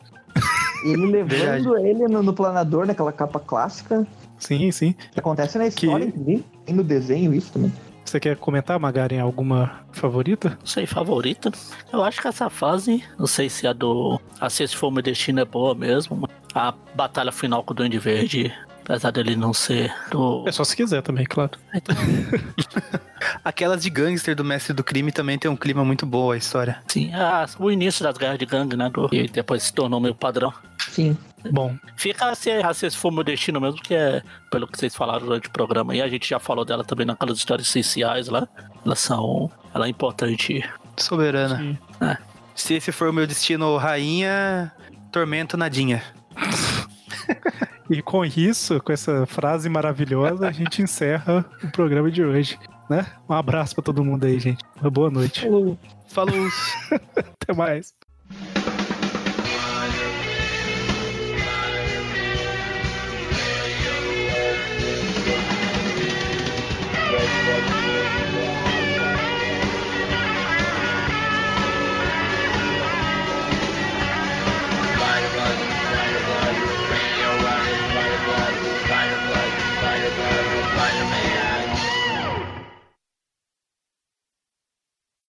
Ele [LAUGHS] levando ele no, no planador, naquela capa clássica. Sim, sim. Que acontece na história, inclusive. Tem no desenho isso também. Você quer comentar, Magaren, alguma favorita? Não sei, favorita. Eu acho que essa fase, não sei se a do. A se esse for o meu destino é boa mesmo. A batalha final com o Duende Verde, apesar dele não ser do. É só se quiser também, claro. [LAUGHS] Aquelas de gangster do Mestre do Crime também tem um clima muito bom a história. Sim, a- o início das guerras de gangue, né? Do, e depois se tornou meio padrão. Sim. Bom, Fica se, a se esse for o meu destino mesmo, que é pelo que vocês falaram durante o programa. E a gente já falou dela também naquelas histórias essenciais lá. Elas são. Ela é importante. Soberana. sim. Se esse for o meu destino, rainha, tormento nadinha. E com isso, com essa frase maravilhosa, a gente encerra o programa de hoje. Né? Um abraço pra todo mundo aí, gente. Uma boa noite. Falou! [LAUGHS] Até mais.